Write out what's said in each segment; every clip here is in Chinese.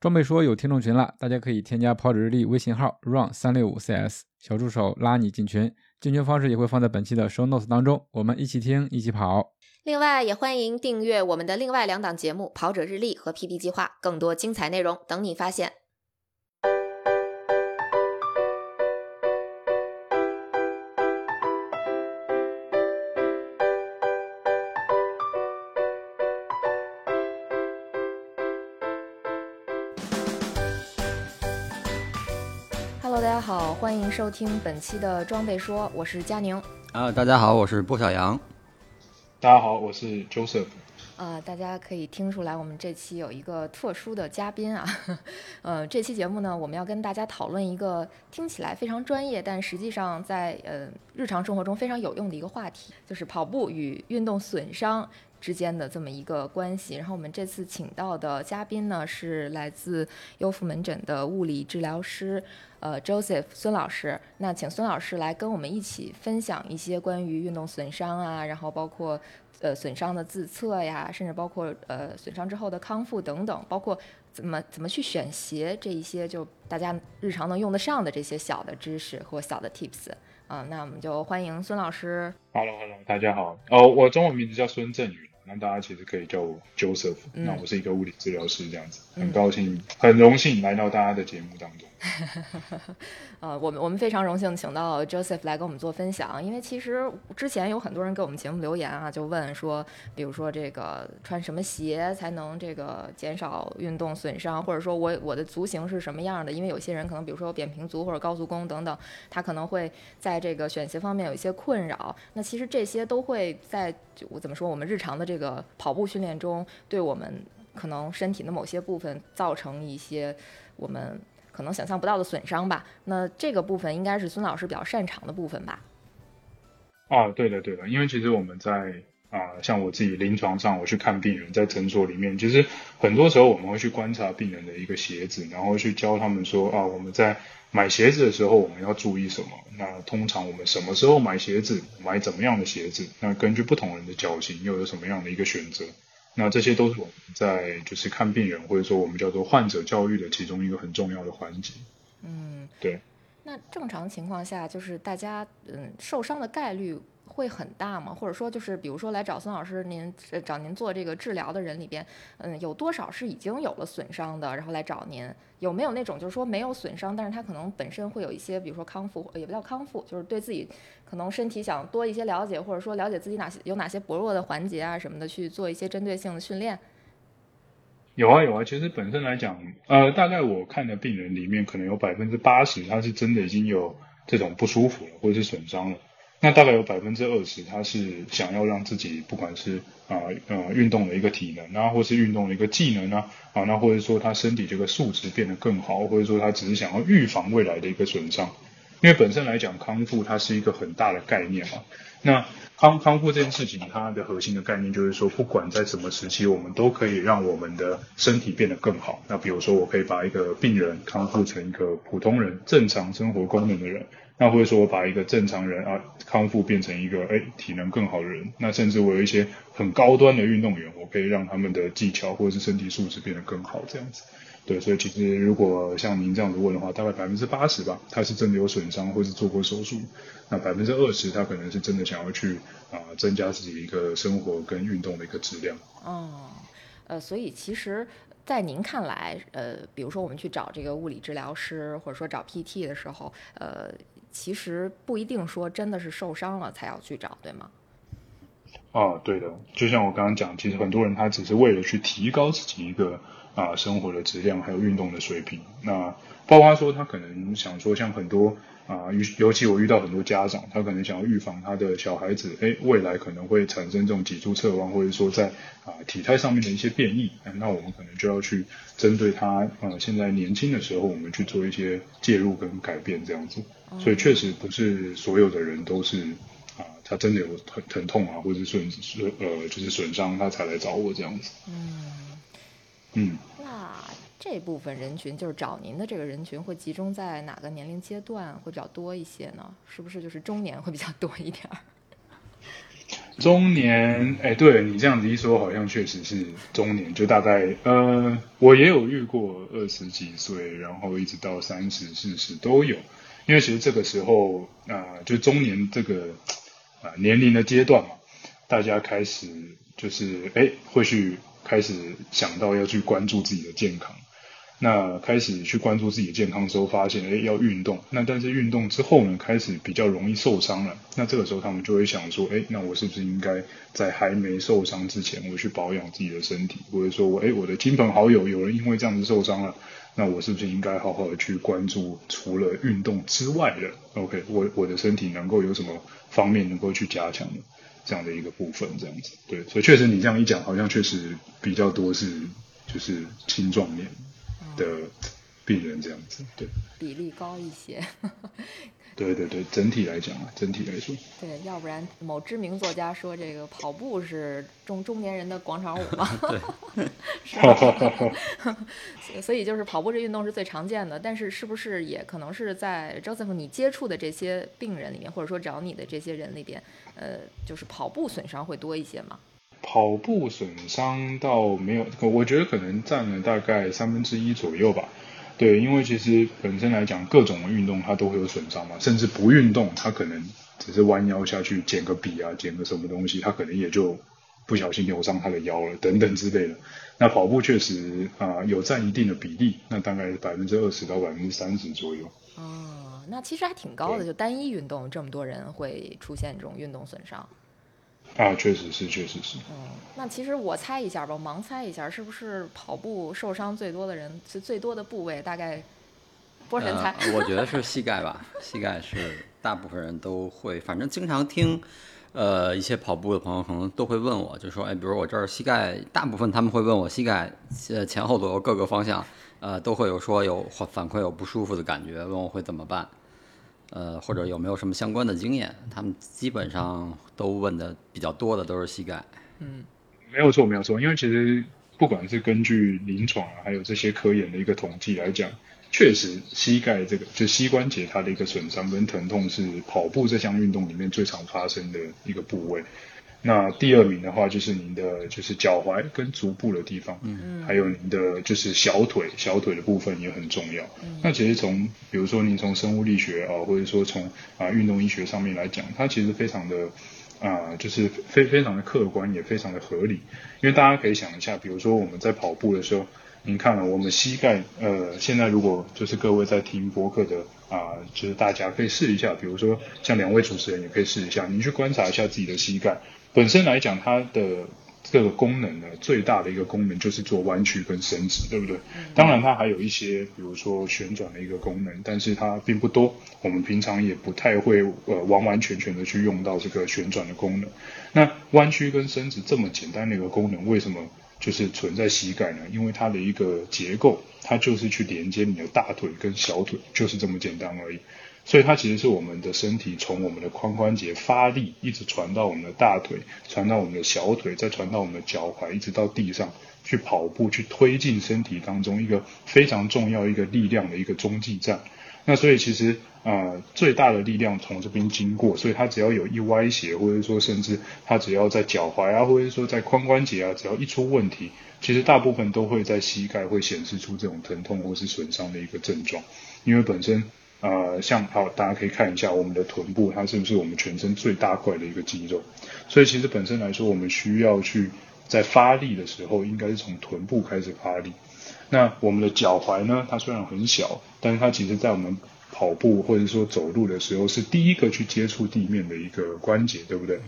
装备说有听众群了，大家可以添加跑者日历微信号 run 三六五 cs，小助手拉你进群，进群方式也会放在本期的 show notes 当中，我们一起听，一起跑。另外，也欢迎订阅我们的另外两档节目《跑者日历》和 PP 计划，更多精彩内容等你发现。欢迎收听本期的装备说，我是佳宁。啊，大家好，我是波小杨。大家好，我是 Joseph。呃，大家可以听出来，我们这期有一个特殊的嘉宾啊。呃，这期节目呢，我们要跟大家讨论一个听起来非常专业，但实际上在呃日常生活中非常有用的一个话题，就是跑步与运动损伤之间的这么一个关系。然后我们这次请到的嘉宾呢，是来自优富门诊的物理治疗师。呃，Joseph 孙老师，那请孙老师来跟我们一起分享一些关于运动损伤啊，然后包括呃损伤的自测呀，甚至包括呃损伤之后的康复等等，包括怎么怎么去选鞋这一些，就大家日常能用得上的这些小的知识或小的 tips 啊，那我们就欢迎孙老师。Hello，Hello，大家好。哦，我中文名字叫孙振宇。那大家其实可以叫我 Joseph，那我是一个物理治疗师，这样子，很高兴，很荣幸来到大家的节目当中。呃，我们我们非常荣幸请到 Joseph 来跟我们做分享，因为其实之前有很多人给我们节目留言啊，就问说，比如说这个穿什么鞋才能这个减少运动损伤，或者说我我的足型是什么样的？因为有些人可能比如说扁平足或者高足弓等等，他可能会在这个选鞋方面有一些困扰。那其实这些都会在我怎么说，我们日常的这个跑步训练中，对我们可能身体的某些部分造成一些我们。可能想象不到的损伤吧，那这个部分应该是孙老师比较擅长的部分吧？啊，对的，对的，因为其实我们在啊，像我自己临床上我去看病人，在诊所里面，其实很多时候我们会去观察病人的一个鞋子，然后去教他们说啊，我们在买鞋子的时候我们要注意什么？那通常我们什么时候买鞋子？买怎么样的鞋子？那根据不同人的脚型又有什么样的一个选择？那这些都是我们在就是看病人或者说我们叫做患者教育的其中一个很重要的环节。嗯，对。那正常情况下，就是大家嗯受伤的概率。会很大吗？或者说，就是比如说来找孙老师您找您做这个治疗的人里边，嗯，有多少是已经有了损伤的，然后来找您？有没有那种就是说没有损伤，但是他可能本身会有一些，比如说康复，也不叫康复，就是对自己可能身体想多一些了解，或者说了解自己哪些有哪些薄弱的环节啊什么的，去做一些针对性的训练？有啊有啊，其实本身来讲，呃，大概我看的病人里面，可能有百分之八十他是真的已经有这种不舒服了，或者是损伤了。那大概有百分之二十，他是想要让自己不管是啊呃运动的一个体能啊，或是运动的一个技能啊，啊那或者说他身体这个素质变得更好，或者说他只是想要预防未来的一个损伤。因为本身来讲，康复它是一个很大的概念嘛。那康康复这件事情，它的核心的概念就是说，不管在什么时期，我们都可以让我们的身体变得更好。那比如说，我可以把一个病人康复成一个普通人、正常生活功能的人。那或者说，我把一个正常人啊康复变成一个哎体能更好的人，那甚至我有一些很高端的运动员，我可以让他们的技巧或者是身体素质变得更好，这样子。对，所以其实如果像您这样子问的话，大概百分之八十吧，他是真的有损伤或是做过手术，那百分之二十他可能是真的想要去啊增加自己一个生活跟运动的一个质量。哦，呃，所以其实。在您看来，呃，比如说我们去找这个物理治疗师，或者说找 PT 的时候，呃，其实不一定说真的是受伤了才要去找，对吗？哦，对的，就像我刚刚讲，其实很多人他只是为了去提高自己一个啊生活的质量，还有运动的水平。那包括说他可能想说，像很多。啊，尤尤其我遇到很多家长，他可能想要预防他的小孩子，哎，未来可能会产生这种脊柱侧弯，或者说在啊体态上面的一些变异，那我们可能就要去针对他，呃，现在年轻的时候，我们去做一些介入跟改变这样子。所以确实不是所有的人都是啊，他真的有疼疼痛啊，或者损损呃就是损伤，他才来找我这样子。嗯嗯。这部分人群就是找您的这个人群会集中在哪个年龄阶段会比较多一些呢？是不是就是中年会比较多一点儿？中年，哎，对你这样子一说，好像确实是中年，就大概呃，我也有遇过二十几岁，然后一直到三十、四十都有，因为其实这个时候啊，就中年这个啊年龄的阶段嘛，大家开始就是哎，会去开始想到要去关注自己的健康。那开始去关注自己的健康之后，发现哎要运动，那但是运动之后呢，开始比较容易受伤了。那这个时候他们就会想说，哎，那我是不是应该在还没受伤之前，我去保养自己的身体？或者说我哎我的亲朋好友有人因为这样子受伤了，那我是不是应该好好的去关注除了运动之外的？OK，我我的身体能够有什么方面能够去加强的这样的一个部分？这样子，对，所以确实你这样一讲，好像确实比较多是就是青壮年。的病人这样子，对比例高一些。对对对，整体来讲啊，整体来说。对，要不然某知名作家说这个跑步是中中年人的广场舞嘛？对。所以就是跑步这运动是最常见的，但是是不是也可能是在 Joseph 你接触的这些病人里面，或者说找你的这些人里边，呃，就是跑步损伤会多一些吗？跑步损伤倒没有，我觉得可能占了大概三分之一左右吧。对，因为其实本身来讲，各种运动它都会有损伤嘛，甚至不运动，它可能只是弯腰下去捡个笔啊，捡个什么东西，它可能也就不小心扭伤他的腰了，等等之类的。那跑步确实啊，有占一定的比例，那大概百分之二十到百分之三十左右。哦，那其实还挺高的，就单一运动这么多人会出现这种运动损伤。啊，确实是，确实是。嗯，那其实我猜一下吧，盲猜一下，是不是跑步受伤最多的人，最最多的部位大概？波神猜。我觉得 是膝盖吧，膝盖是大部分人都会，反正经常听，呃，一些跑步的朋友可能都会问我，就说，哎，比如我这儿膝盖，大部分他们会问我膝盖，呃，前后左右各个方向，呃，都会有说有反馈有不舒服的感觉，问我会怎么办。呃，或者有没有什么相关的经验？他们基本上都问的比较多的都是膝盖。嗯，没有错，没有错。因为其实不管是根据临床啊，还有这些科研的一个统计来讲，确实膝盖这个就膝关节它的一个损伤跟疼痛是跑步这项运动里面最常发生的一个部位。那第二名的话就是您的就是脚踝跟足部的地方，嗯，还有您的就是小腿，小腿的部分也很重要。那其实从比如说您从生物力学啊，或者说从啊运动医学上面来讲，它其实非常的啊，就是非非常的客观，也非常的合理。因为大家可以想一下，比如说我们在跑步的时候，您看了我们膝盖，呃，现在如果就是各位在听博客的啊，就是大家可以试一下，比如说像两位主持人也可以试一下，您去观察一下自己的膝盖。本身来讲，它的这个功能呢，最大的一个功能就是做弯曲跟伸直，对不对？当然，它还有一些，比如说旋转的一个功能，但是它并不多。我们平常也不太会呃完完全全的去用到这个旋转的功能。那弯曲跟伸直这么简单的一个功能，为什么就是存在膝盖呢？因为它的一个结构，它就是去连接你的大腿跟小腿，就是这么简单而已。所以它其实是我们的身体从我们的髋关节发力，一直传到我们的大腿，传到我们的小腿，再传到我们的脚踝，一直到地上去跑步，去推进身体当中一个非常重要一个力量的一个中继站。那所以其实呃最大的力量从这边经过，所以它只要有一歪斜，或者说甚至它只要在脚踝啊，或者说在髋关节啊，只要一出问题，其实大部分都会在膝盖会显示出这种疼痛或是损伤的一个症状，因为本身。呃，像好，大家可以看一下我们的臀部，它是不是我们全身最大块的一个肌肉？所以其实本身来说，我们需要去在发力的时候，应该是从臀部开始发力。那我们的脚踝呢？它虽然很小，但是它其实在我们跑步或者说走路的时候，是第一个去接触地面的一个关节，对不对？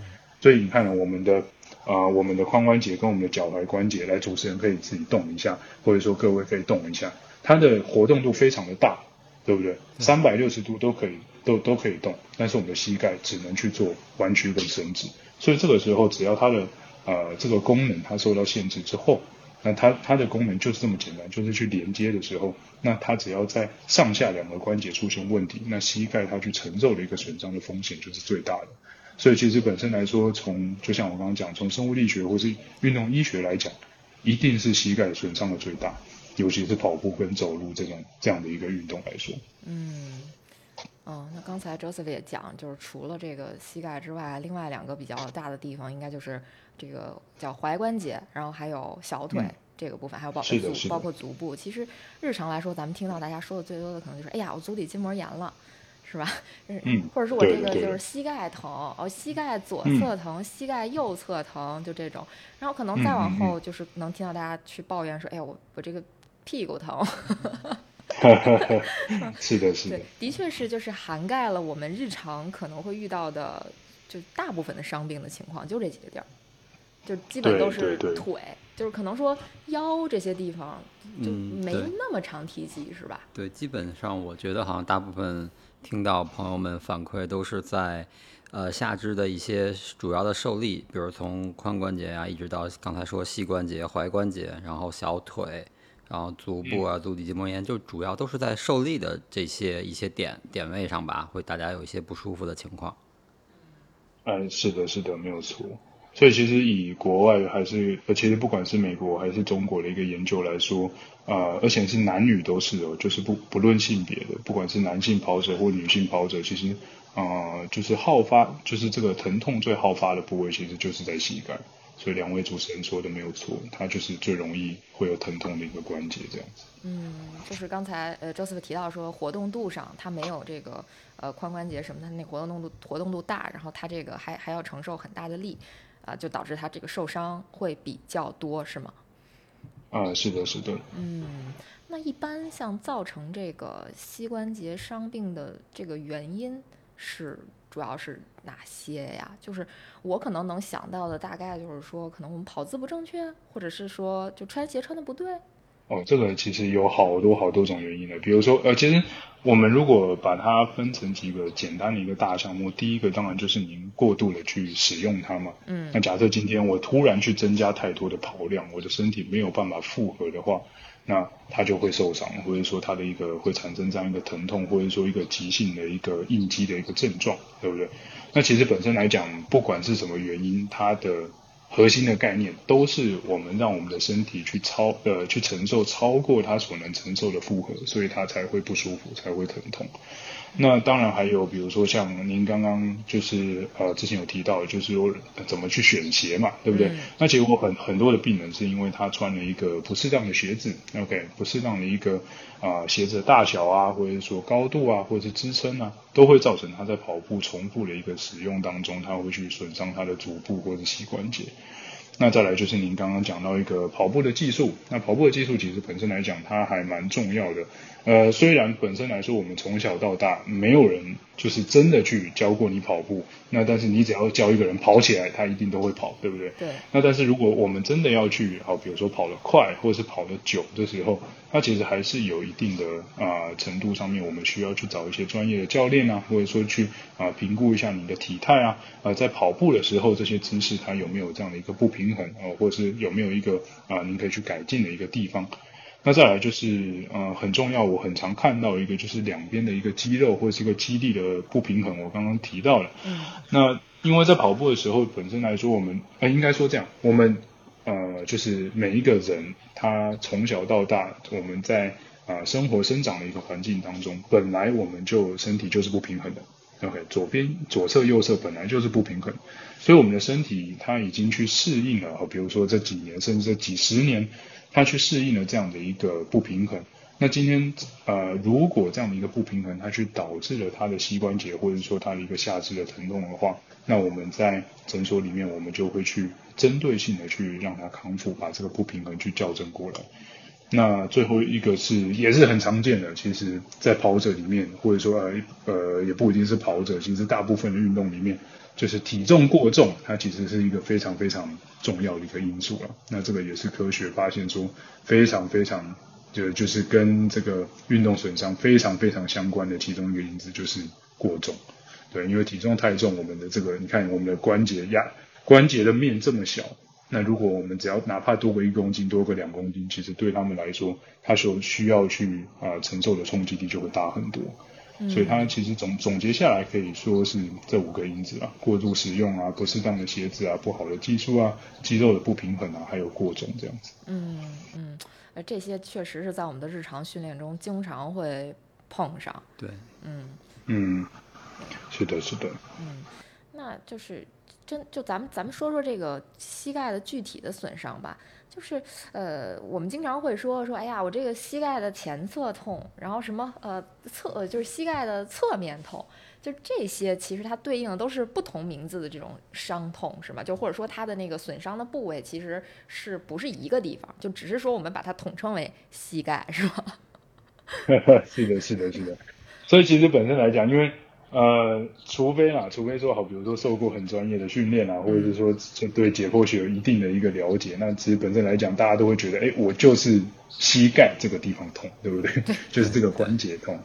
所以你看，我们的啊，我们的髋关节跟我们的脚踝关节，来主持人可以自己动一下，或者说各位可以动一下，它的活动度非常的大。对不对？三百六十度都可以，都都可以动，但是我们的膝盖只能去做弯曲跟伸直。所以这个时候，只要它的呃这个功能它受到限制之后，那它它的功能就是这么简单，就是去连接的时候，那它只要在上下两个关节出现问题，那膝盖它去承受的一个损伤的风险就是最大的。所以其实本身来说，从就像我刚刚讲，从生物力学或是运动医学来讲，一定是膝盖损伤的最大。尤其是跑步跟走路这种这样的一个运动来说，嗯，哦，那刚才 Joseph 也讲，就是除了这个膝盖之外，另外两个比较大的地方，应该就是这个叫踝关节，然后还有小腿这个部分，还有包足包括足部。其实日常来说，咱们听到大家说的最多的可能就是，哎呀，我足底筋膜炎了。是吧？嗯或者是我这个就是膝盖疼，哦，膝盖左嗯侧疼，膝盖右侧疼，就这种。然后可能再往后，就是能听到大家去抱怨说，哎呀，我我这个屁股疼。是的，是的对，，的确是，就是涵盖了我们日常可能会遇到的，就大部分的伤病的情况，就这几个地儿，就基本都是对对腿，就是可能说腰这些地方就没那么常提及，是吧？对，基本上我觉得好像大部分听到朋友们反馈都是在呃下肢的一些主要的受力，比如从髋关节啊，一直到刚才说膝关节、踝关节，然后小腿，然后足部啊、足底筋膜炎，就主要都是在受力的这些一些点点位上吧，会大家有一些不舒服的情况。嗯，是的，是的，没有错。所以其实以国外还是，呃，其实不管是美国还是中国的一个研究来说，呃，而且是男女都是哦，就是不不论性别的，不管是男性跑者或女性跑者，其实呃，就是好发，就是这个疼痛最好发的部位，其实就是在膝盖。所以两位主持人说的没有错，它就是最容易会有疼痛的一个关节，这样子。嗯，就是刚才呃，Joseph 提到说活动度上，它没有这个呃髋关节什么的，它那活动度活动度大，然后它这个还还要承受很大的力，啊、就导致它这个受伤会比较多，是吗？啊、是的，是的。嗯，那一般像造成这个膝关节伤病的这个原因是主要是哪些呀？就是我可能能想到的，大概就是说，可能我们跑姿不正确，或者是说就穿鞋穿的不对。哦，这个其实有好多好多种原因的，比如说，呃，其实我们如果把它分成几个简单的一个大项目，第一个当然就是您过度的去使用它嘛。嗯那假设今天我突然去增加太多的跑量，我的身体没有办法负荷的话，那他就会受伤，或者说他的一个会产生这样一个疼痛，或者说一个急性的一个应激的一个症状，对不对？那其实本身来讲，不管是什么原因，它的核心的概念都是我们让我们的身体去超呃去承受超过它所能承受的负荷，所以它才会不舒服，才会疼痛。那当然还有，比如说像您刚刚就是呃之前有提到，就是说呃怎么去选鞋嘛，对不对？嗯那结果很很多的病人是因为他穿了一个不适当的鞋子，OK，不适当的一个啊、鞋子的大小啊，或者是说高度啊，或者是支撑啊，都会造成他在跑步重复的一个使用当中，他会去损伤他的足部或者膝关节。那再来就是您刚刚讲到一个跑步的技术，那跑步的技术其实本身来讲，它还蛮重要的。呃，虽然本身来说，我们从小到大没有人就是真的去教过你跑步，那但是你只要教一个人跑起来，他一定都会跑，对不对？对，那但是如果我们真的要去，好，比如说跑得快或者是跑得久的时候，它其实还是有一定的啊、程度上面，我们需要去找一些专业的教练啊，或者说去啊、评估一下你的体态啊，呃，在跑步的时候这些姿势它有没有这样的一个不平衡哦、或者是有没有一个啊、您可以去改进的一个地方。那再来就是呃很重要，我很常看到一个就是两边的一个肌肉或者是一个肌力的不平衡，我刚刚提到了。嗯那因为在跑步的时候，本身来说，我们呃应该说这样，我们呃就是每一个人他从小到大，我们在啊、呃生活生长的一个环境当中，本来我们就身体就是不平衡的。OK，左边左侧右侧本来就是不平衡，所以我们的身体它已经去适应了，比如说这几年甚至这几十年，它去适应了这样的一个不平衡。那今天呃，如果这样的一个不平衡，它去导致了他的膝关节或者说他的一个下肢的疼痛的话，那我们在诊所里面，我们就会去针对性的去让它康复，把这个不平衡去校正过来。那最后一个是也是很常见的，其实，在跑者里面，或者说呃呃，也不一定是跑者，其实大部分的运动里面，就是体重过重，它其实是一个非常非常重要的一个因素了。那这个也是科学发现说非常非常就就是跟这个运动损伤非常非常相关的其中一个因子就是过重。对，因为体重太重，我们的这个你看我们的关节压关节的面这么小，那如果我们只要哪怕多个一公斤，多个两公斤，其实对他们来说，他所需要去啊、承受的冲击力就会大很多。所以它其实总总结下来可以说是这五个因子啊：过度使用啊、不适当的鞋子啊、不好的技术啊、肌肉的不平衡啊，还有过重这样子。嗯嗯，而，这些确实是在我们的日常训练中经常会碰上。对，嗯，嗯，是的，是的。嗯，那就是真就咱们咱们说说这个膝盖的具体的损伤吧。就是呃，我们经常会说说，哎呀，我这个膝盖的前侧痛，然后什么呃侧就是膝盖的侧面痛，就这些其实它对应的都是不同名字的这种伤痛，是吧？就或者说它的那个损伤的部位其实是不是一个地方，就只是说我们把它统称为膝盖，是吧？是的，是的，是的。所以其实本身来讲，因为呃，除非啦，除非说好，比如说受过很专业的训练啊，或者是说就对解剖学有一定的一个了解，那其实本身来讲，大家都会觉得，哎，我就是膝盖这个地方痛，对不对？就是这个关节痛。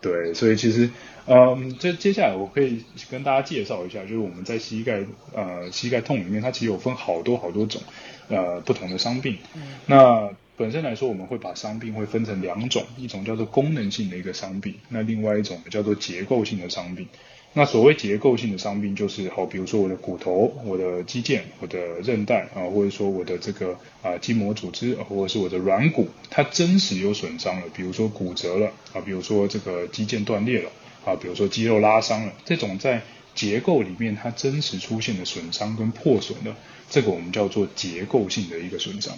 对，所以其实，嗯，这接下来我可以跟大家介绍一下，就是我们在膝盖呃膝盖痛里面，它其实有分好多好多种呃不同的伤病。那本身来说，我们会把伤病会分成两种，一种叫做功能性的一个伤病，那另外一种叫做结构性的伤病。那所谓结构性的伤病，就是好，比如说我的骨头、我的肌腱、我的韧带啊，或者说我的这个啊筋膜组织，或者是我的软骨，它真实有损伤了，比如说骨折了啊，比如说这个肌腱断裂了啊，比如说肌肉拉伤了，这种在结构里面它真实出现的损伤跟破损的，这个我们叫做结构性的一个损伤，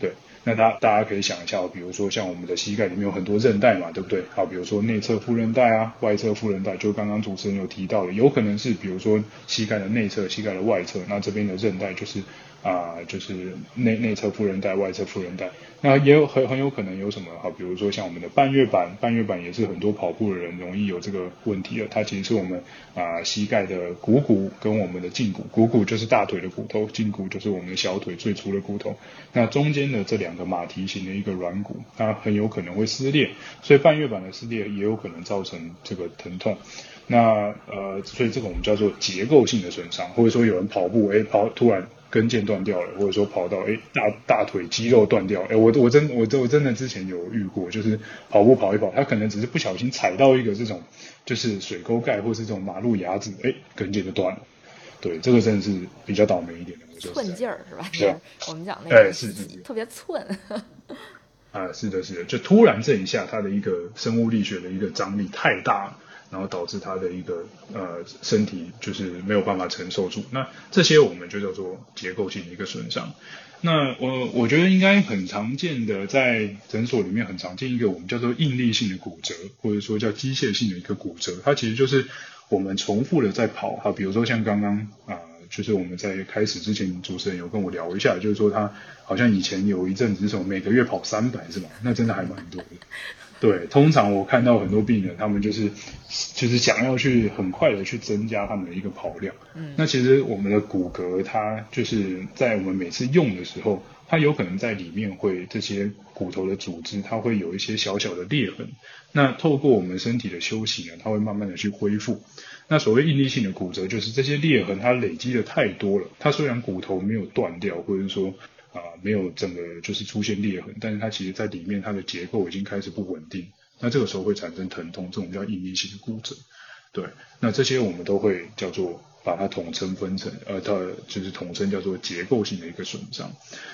对。那大大家可以想一下，比如说像我们的膝盖里面有很多韧带嘛，对不对？好，比如说内侧副韧带啊，外侧副韧带，就刚刚主持人有提到的，有可能是比如说膝盖的内侧、膝盖的外侧，那这边的韧带就是啊，就是内内侧副韧带、外侧副韧带。那也有很很有可能有什么哈，比如说像我们的半月板，半月板也是很多跑步的人容易有这个问题的。它其实是我们啊膝盖的股骨跟我们的胫骨，股骨就是大腿的骨头，胫骨就是我们的小腿最粗的骨头。那中间的这两个马蹄形的一个软骨，它很有可能会撕裂，所以半月板的撕裂也有可能造成这个疼痛。那呃，所以这个我们叫做结构性的损伤，或者说有人跑步，哎，跑突然。跟腱断掉了，或者说跑到哎大大腿肌肉断掉，哎我我真我我真的之前有遇过，就是跑步跑一跑，他可能只是不小心踩到一个这种就是水沟盖或是这种马路牙子，哎跟腱就断了。对，这个真的是比较倒霉一点的。寸劲儿是吧？对，我们讲那个是是特别寸。啊，是的，是的，就突然这一下，它的一个生物力学的一个张力太大了。然后导致他的一个呃身体就是没有办法承受住，那这些我们就叫做结构性的一个损伤。那我我觉得应该很常见的，在诊所里面很常见一个我们叫做应力性的骨折，或者说叫机械性的一个骨折，它其实就是我们重复的在跑哈，比如说像刚刚啊，就是我们在开始之前主持人有跟我聊一下，就是说他好像以前有一阵子是从每个月跑三百是吧？那真的还蛮多的。对，通常我看到很多病人，他们就是就是想要去很快的去增加他们的一个跑量。嗯，那其实我们的骨骼它就是在我们每次用的时候，它有可能在里面会这些骨头的组织，它会有一些小小的裂痕。那透过我们身体的休息呢，它会慢慢的去恢复。那所谓应力性的骨折，就是这些裂痕它累积的太多了，它虽然骨头没有断掉，或者说。啊，没有整个就是出现裂痕，但是它其实在里面它的结构已经开始不稳定，那这个时候会产生疼痛，这种叫应力性的骨折。对，那这些我们都会叫做把它统称分成，呃，它就是统称叫做结构性的一个损伤。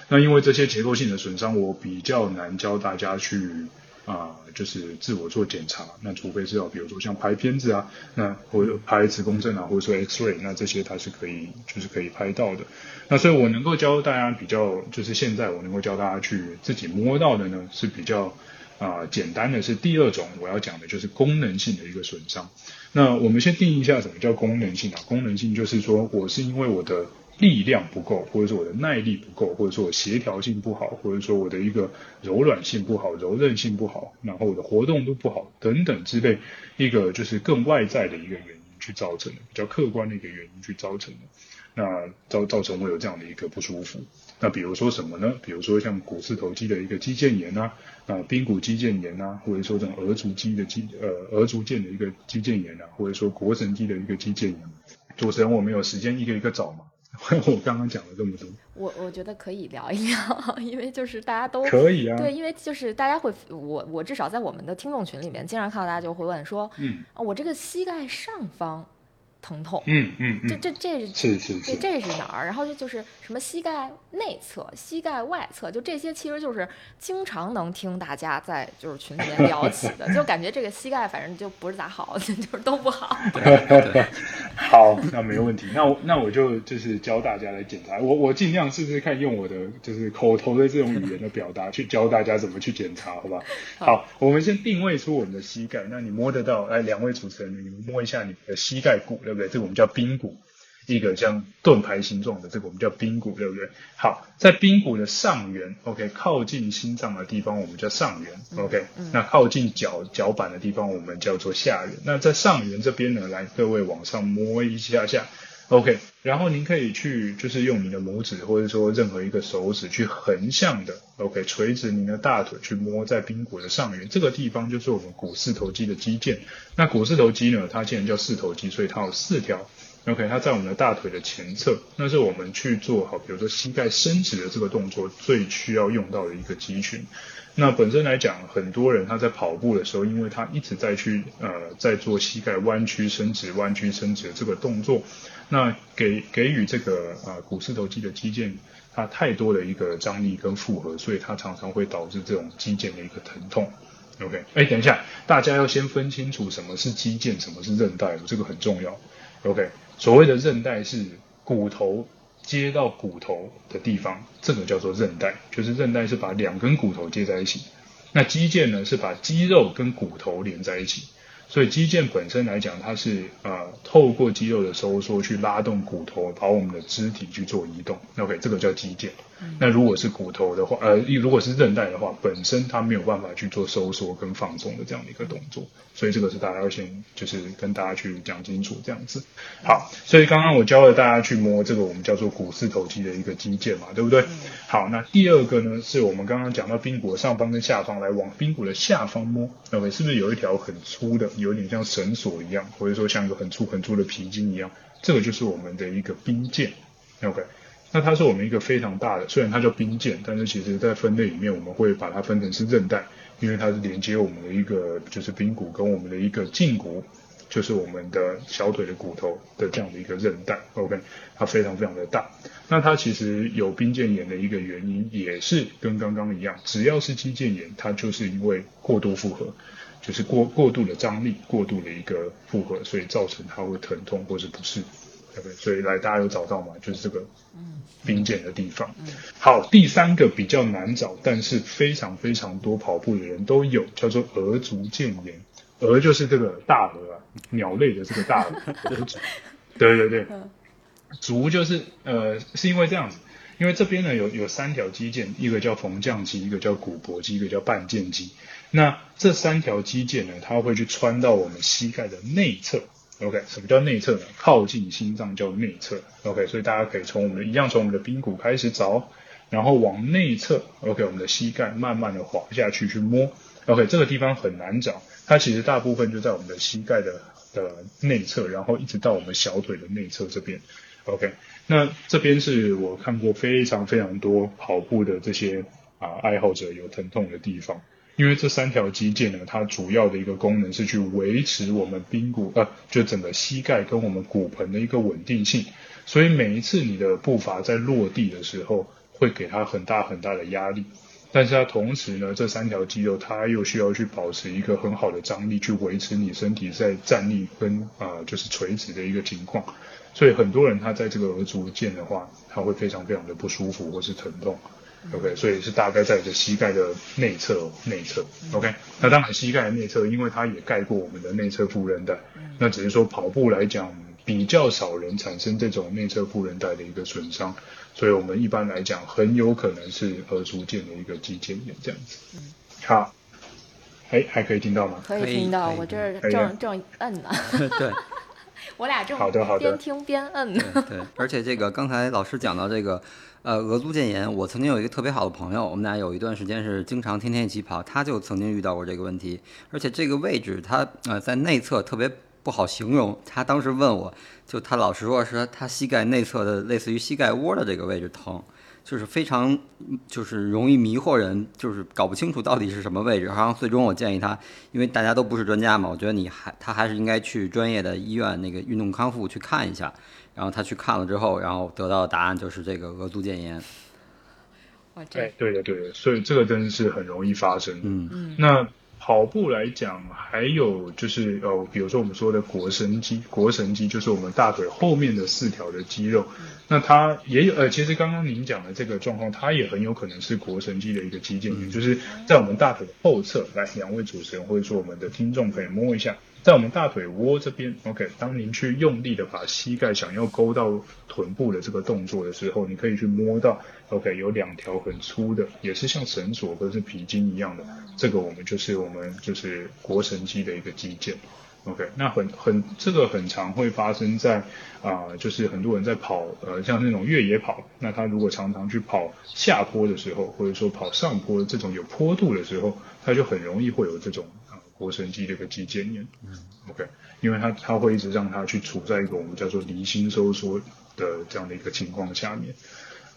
那因为这些结构性的损伤，我比较难教大家去。啊，就是自我做检查，那除非是要，比如说像拍片子啊，那或者拍磁共振啊，或者说 X-ray，那这些它是可以，就是可以拍到的。那所以我能够教大家比较，就是现在我能够教大家去自己摸到的呢，是比较啊简单的是第二种我要讲的就是功能性的一个损伤。那我们先定义一下什么叫功能性啊？功能性就是说我是因为我的。力量不够，或者说我的耐力不够，或者说我协调性不好，或者说我的一个柔软性不好、柔韧性不好，然后我的活动度不好等等之类，一个就是更外在的一个原因去造成的，比较客观的一个原因去造成的，那造造成我有这样的一个不舒服。那比如说什么呢？比如说像股四头肌的一个肌腱炎啊，啊髌骨肌腱炎啊，或者说这种额足肌的肌呃额足腱的一个肌腱炎啊，或者说腘绳肌的一个肌腱炎。主持人，我们有时间一个一个找嘛？我刚刚讲了这么多，我我觉得可以聊一聊，因为就是大家都可以啊，对，因为就是大家会，我我至少在我们的听众群里面，经常看到大家就会问说，嗯，啊，我这个膝盖上方疼痛。嗯嗯嗯，这这这是是这是，这是哪儿？然后就就是什么膝盖内侧、膝盖外侧，就这些其实就是经常能听大家在就是群里面聊起的，就感觉这个膝盖反正就不是咋好，就是都不好。好，那没问题。那我那我就就是教大家来检查，我我尽量试试看用我的就是口头的这种语言的表达去教大家怎么去检查，好吧？好，我们先定位出我们的膝盖，那你摸得到？哎，两位主持人，你们摸一下你的膝盖骨，对不对？这个我们叫髌骨。一个像盾牌形状的，这个我们叫髌骨，对不对？好，在髌骨的上缘，OK，靠近心脏的地方我们叫上缘，OK，那靠近脚脚板的地方我们叫做下缘。那在上缘这边呢，来各位往上摸一下下，OK，然后您可以去就是用你的拇指或者说任何一个手指去横向的，OK，垂直您的大腿去摸在髌骨的上缘，这个地方就是我们股四头肌的肌腱。那股四头肌呢，它既然叫四头肌，所以它有四条。OK，它在我们的大腿的前侧，那是我们去做好，比如说膝盖伸直的这个动作最需要用到的一个肌群。那本身来讲，很多人他在跑步的时候，因为他一直在去呃在做膝盖弯曲伸直、弯曲伸直的这个动作，那给给予这个呃股四头肌的肌腱它太多的一个张力跟负荷，所以它常常会导致这种肌腱的一个疼痛。OK，哎，等一下，大家要先分清楚什么是肌腱，什么是韧带，这个很重要。OK。所谓的韧带是骨头接到骨头的地方，这个叫做韧带，就是韧带是把两根骨头接在一起。那肌腱呢是把肌肉跟骨头连在一起。所以肌腱本身来讲，它是呃透过肌肉的收缩去拉动骨头，把我们的肢体去做移动。OK，这个叫肌腱。那如果是骨头的话，呃，如果是韧带的话，本身它没有办法去做收缩跟放松的这样的一个动作。所以这个是大家要先就是跟大家去讲清楚这样子。好，所以刚刚我教了大家去摸这个我们叫做股四头肌的一个肌腱嘛，对不对？好，那第二个呢，是我们刚刚讲到髌骨上方跟下方来往髌骨的下方摸，OK，是不是有一条很粗的？有点像绳索一样，或者说像一个很粗很粗的皮筋一样，这个就是我们的一个髌腱。OK，那它是我们一个非常大的，虽然它叫髌腱，但是其实在分类里面我们会把它分成是韧带，因为它是连接我们的一个就是髌骨跟我们的一个胫骨，就是我们的小腿的骨头的这样的一个韧带。OK，它非常非常的大。那它其实有髌腱炎的一个原因，也是跟刚刚一样，只要是肌腱炎，它就是因为过度负荷。就是过过度的张力，过度的一个负荷，所以造成它会疼痛或是不适，对不对？所以来大家有找到吗？就是这个髌腱的地方。好，第三个比较难找，但是非常非常多跑步的人都有，叫做额足腱炎。额就是这个大鹅啊，鸟类的这个大额。足，对对对。足就是呃，是因为这样子，因为这边呢有有三条肌腱，一个叫缝匠肌，一个叫股薄肌，一个叫半腱肌。那这三条肌腱呢，它会去穿到我们膝盖的内侧。OK，什么叫内侧呢？靠近心脏叫内侧。OK，所以大家可以从我们的一样从我们的髌骨开始找，然后往内侧。OK，我们的膝盖慢慢的滑下去去摸。OK，这个地方很难找，它其实大部分就在我们的膝盖的的内侧，然后一直到我们小腿的内侧这边。OK，那这边是我看过非常非常多跑步的这些啊爱好者有疼痛的地方。因为这三条肌腱呢，它主要的一个功能是去维持我们髌骨呃，就整个膝盖跟我们骨盆的一个稳定性。所以每一次你的步伐在落地的时候，会给它很大很大的压力。但是它同时呢，这三条肌肉它又需要去保持一个很好的张力，去维持你身体在站立跟啊就是垂直的一个情况。所以很多人他在这个额足腱的话，他会非常非常的不舒服或是疼痛。OK，所以是大概在这膝盖的内侧，内侧。OK，那当然膝盖的内侧，因为它也盖过我们的内侧副韧带。那只是说跑步来讲，比较少人产生这种内侧副韧带的一个损伤，所以我们一般来讲，很有可能是额足腱的一个肌腱炎这样子。好，哎，还可以听到吗？可以听到，我这儿正正摁呢。对，我俩正好的好的边听边摁。对，而且这个刚才老师讲到这个。呃，额足腱炎，我曾经有一个特别好的朋友，我们俩有一段时间是经常天天一起跑，他就曾经遇到过这个问题，而且这个位置他呃在内侧特别不好形容，他当时问我就他老实说是他膝盖内侧的类似于膝盖窝的这个位置疼，就是非常就是容易迷惑人，就是搞不清楚到底是什么位置。然后最终我建议他，因为大家都不是专家嘛，我觉得你还他还是应该去专业的医院那个运动康复去看一下。然后他去看了之后，然后得到的答案就是这个额度腱炎。哇，这对的对的，所以这个真的是很容易发生。嗯嗯那跑步来讲，还有就是呃，比如说我们说的腘绳肌，腘绳肌就是我们大腿后面的四条的肌肉，那它也有呃，其实刚刚您讲的这个状况，它也很有可能是腘绳肌的一个肌腱炎，就是在我们大腿的后侧。来，两位主持人或者说我们的听众可以摸一下，在我们大腿窝这边，OK，当您去用力的把膝盖想要勾到臀部的这个动作的时候，你可以去摸到，OK，有两条很粗的，也是像绳索或者是皮筋一样的，这个我们就是我们就是腘绳肌的一个肌腱。OK，那很很这个很常会发生在啊、就是很多人在跑呃像那种越野跑，那他如果常常去跑下坡的时候，或者说跑上坡这种有坡度的时候，他就很容易会有这种啊腘绳肌的一个肌腱炎。嗯 OK，因为它它会一直让它去处在一个我们叫做离心收缩的这样的一个情况下面。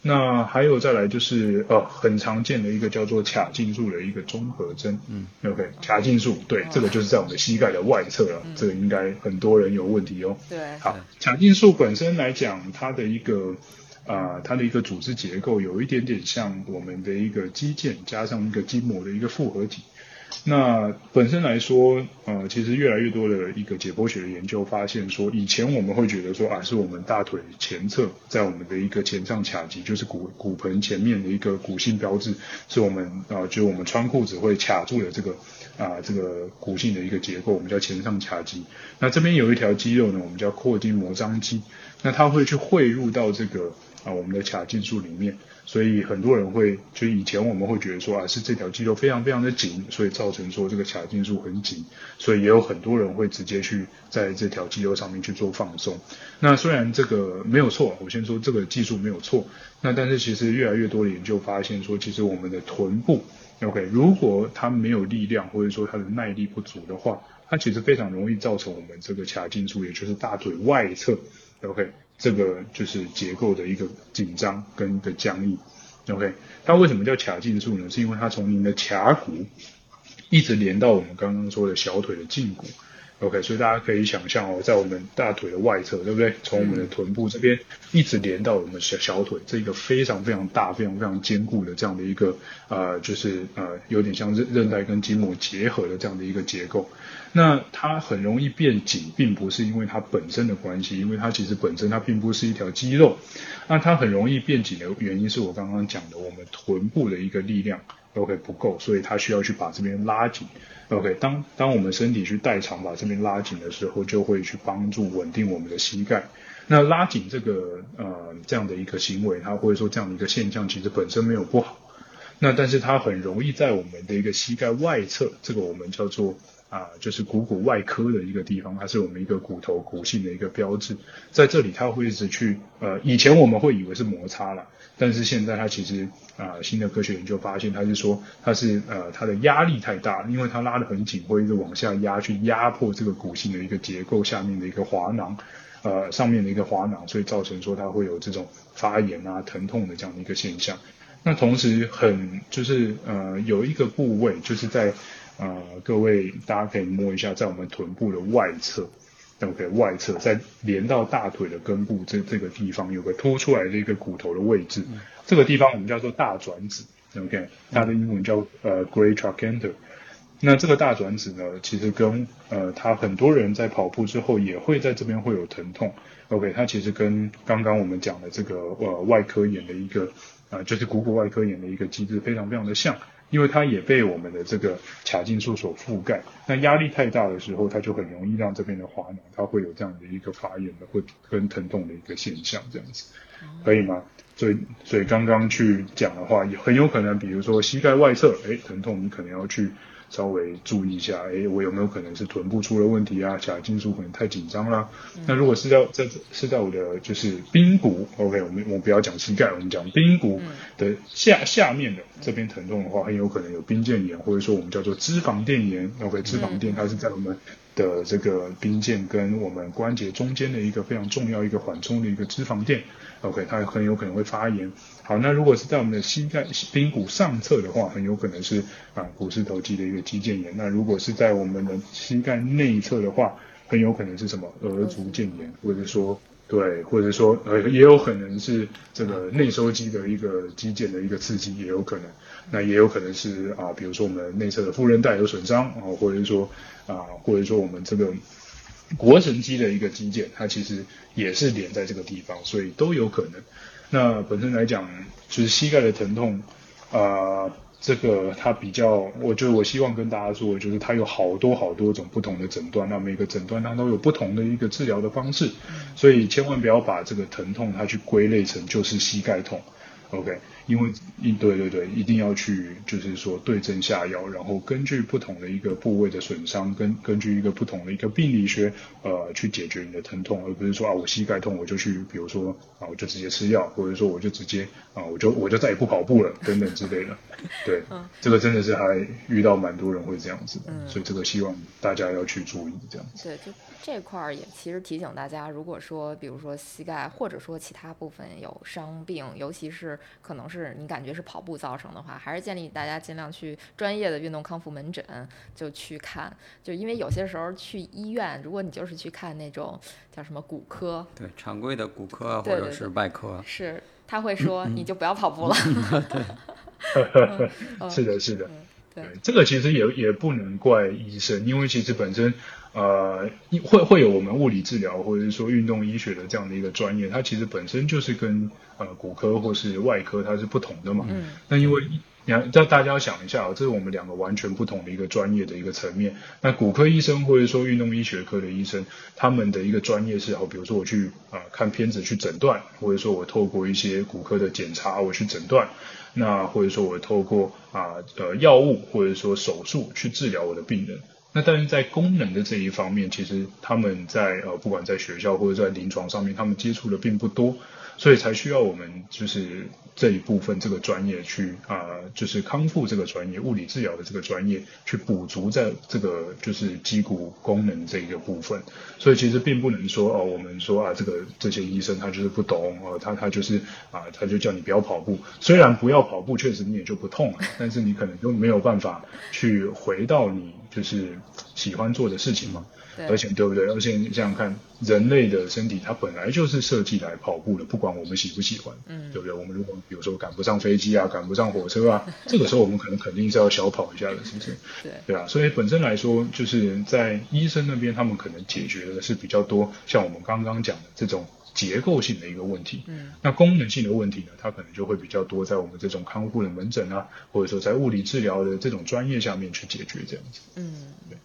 那还有再来就是呃很常见的一个叫做髂胫束的一个综合征，嗯，OK，髂胫束，对，这个就是在我们的膝盖的外侧了，这个应该很多人有问题哦。对，好，髂胫束本身来讲，它的一个啊、它的一个组织结构有一点点像我们的一个肌腱加上一个筋膜的一个复合体。那本身来说，呃，其实越来越多的一个解剖学的研究发现说，以前我们会觉得说啊，是我们大腿前侧在我们的一个前上髂肌，就是骨骨盆前面的一个骨性标志，是我们啊、就我们穿裤子会卡住的这个啊、这个骨性的一个结构，我们叫前上髂肌。那这边有一条肌肉呢，我们叫阔筋膜张肌，那它会去汇入到这个啊、我们的髂胫束里面。所以很多人会，就以前我们会觉得说啊，是这条肌肉非常非常的紧，所以造成说这个髂胫束很紧，所以也有很多人会直接去在这条肌肉上面去做放松。那虽然这个没有错，我先说这个技术没有错，那但是其实越来越多的研究发现说，其实我们的臀部，OK，如果它没有力量或者说它的耐力不足的话，它其实非常容易造成我们这个髂胫束，也就是大腿外侧，OK。这个就是结构的一个紧张跟的僵硬，OK，它为什么叫髂胫束呢？是因为它从您的髂骨一直连到我们刚刚说的小腿的胫骨，OK，所以大家可以想象哦，在我们大腿的外侧，对不对？从我们的臀部这边一直连到我们小小腿，这一个非常非常大、非常非常坚固的这样的一个呃，就是呃，有点像韧韧带跟筋膜结合的这样的一个结构。那它很容易变紧，并不是因为它本身的关系，因为它其实本身它并不是一条肌肉。那它很容易变紧的原因是我刚刚讲的，我们臀部的一个力量 OK 不够，所以它需要去把这边拉紧。OK，当当我们身体去代偿把这边拉紧的时候，就会去帮助稳定我们的膝盖。那拉紧这个呃这样的一个行为，它或者说这样的一个现象，其实本身没有不好。那但是它很容易在我们的一个膝盖外侧，这个我们叫做啊，就是股骨外科的一个地方，它是我们一个骨头骨性的一个标志，在这里它会一直去呃，以前我们会以为是摩擦了，但是现在它其实啊、新的科学研究发现，它是说它是呃它的压力太大，因为它拉得很紧，会一直往下压，去压迫这个骨性的一个结构下面的一个滑囊。呃，上面的一个滑囊，所以造成说它会有这种发炎啊、疼痛的这样的一个现象。那同时很就是呃有一个部位就是在呃各位大家可以摸一下，在我们臀部的外侧，OK 外侧在连到大腿的根部这这个地方有个凸出来的一个骨头的位置，这个地方我们叫做大转子，OK 它的英文叫呃 Great Trochanter。那这个大转子呢，其实跟呃，他很多人在跑步之后也会在这边会有疼痛。OK，它其实跟刚刚我们讲的这个呃外科眼的一个呃，就是股骨外科眼的一个机制非常非常的像，因为它也被我们的这个髂胫束所覆盖。那压力太大的时候，它就很容易让这边的滑囊它会有这样的一个发炎的或跟疼痛的一个现象，这样子可以吗？所以所以刚刚去讲的话，也很有可能，比如说膝盖外侧，哎，疼痛，你可能要去。稍微注意一下，哎，我有没有可能是臀部出了问题啊？髂胫束可能太紧张啦。那如果是在在是在我的就是髌骨，OK，我们我们不要讲膝盖，我们讲髌骨的下下面的这边疼痛的话，很有可能有髌腱炎，或者说我们叫做脂肪垫炎。OK，脂肪垫它是在我们的这个髌腱跟我们关节中间的一个非常重要一个缓冲的一个脂肪垫。OK，它很有可能会发炎。好，那如果是在我们的膝盖髌骨上侧的话，很有可能是啊股四头肌的一个肌腱炎。那如果是在我们的膝盖内侧的话，很有可能是什么额足腱炎，或者说对，或者说呃也有可能是这个内收肌的一个肌腱的一个刺激，也有可能。那也有可能是啊，比如说我们内侧的副韧带有损伤啊，或者是说啊，或者说我们这个腘绳肌的一个肌腱，它其实也是连在这个地方，所以都有可能。那本身来讲，就是膝盖的疼痛啊，这个它比较，我就我希望跟大家说的就是，它有好多好多种不同的诊断，那每个诊断它都有不同的一个治疗的方式，所以千万不要把这个疼痛它去归类成就是膝盖痛，OK。因为一对对对，一定要去就是说对症下药，然后根据不同的一个部位的损伤，根根据一个不同的一个病理学，呃，去解决你的疼痛，而不是说啊我膝盖痛我就去，比如说啊我就直接吃药，或者说我就直接啊我就我就再也不跑步了等等之类的。对，这个真的是还遇到蛮多人会这样子的，所以这个希望大家要去注意这样子。对，就这块儿也其实提醒大家，如果说比如说膝盖或者说其他部分有伤病，尤其是可能是。是你感觉是跑步造成的话，还是建议大家尽量去专业的运动康复门诊就去看，就因为有些时候去医院，如果你就是去看那种叫什么骨科，对常规的骨科或者是外科，是他会说你就不要跑步了。对，是的，是的，对，这个其实也也不能怪医生，因为其实本身。呃，会会有我们物理治疗或者是说运动医学的这样的一个专业，它其实本身就是跟呃骨科或是外科它是不同的嘛。嗯。那因为你要叫大家要想一下，这是我们两个完全不同的一个专业的一个层面。那骨科医生或者说运动医学科的医生，他们的一个专业是好，比如说我去啊看片子去诊断，或者说我透过一些骨科的检查我去诊断，那或者说我透过啊呃药物或者说手术去治疗我的病人。那但是在功能的这一方面，其实他们在呃，不管在学校或者在临床上面，他们接触的并不多。所以才需要我们就是这一部分这个专业去啊，就是康复这个专业、物理治疗的这个专业去补足在这个就是肌骨功能这一个部分。所以其实并不能说哦，我们说啊，这个这些医生他就是不懂哦，他他就是啊，他就叫你不要跑步。虽然不要跑步，确实你也就不痛了，但是你可能就没有办法去回到你就是喜欢做的事情嘛。而且对不对？而且你想想看，人类的身体它本来就是设计来跑步的，不管我们喜不喜欢，嗯，对不对？我们如果比如说赶不上飞机啊，赶不上火车啊，这个时候我们可能肯定是要小跑一下的，是不是？对，对啊。所以本身来说，就是在医生那边，他们可能解决的是比较多，像我们刚刚讲的这种结构性的一个问题。嗯，那功能性的问题呢，它可能就会比较多在我们这种康复的门诊啊，或者说在物理治疗的这种专业下面去解决这样子。嗯，对。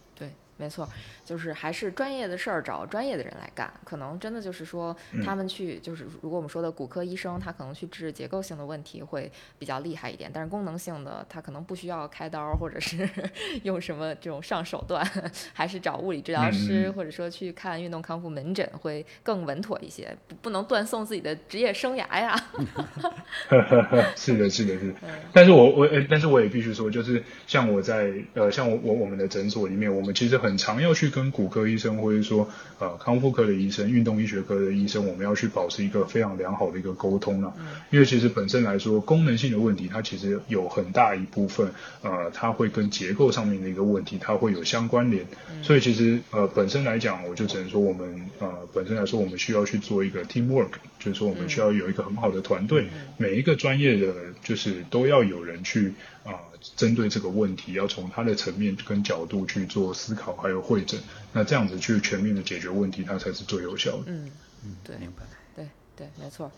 没错，就是还是专业的事儿找专业的人来干。可能真的就是说，他们去就是如果我们说的骨科医生，他可能去治结构性的问题会比较厉害一点。但是功能性的，他可能不需要开刀或者是 用什么这种上手段，还是找物理治疗师或者说去看运动康复门诊会更稳妥一些。不不能断送自己的职业生涯呀。是的，是的，是。但是我我但是我也必须说，就是像我在呃像我我我们的诊所里面，我们其实。很常要去跟骨科医生，或者说呃康复科的医生、运动医学科的医生，我们要去保持一个非常良好的一个沟通了。因为其实本身来说，功能性的问题，它其实有很大一部分呃，它会跟结构上面的一个问题，它会有相关联。所以其实呃本身来讲，我就只能说我们呃本身来说，我们需要去做一个 team work，就是说我们需要有一个很好的团队，每一个专业的就是都要有人去啊。针对这个问题，要从他的层面跟角度去做思考，还有会诊，那这样子去全面的解决问题，它才是最有效的。嗯嗯，对，明白。对对，没错。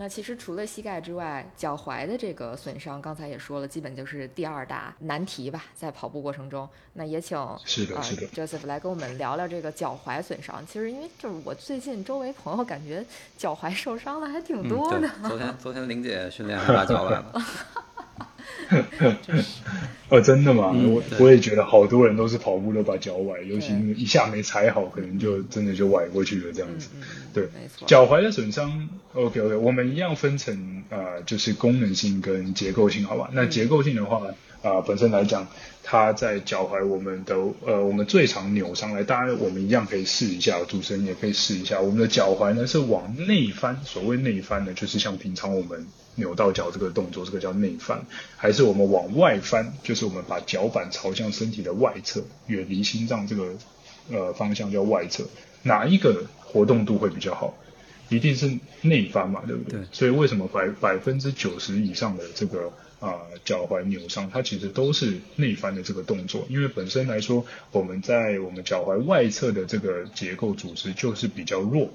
那其实除了膝盖之外，脚踝的这个损伤，刚才也说了，基本就是第二大难题吧，在跑步过程中。那也请是的，是的，Joseph 来跟我们聊聊这个脚踝损伤。其实因为就是我最近周围朋友感觉脚踝受伤的还挺多的。昨天昨天玲姐训练还把脚崴了。哦，真的吗？我我也觉得好多人都是跑步都把脚崴，尤其一下没踩好，可能就真的就崴过去了这样子。对，脚踝的损伤，OK OK，我们一样分成啊，就是功能性跟结构性，好吧？那结构性的话，啊本身来讲，它在脚踝我们的呃我们最常扭伤来，当然我们一样可以试一下，主持人也可以试一下，我们的脚踝呢是往内翻，所谓内翻呢就是像平常我们扭到脚这个动作，这个叫内翻，还是我们往外翻，就是我们把脚板朝向身体的外侧，远离心脏这个呃方向叫外侧，哪一个活动度会比较好？一定是内翻嘛，对不？对所以为什么百百分之九十以上的这个啊、脚踝扭伤，它其实都是内翻的这个动作，因为本身来说，我们在我们脚踝外侧的这个结构组织就是比较弱。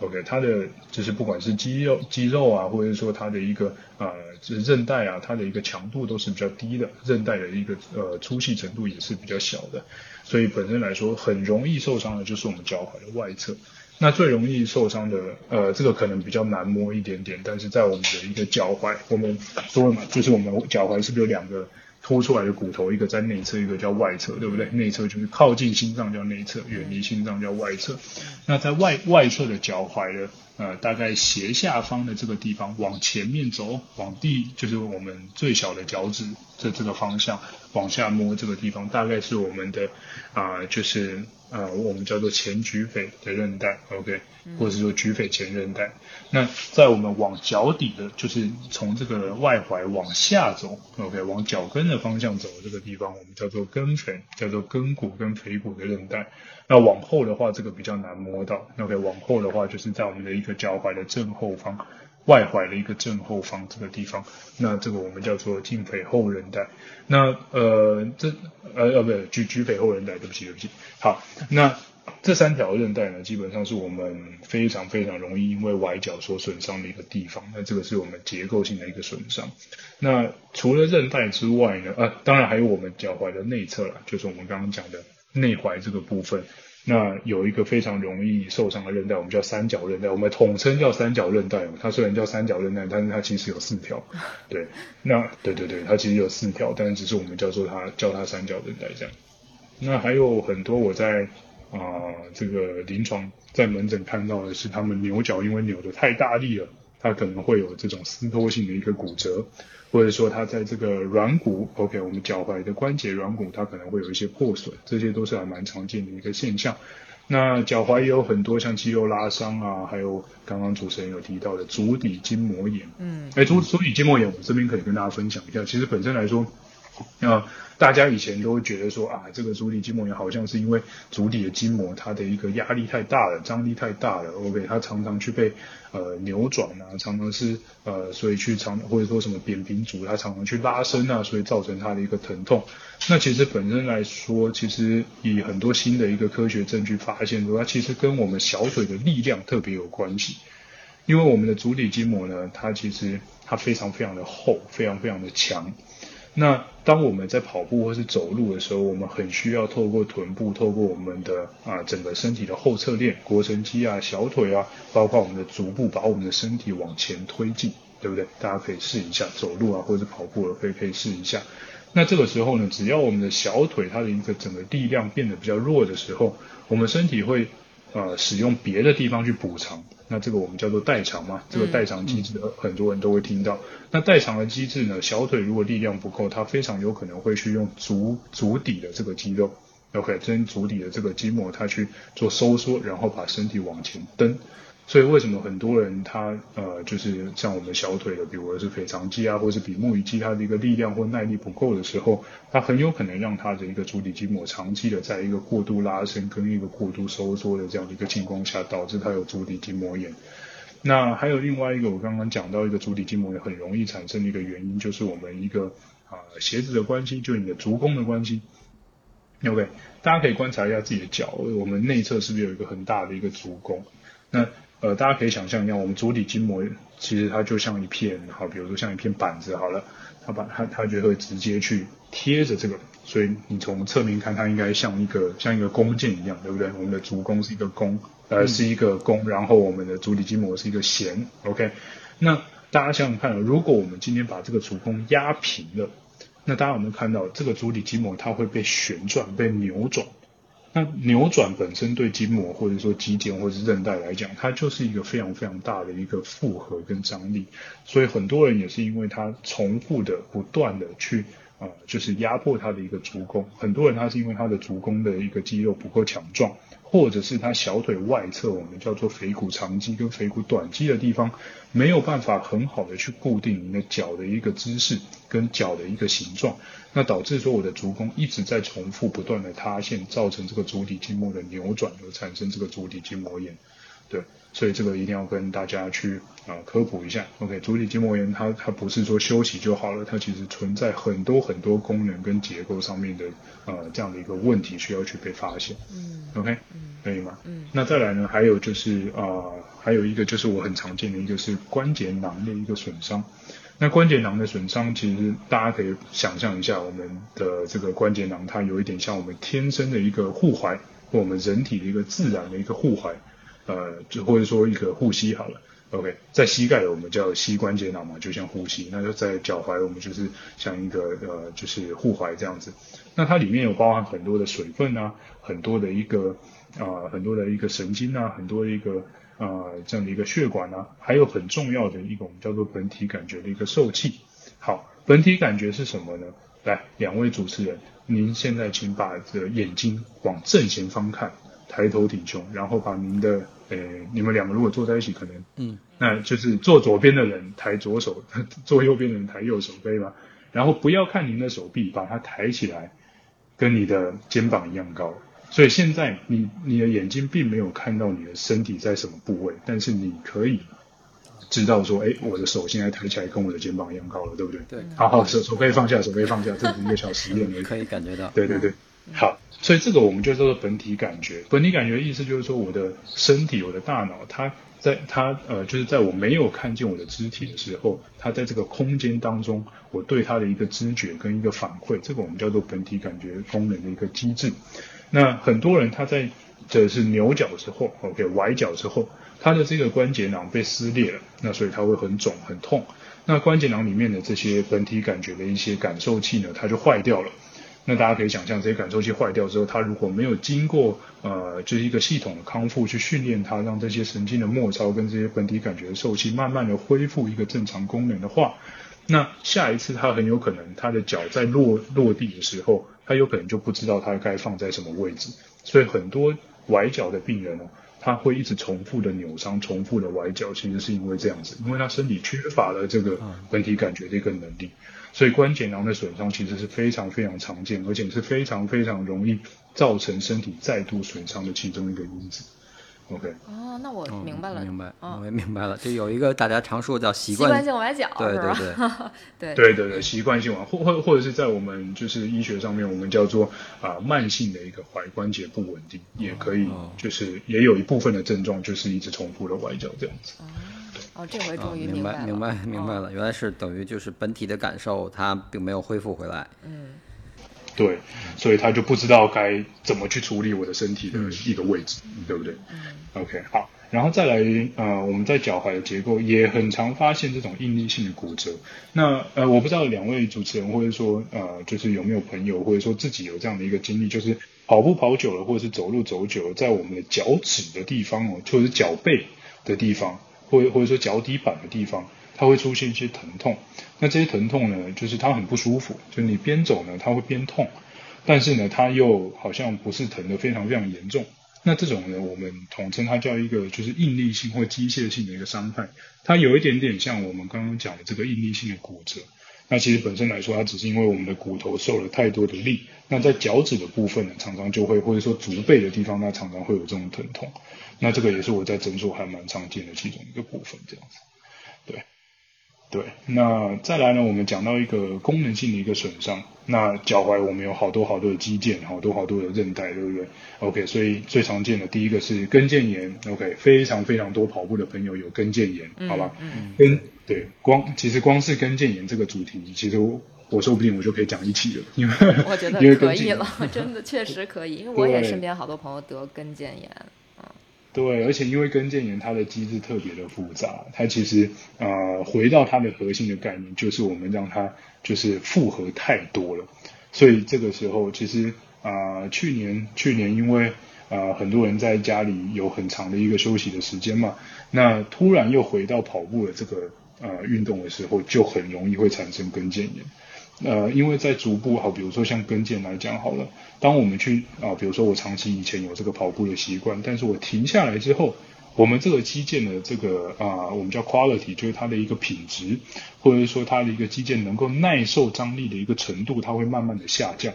OK，它的就是不管是肌肉肌肉啊，或者说它的一个啊，韧带啊，它的一个强度都是比较低的，韧带的一个呃粗细程度也是比较小的，所以本身来说很容易受伤的就是我们脚踝的外侧。那最容易受伤的，呃，这个可能比较难摸一点点，但是在我们的一个脚踝，我们说了嘛，就是我们脚踝是不是有两个凸出来的骨头，一个在内侧，一个叫外侧，对不对？内侧就是靠近心脏叫内侧，远离心脏叫外侧。那在外外侧的脚踝的，呃，大概斜下方的这个地方往前面走，往地就是我们最小的脚趾的这个方向往下摸这个地方，大概是我们的啊、就是呃，我们叫做前举腓的韧带，OK，或者是说举腓前韧带。那在我们往脚底的，就是从这个外踝往下走，OK，往脚跟的方向走这个地方，我们叫做跟腓，叫做跟骨跟腓骨的韧带。那往后的话，这个比较难摸到。OK，往后的话，就是在我们的一个脚踝的正后方，外踝的一个正后方这个地方。那这个我们叫做胫腓后韧带。那呃，这呃呃不举举腓后韧带，对不起对不起。好，那这三条韧带呢，基本上是我们非常非常容易因为崴脚所损伤的一个地方。那这个是我们结构性的一个损伤。那除了韧带之外呢，呃，当然还有我们脚踝的内侧啦，就是我们刚刚讲的内踝这个部分。那有一个非常容易受伤的韧带，我们叫三角韧带，我们统称叫三角韧带。它虽然叫三角韧带，但是它其实有四条。对，那对对对，它其实有四条，但是只是我们叫做它叫它三角韧带这样。那还有很多我在啊、这个临床在门诊看到的是，他们扭脚因为扭的太大力了，它可能会有这种撕脱性的一个骨折，或者说它在这个软骨，OK，我们脚踝的关节软骨它可能会有一些破损，这些都是还蛮常见的一个现象。那脚踝也有很多像肌肉拉伤啊，还有刚刚主持人有提到的足底筋膜炎。嗯，哎，足足底筋膜炎，我这边可以跟大家分享一下。其实本身来说，那，大家以前都会觉得说啊，这个足底筋膜炎好像是因为足底的筋膜它的一个压力太大了，张力太大了，OK，它常常去被呃扭转啊，常常是呃，所以去常或者说什么扁平足，它常常去拉伸啊，所以造成它的一个疼痛。那其实本身来说，其实以很多新的一个科学证据发现说，它其实跟我们小腿的力量特别有关系。因为我们的足底筋膜呢，它其实它非常非常的厚，非常非常的强。那当我们在跑步或是走路的时候，我们很需要透过臀部，透过我们的啊整个身体的后侧链、腘绳肌啊、小腿啊，包括我们的足部，把我们的身体往前推进，对不对？大家可以试一下走路啊，或者是跑步了，可以可以试一下。那这个时候呢，只要我们的小腿它的一个整个力量变得比较弱的时候，我们身体会呃使用别的地方去补偿。那这个我们叫做代偿嘛，这个代偿机制很多人都会听到。那代偿的机制呢，小腿如果力量不够，它非常有可能会去用足足底的这个肌肉，OK，跟足底的这个筋膜，它去做收缩，然后把身体往前蹬。所以为什么很多人他呃就是像我们小腿的，比如是腓肠肌啊，或者是比目鱼肌，它的一个力量或耐力不够的时候，它很有可能让它的一个足底筋膜长期的在一个过度拉伸跟一个过度收缩的这样的一个情况下，导致它有足底筋膜炎。那还有另外一个，我刚刚讲到一个足底筋膜炎很容易产生的一个原因，就是我们一个啊、鞋子的关系，就你的足弓的关系。OK，大家可以观察一下自己的脚，我们内侧是不是有一个很大的一个足弓？那呃，大家可以想象一下，我们足底筋膜其实它就像一片好，比如说像一片板子好了，它把它它就会直接去贴着这个，所以你从侧面看，它应该像一个像一个弓箭一样，对不对？我们的足弓是一个弓，呃，是一个弓，然后我们的足底筋膜是一个弦，OK？那大家想想看，如果我们今天把这个足弓压平了，那大家有没有看到这个足底筋膜它会被旋转、被扭转？那扭转本身对筋膜或者说肌腱或者是韧带来讲，它就是一个非常非常大的一个负荷跟张力，所以很多人也是因为他重复的、不断的去呃，就是压迫他的一个足弓。很多人他是因为他的足弓的一个肌肉不够强壮，或者是他小腿外侧我们叫做腓骨长肌跟腓骨短肌的地方没有办法很好的去固定你的脚的一个姿势跟脚的一个形状，那导致说我的足弓一直在重复不断的塌陷，造成这个足底筋膜的扭转而产生这个足底筋膜炎。对，所以这个一定要跟大家去啊科普一下。OK，足底筋膜炎它它不是说休息就好了，它其实存在很多很多功能跟结构上面的呃这样的一个问题需要去被发现。嗯 OK，嗯可以吗？嗯那再来呢，还有就是呃还有一个就是我很常见的一个是关节囊的一个损伤。那关节囊的损伤，其实大家可以想象一下，我们的这个关节囊它有一点像我们天生的一个护踝，我们人体的一个自然的一个护踝。呃，就或者说一个护膝好了。OK，在膝盖我们叫膝关节囊嘛，就像护膝；那就在脚踝，我们就是像一个呃，就是护踝这样子。那它里面有包含很多的水分啊，很多的一个啊、很多的一个神经啊，很多的一个啊这样的一个血管啊，还有很重要的一个我们叫做本体感觉的一个受气。好，本体感觉是什么呢？来，两位主持人，您现在请把这个眼睛往正前方看，抬头挺胸，然后把您的，呃，你们两个如果坐在一起，可能，嗯，那就是坐左边的人抬左手，坐右边的人抬右手，可以吗？然后不要看您的手臂，把它抬起来，跟你的肩膀一样高。所以现在你你的眼睛并没有看到你的身体在什么部位，但是你可以知道说，哎，我的手现在抬起来跟我的肩膀一样高了，对不对？对，好好，手 手可以放下，手可以放下，这只是一个小实验而已。可以感觉到。对对对，好，所以这个我们就叫做本体感觉。本体感觉的意思就是说，我的身体、我的大脑，它在它呃，就是在我没有看见我的肢体的时候，它在这个空间当中，我对它的一个知觉跟一个反馈，这个我们叫做本体感觉功能的一个机制。那很多人他在这是扭脚之后，OK，崴脚之后，他的这个关节囊被撕裂了，那所以他会很肿很痛。那关节囊里面的这些本体感觉的一些感受器呢，它就坏掉了。那大家可以想象，这些感受器坏掉之后，它如果没有经过呃，就是一个系统的康复去训练它，让这些神经的末梢跟这些本体感觉的受器慢慢的恢复一个正常功能的话，那下一次它很有可能，它的脚在落落地的时候，它有可能就不知道他该放在什么位置。所以很多崴脚的病人呢，他会一直重复的扭伤、重复的崴脚，其实是因为这样子，因为他身体缺乏了这个本体感觉的一个能力。所以关节囊的损伤其实是非常非常常见，而且是非常非常容易造成身体再度损伤的其中一个因子。OK，哦，那我嗯明白了，明白，嗯我也明白了。就有一个大家常说叫习习惯惯，性崴脚对对？对 对对对对，习惯性崴，或或或者是在我们就是医学上面，我们叫做啊、慢性的一个踝关节不稳定，也可以哦就是也有一部分的症状就是一直重复的崴脚这样子。哦，这回啊终于明白了，明白明白哦。了，原来是等于就是本体的感受，它并没有恢复回来。嗯对，所以他就不知道该怎么去处理我的身体的一个位置，对不对？OK，好，然后再来，呃，我们在脚踝的结构也很常发现这种应力性的骨折。那呃，我不知道两位主持人或者说呃，就是有没有朋友或者说自己有这样的一个经历，就是跑步跑久了，或者是走路走久了，在我们的脚趾的地方哦，或者是脚背的地方，或者或者说脚底板的地方，它会出现一些疼痛。那这些疼痛呢，就是它很不舒服，就你边走呢，它会边痛，但是呢，它又好像不是疼得非常非常严重。那这种呢，我们统称它叫一个就是应力性或机械性的一个伤害，它有一点点像我们刚刚讲的这个应力性的骨折。那其实本身来说，它只是因为我们的骨头受了太多的力。那在脚趾的部分呢，常常就会或者说足背的地方，它常常会有这种疼痛。那这个也是我在诊所还蛮常见的其中一个部分，这样子。对。对，那再来呢？我们讲到一个功能性的一个损伤。那脚踝我们有好多好多的肌腱，好多好多的韧带，对不对？OK，所以最常见的第一个是跟腱炎。OK，非常非常多跑步的朋友有跟腱炎，好吧？嗯跟对光其实光是跟腱炎这个主题，其实我我说不定我就可以讲一期了，因为 我觉得可以了，真的确实可以，因为我也身边好多朋友得跟腱炎。对，而且因为跟腱炎它的机制特别的复杂，它其实呃回到它的核心的概念，就是我们让它就是负荷太多了，所以这个时候其实啊、去年去年因为啊、很多人在家里有很长的一个休息的时间嘛，那突然又回到跑步的这个呃运动的时候，就很容易会产生跟腱炎。呃，因为在逐步好，比如说像跟腱来讲好了，当我们去啊，比如说我长期以前有这个跑步的习惯，但是我停下来之后，我们这个肌腱的这个啊，我们叫 quality，就是它的一个品质，或者是说它的一个肌腱能够耐受张力的一个程度，它会慢慢的下降。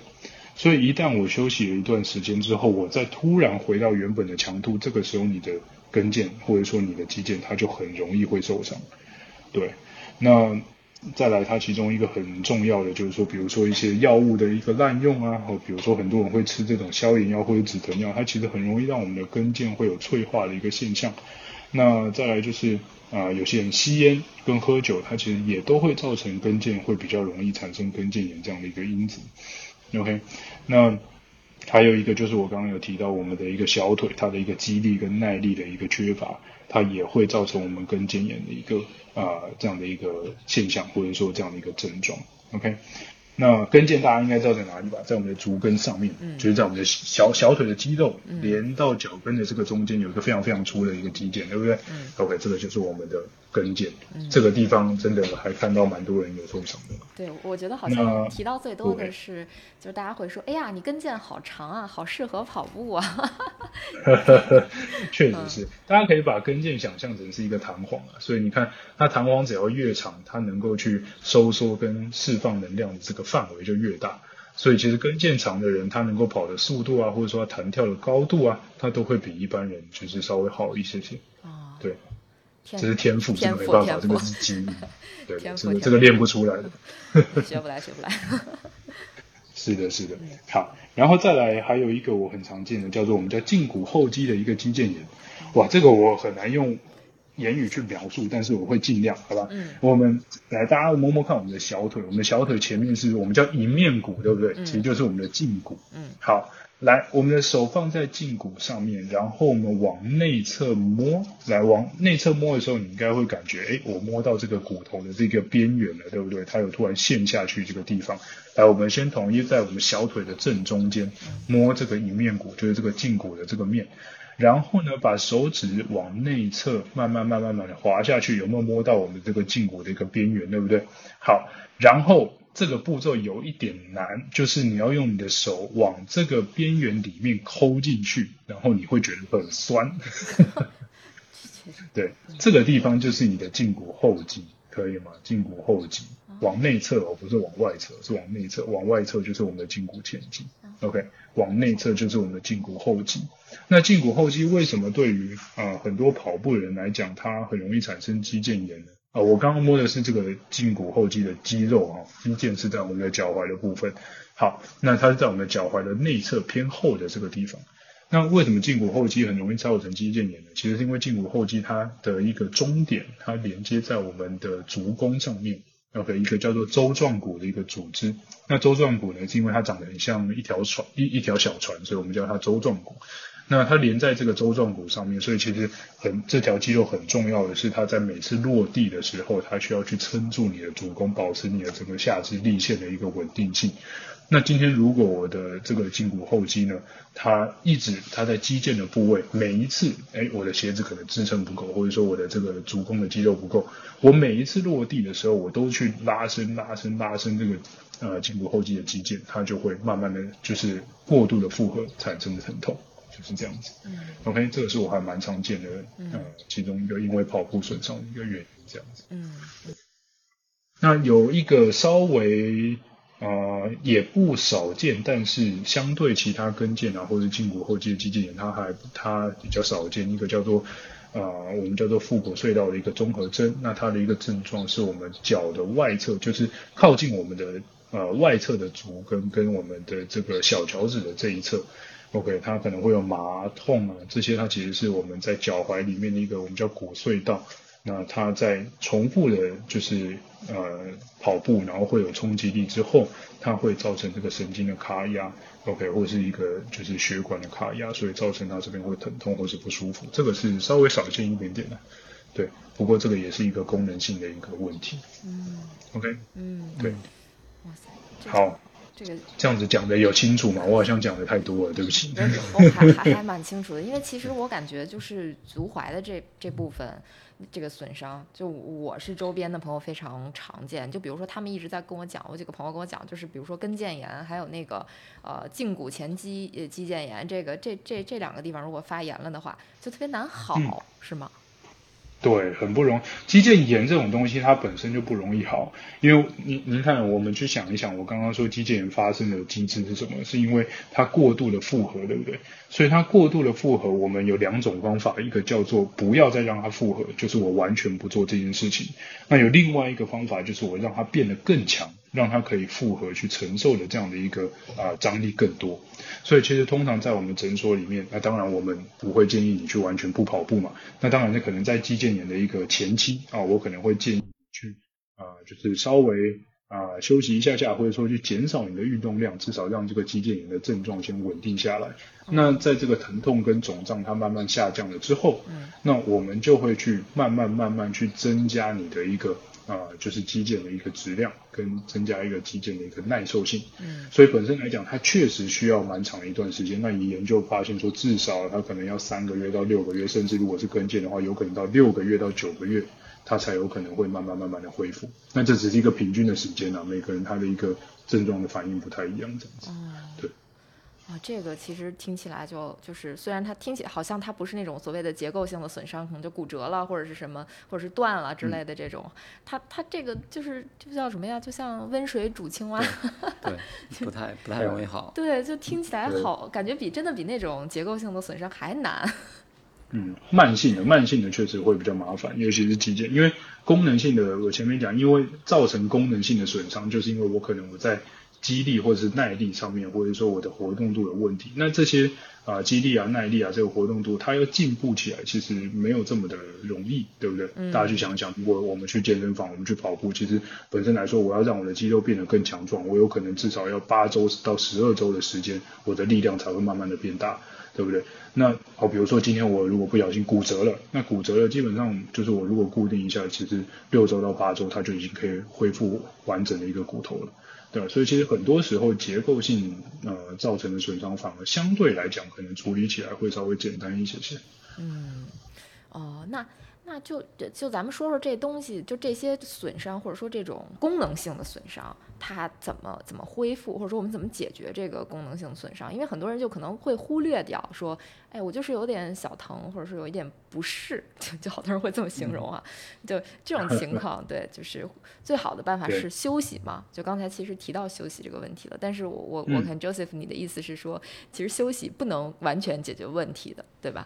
所以一旦我休息了一段时间之后，我再突然回到原本的强度，这个时候你的跟腱或者说你的肌腱，它就很容易会受伤。对，那。再来，它其中一个很重要的就是说，比如说一些药物的一个滥用啊，或比如说很多人会吃这种消炎药或者止疼药，它其实很容易让我们的跟腱会有脆化的一个现象。那再来就是啊，有些人吸烟跟喝酒，它其实也都会造成跟腱会比较容易产生跟腱炎这样的一个因子。OK，那还有一个就是我刚刚有提到我们的一个小腿，它的一个肌力跟耐力的一个缺乏。它也会造成我们跟腱炎的一个啊这样的一个现象，或者说这样的一个症状。OK。那跟腱大家应该知道在哪里吧？在我们的足跟上面，就是在我们的小小腿的肌肉连到脚跟的这个中间有一个非常非常粗的一个肌腱，对不对嗯？OK，这个就是我们的跟腱。这个地方真的还看到蛮多人有受伤的。对，我觉得好像提到最多的是，就是大家会说：“哎呀，你跟腱好长啊，好适合跑步啊。”确实是，大家可以把跟腱想象成是一个弹簧啊，所以你看，它弹簧只要越长，它能够去收缩跟释放能量的这个。范围就越大，所以其实跟腱长的人，他能够跑的速度啊，或者说他弹跳的高度啊，他都会比一般人就是稍微好一些些。哦，对，这是天赋，这个没办法，这个是基因，对，这个这个练不出来的，学不来，学不来。是的，是的。好，然后再来还有一个我很常见的，叫做我们叫胫骨后肌的一个肌腱炎。哇，这个我很难用。言语去描述，但是我会尽量，好吧？嗯，我们来，大家摸摸看我们的小腿，我们的小腿前面是我们叫迎面骨，对不对？其实就是我们的胫骨。嗯，好，来，我们的手放在胫骨上面，然后我们往内侧摸，来往内侧摸的时候，你应该会感觉，哎，我摸到这个骨头的这个边缘了，对不对？它有突然陷下去这个地方。来，我们先统一在我们小腿的正中间摸这个迎面骨，就是这个胫骨的这个面。然后呢，把手指往内侧慢慢、慢、慢慢的滑下去，有没有摸到我们这个胫骨的一个边缘，对不对？好，然后这个步骤有一点难，就是你要用你的手往这个边缘里面抠进去，然后你会觉得很酸。对，这个地方就是你的胫骨后肌，可以吗？胫骨后肌往内侧哦，不是往外侧，是往内侧，往外侧就是我们的胫骨前肌。OK，往内侧就是我们的胫骨后肌。那胫骨后肌为什么对于啊很多跑步的人来讲，它很容易产生肌腱炎呢？啊，我刚刚摸的是这个胫骨后肌的肌肉啊，肌腱是在我们的脚踝的部分。好，那它是在我们的脚踝的内侧偏后的这个地方。那为什么胫骨后肌很容易造成肌腱炎呢？其实是因为胫骨后肌它的一个终点，它连接在我们的足弓上面。OK，一个叫做舟状骨的一个组织。那舟状骨呢，是因为它长得很像一条船，一一条小船，所以我们叫它舟状骨。那它连在这个舟状骨上面，所以其实很这条肌肉很重要的是，它在每次落地的时候，它需要去撑住你的足弓，保持你的整个下肢力线的一个稳定性。那今天如果我的这个胫骨后肌呢，它一直它在肌腱的部位，每一次，哎，我的鞋子可能支撑不够，或者说我的这个足弓的肌肉不够，我每一次落地的时候，我都去拉伸、拉伸、拉伸这个呃胫骨后肌的肌腱，它就会慢慢的就是过度的负荷产生的疼痛，就是这样子。嗯，OK，这个是我还蛮常见的，呃，其中一个因为跑步损伤的一个原因，这样子。嗯，那有一个稍微。啊，也不少见，但是相对其他跟腱啊，或者胫骨后肌的肌腱炎，它还它比较少见。一个叫做啊，我们叫做腹股隧道的一个综合征，那它的一个症状是我们脚的外侧，就是靠近我们的呃外侧的足跟跟我们的这个小脚趾的这一侧，OK，它可能会有麻痛啊，这些它其实是我们在脚踝里面的一个我们叫骨隧道。那它在重复的，就是呃跑步，然后会有冲击力之后，它会造成这个神经的卡压，OK，或者是一个就是血管的卡压，所以造成它这边会疼痛或是不舒服，这个是稍微少见一点点的，对，不过这个也是一个功能性的一个问题，嗯，OK，嗯，对，哇塞，好。这个这样子讲的有清楚吗？我好像讲的太多了，对不起。我还还还蛮清楚的，因为其实我感觉就是足踝的这这部分。这个损伤，就我是周边的朋友非常常见。就比如说，他们一直在跟我讲，我几个朋友跟我讲，就是比如说跟腱炎，还有那个呃胫骨前肌呃肌腱炎，这个这这这两个地方如果发炎了的话，就特别难好，是吗？对，很不容易。肌腱炎这种东西，它本身就不容易好，因为您您看，我们去想一想，我刚刚说肌腱炎发生的机制是什么？是因为它过度的负荷，对不对？所以它过度的复合，我们有两种方法，一个叫做不要再让它复合，就是我完全不做这件事情。那有另外一个方法，就是我让它变得更强。让它可以复合去承受的这样的一个啊张力更多，所以其实通常在我们诊所里面，那当然我们不会建议你去完全不跑步嘛。那当然，那可能在肌腱炎的一个前期啊，我可能会建议去啊，就是稍微啊休息一下下，或者说去减少你的运动量，至少让这个肌腱炎的症状先稳定下来。那在这个疼痛跟肿胀它慢慢下降了之后，那我们就会去慢慢慢慢去增加你的一个。啊，就是肌腱的一个质量跟增加一个肌腱的一个耐受性，嗯，所以本身来讲，它确实需要蛮长一段时间。那你研究发现说，至少它可能要三个月到六个月，甚至如果是跟腱的话，有可能到六个月到九个月，它才有可能会慢慢慢慢的恢复。那这只是一个平均的时间啊，每个人他的一个症状的反应不太一样，这样子，对。啊，这个其实听起来就就是，虽然它听起来好像它不是那种所谓的结构性的损伤，可能就骨折了或者是什么，或者是断了之类的这种，它它这个就是就叫什么呀？就像温水煮青蛙，对，不太不太容易好。对，就听起来好，感觉比真的比那种结构性的损伤还难。嗯，慢性的慢性的确实会比较麻烦，尤其是肌腱，因为功能性的我前面讲，因为造成功能性的损伤，就是因为我可能我在。肌力或者是耐力上面，或者说我的活动度有问题，那这些啊肌力啊耐力啊这个活动度，它要进步起来，其实没有这么的容易，对不对？大家去想想，如果我们去健身房，我们去跑步，其实本身来说，我要让我的肌肉变得更强壮，我有可能至少要八周到十二周的时间，我的力量才会慢慢的变大，对不对？那好，比如说今天我如果不小心骨折了，那骨折了基本上就是我如果固定一下，其实六周到八周，它就已经可以恢复完整的一个骨头了。对吧，所以其实很多时候结构性呃造成的损伤反而相对来讲可能处理起来会稍微简单一些些。嗯，哦，那。那就就咱们说说这东西，就这些损伤或者说这种功能性的损伤，它怎么怎么恢复，或者说我们怎么解决这个功能性损伤？因为很多人就可能会忽略掉，说，哎，我就是有点小疼，或者是有一点不适，就就好多人会这么形容啊。就这种情况，对，就是最好的办法是休息嘛。就刚才其实提到休息这个问题了，但是我我我看 Joseph，你的意思是说，其实休息不能完全解决问题的，对吧？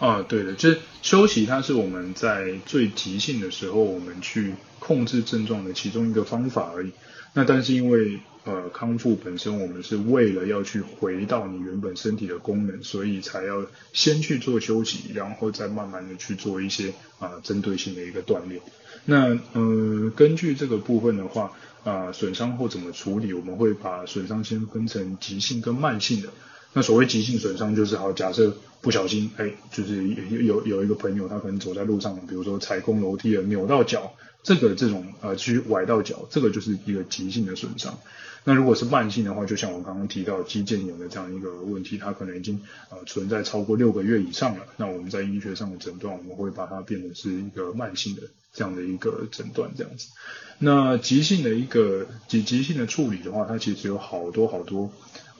啊，对的，就是休息，它是我们在最急性的时候，我们去控制症状的其中一个方法而已。那但是因为呃康复本身，我们是为了要去回到你原本身体的功能，所以才要先去做休息，然后再慢慢的去做一些啊针对性的一个锻炼。那呃根据这个部分的话，啊损伤后怎么处理，我们会把损伤先分成急性跟慢性的。那所谓急性损伤，就是好假设。不小心，哎，就是有有有一个朋友，他可能走在路上，比如说踩空楼梯了，扭到脚，这个这种呃去崴到脚，这个就是一个急性的损伤。那如果是慢性的话，就像我刚刚提到肌腱炎的这样一个问题，它可能已经呃存在超过六个月以上了。那我们在医学上的诊断，我们会把它变成是一个慢性的这样的一个诊断这样子。那急性的一个急急性的处理的话，它其实有好多好多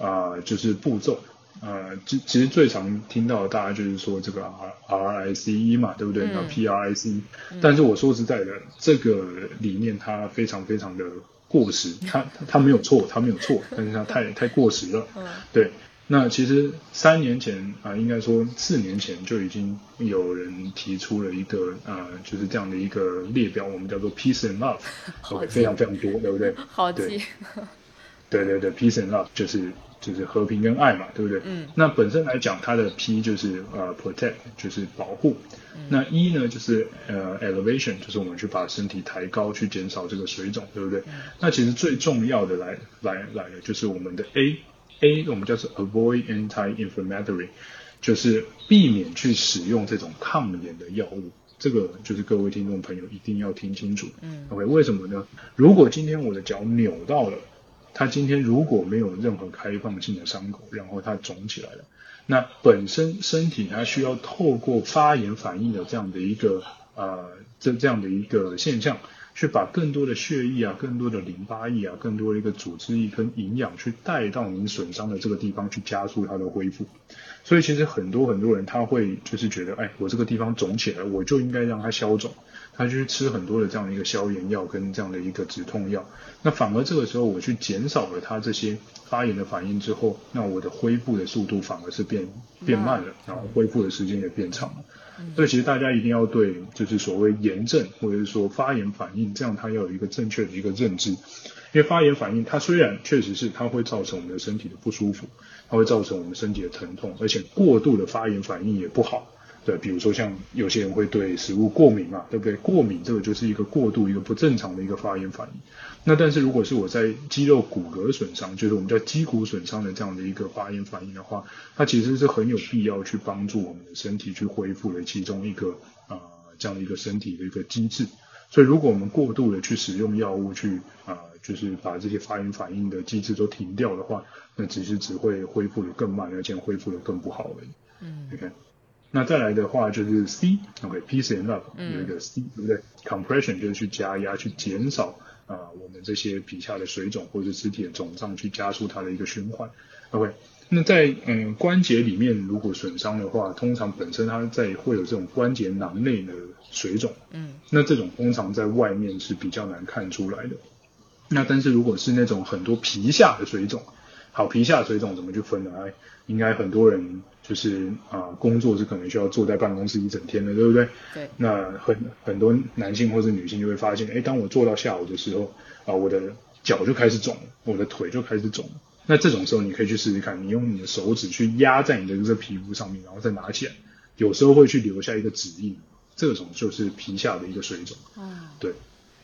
啊，就是步骤。呃，其其实最常听到的大家就是说这个 R R I C E 嘛，对不对？那 P R I C，但是我说实在的，这个理念它非常非常的过时，它它没有错，它没有错，但是它太太过时了。对，那其实三年前啊，应该说四年前就已经有人提出了一个呃，就是这样的一个列表，我们叫做 Peace and Love，非常非常多，对不对？好记。对对对，Peace and Love 就是。就是和平跟爱嘛，对不对？嗯。那本身来讲，它的 P 就是呃 protect，就是保护。那 E 呢，就是呃 elevation，就是我们去把身体抬高，去减少这个水肿，对不对？那其实最重要的来来来的就是我们的 A，A 我们叫做 avoid anti-inflammatory，就是避免去使用这种抗炎的药物。这个就是各位听众朋友一定要听清楚。嗯。OK，为什么呢？如果今天我的脚扭到了。它今天如果没有任何开放性的伤口，然后它肿起来了，那本身身体它需要透过发炎反应的这样的一个呃这这样的一个现象。去把更多的血液啊、更多的淋巴液啊、更多的一个组织液跟营养去带到您损伤的这个地方，去加速它的恢复。所以其实很多很多人他会就是觉得，哎，我这个地方肿起来，我就应该让它消肿，他就去吃很多的这样的一个消炎药跟这样的一个止痛药。那反而这个时候我去减少了他这些发炎的反应之后，那我的恢复的速度反而是变变慢了，然后恢复的时间也变长了。所以其实大家一定要对，就是所谓炎症或者是说发炎反应，这样它要有一个正确的一个认知。因为发炎反应，它虽然确实是它会造成我们的身体的不舒服，它会造成我们身体的疼痛，而且过度的发炎反应也不好。对，比如说像有些人会对食物过敏嘛，对不对？过敏这个就是一个过度、一个不正常的一个发炎反应。那但是如果是我在肌肉骨骼损伤，就是我们叫肌骨损伤的这样的一个发炎反应的话，它其实是很有必要去帮助我们的身体去恢复的其中一个啊这样的一个身体的一个机制。所以如果我们过度的去使用药物去啊，就是把这些发炎反应的机制都停掉的话，那其实只会恢复的更慢，而且恢复的更不好而已。嗯，OK。那再来的话就是 and love 有一个 C，对不对？compression 就是去加压，去减少啊我们这些皮下的水肿或者肢体的肿胀，去加速它的一个循环。OK，那在嗯关节里面如果损伤的话，通常本身它在会有这种关节囊内的水肿，嗯，那这种通常在外面是比较难看出来的。那但是如果是那种很多皮下的水肿，好，皮下水肿怎么去分呢？哎，应该很多人。就是啊，工作是可能需要坐在办公室一整天的，对不对？对。那很很多男性或者女性就会发现，哎，当我坐到下午的时候，啊，我的脚就开始肿，我的腿就开始肿。那这种时候，你可以去试试看，你用你的手指去压在你的这个皮肤上面，然后再拿起来，有时候会去留下一个指印，这种就是皮下的一个水肿。啊。对。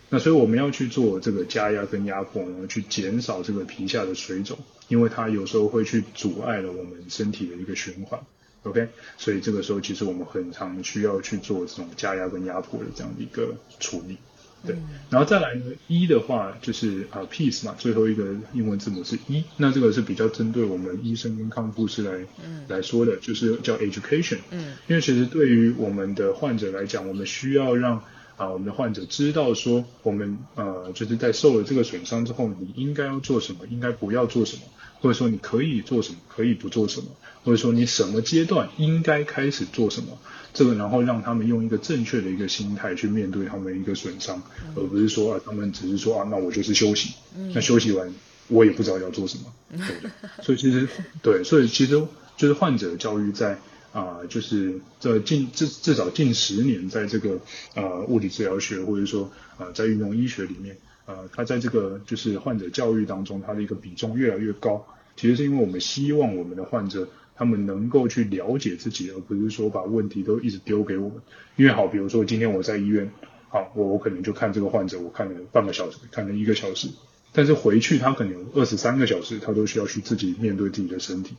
那所以我们要去做这个加压跟压迫呢，去减少这个皮下的水肿，因为它有时候会去阻碍了我们身体的一个循环，OK？所以这个时候其实我们很常需要去做这种加压跟压迫的这样的一个处理，对。然后再来呢，一的话就是啊，peace 嘛，最后一个英文字母是一，那这个是比较针对我们医生跟康复师来来说的，就是叫 education，嗯，因为其实对于我们的患者来讲，我们需要让啊，我们的患者知道说，我们呃，就是在受了这个损伤之后，你应该要做什么，应该不要做什么，或者说你可以做什么，可以不做什么，或者说你什么阶段应该开始做什么，这个然后让他们用一个正确的一个心态去面对他们一个损伤，而不是说啊，他们只是说啊，那我就是休息，那休息完我也不知道要做什么，对不对？所以其实对，所以其实就是患者教育在。啊，就是这近至至少近十年，在这个呃物理治疗学或者说呃在运动医学里面，呃，它在这个就是患者教育当中，它的一个比重越来越高。其实是因为我们希望我们的患者他们能够去了解自己，而不是说把问题都一直丢给我们。因为好，比如说今天我在医院，好，我我可能就看这个患者，我看了半个小时，看了一个小时，但是回去他可能有二十三个小时，他都需要去自己面对自己的身体。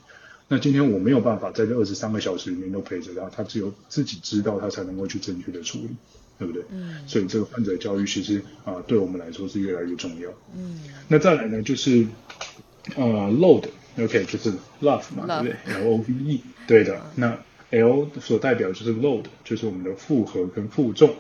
那今天我没有办法在这二十三个小时里面都陪着他，他只有自己知道他才能够去正确的处理，对不对？嗯。所以这个患者教育其实啊，对我们来说是越来越重要。嗯。那再来呢，就是呃，load，OK，就是 love 嘛，对不对？L O V E，对的。那 L 所代表就是 load，就是我们的负荷跟负重。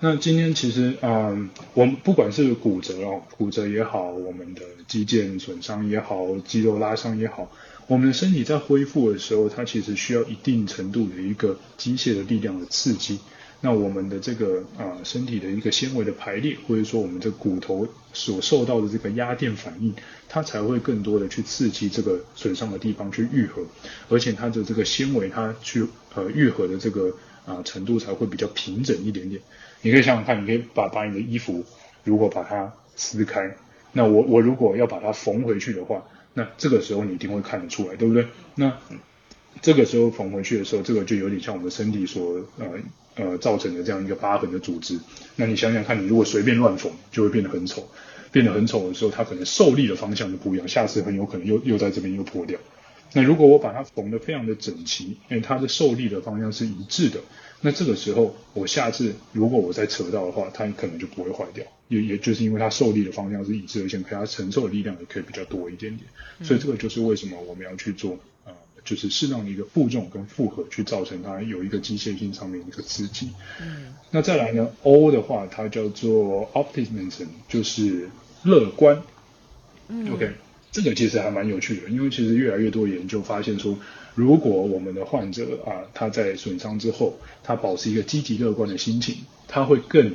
那今天其实啊，我们不管是骨折哦，骨折也好，我们的肌腱损伤也好，肌肉拉伤也好。我们的身体在恢复的时候，它其实需要一定程度的一个机械的力量的刺激。那我们的这个啊身体的一个纤维的排列，或者说我们这骨头所受到的这个压电反应，它才会更多的去刺激这个损伤的地方去愈合，而且它的这个纤维它去呃愈合的这个啊程度才会比较平整一点点。你可以想想看，你可以把把你的衣服如果把它撕开，那我我如果要把它缝回去的话。那这个时候你一定会看得出来，对不对？那这个时候缝回去的时候，这个就有点像我们身体所呃呃造成的这样一个疤痕的组织。那你想想看，你如果随便乱缝，就会变得很丑。变得很丑的时候，它可能受力的方向就不一样，下次很有可能又又在这边又破掉。那如果我把它缝得非常的整齐，因为它的受力的方向是一致的，那这个时候我下次如果我再扯到的话，它可能就不会坏掉。也也就是因为它受力的方向是一致，而且它承受的力量也可以比较多一点点。所以这个就是为什么我们要去做呃，就是适当的一个负重跟负荷，去造成它有一个机械性上面一个刺激。嗯，那再来呢，O 的话，它叫做 optimism，就是乐观。嗯 OK，这个其实还蛮有趣的，因为其实越来越多研究发现说，如果我们的患者啊，他在损伤之后，他保持一个积极乐观的心情，他会更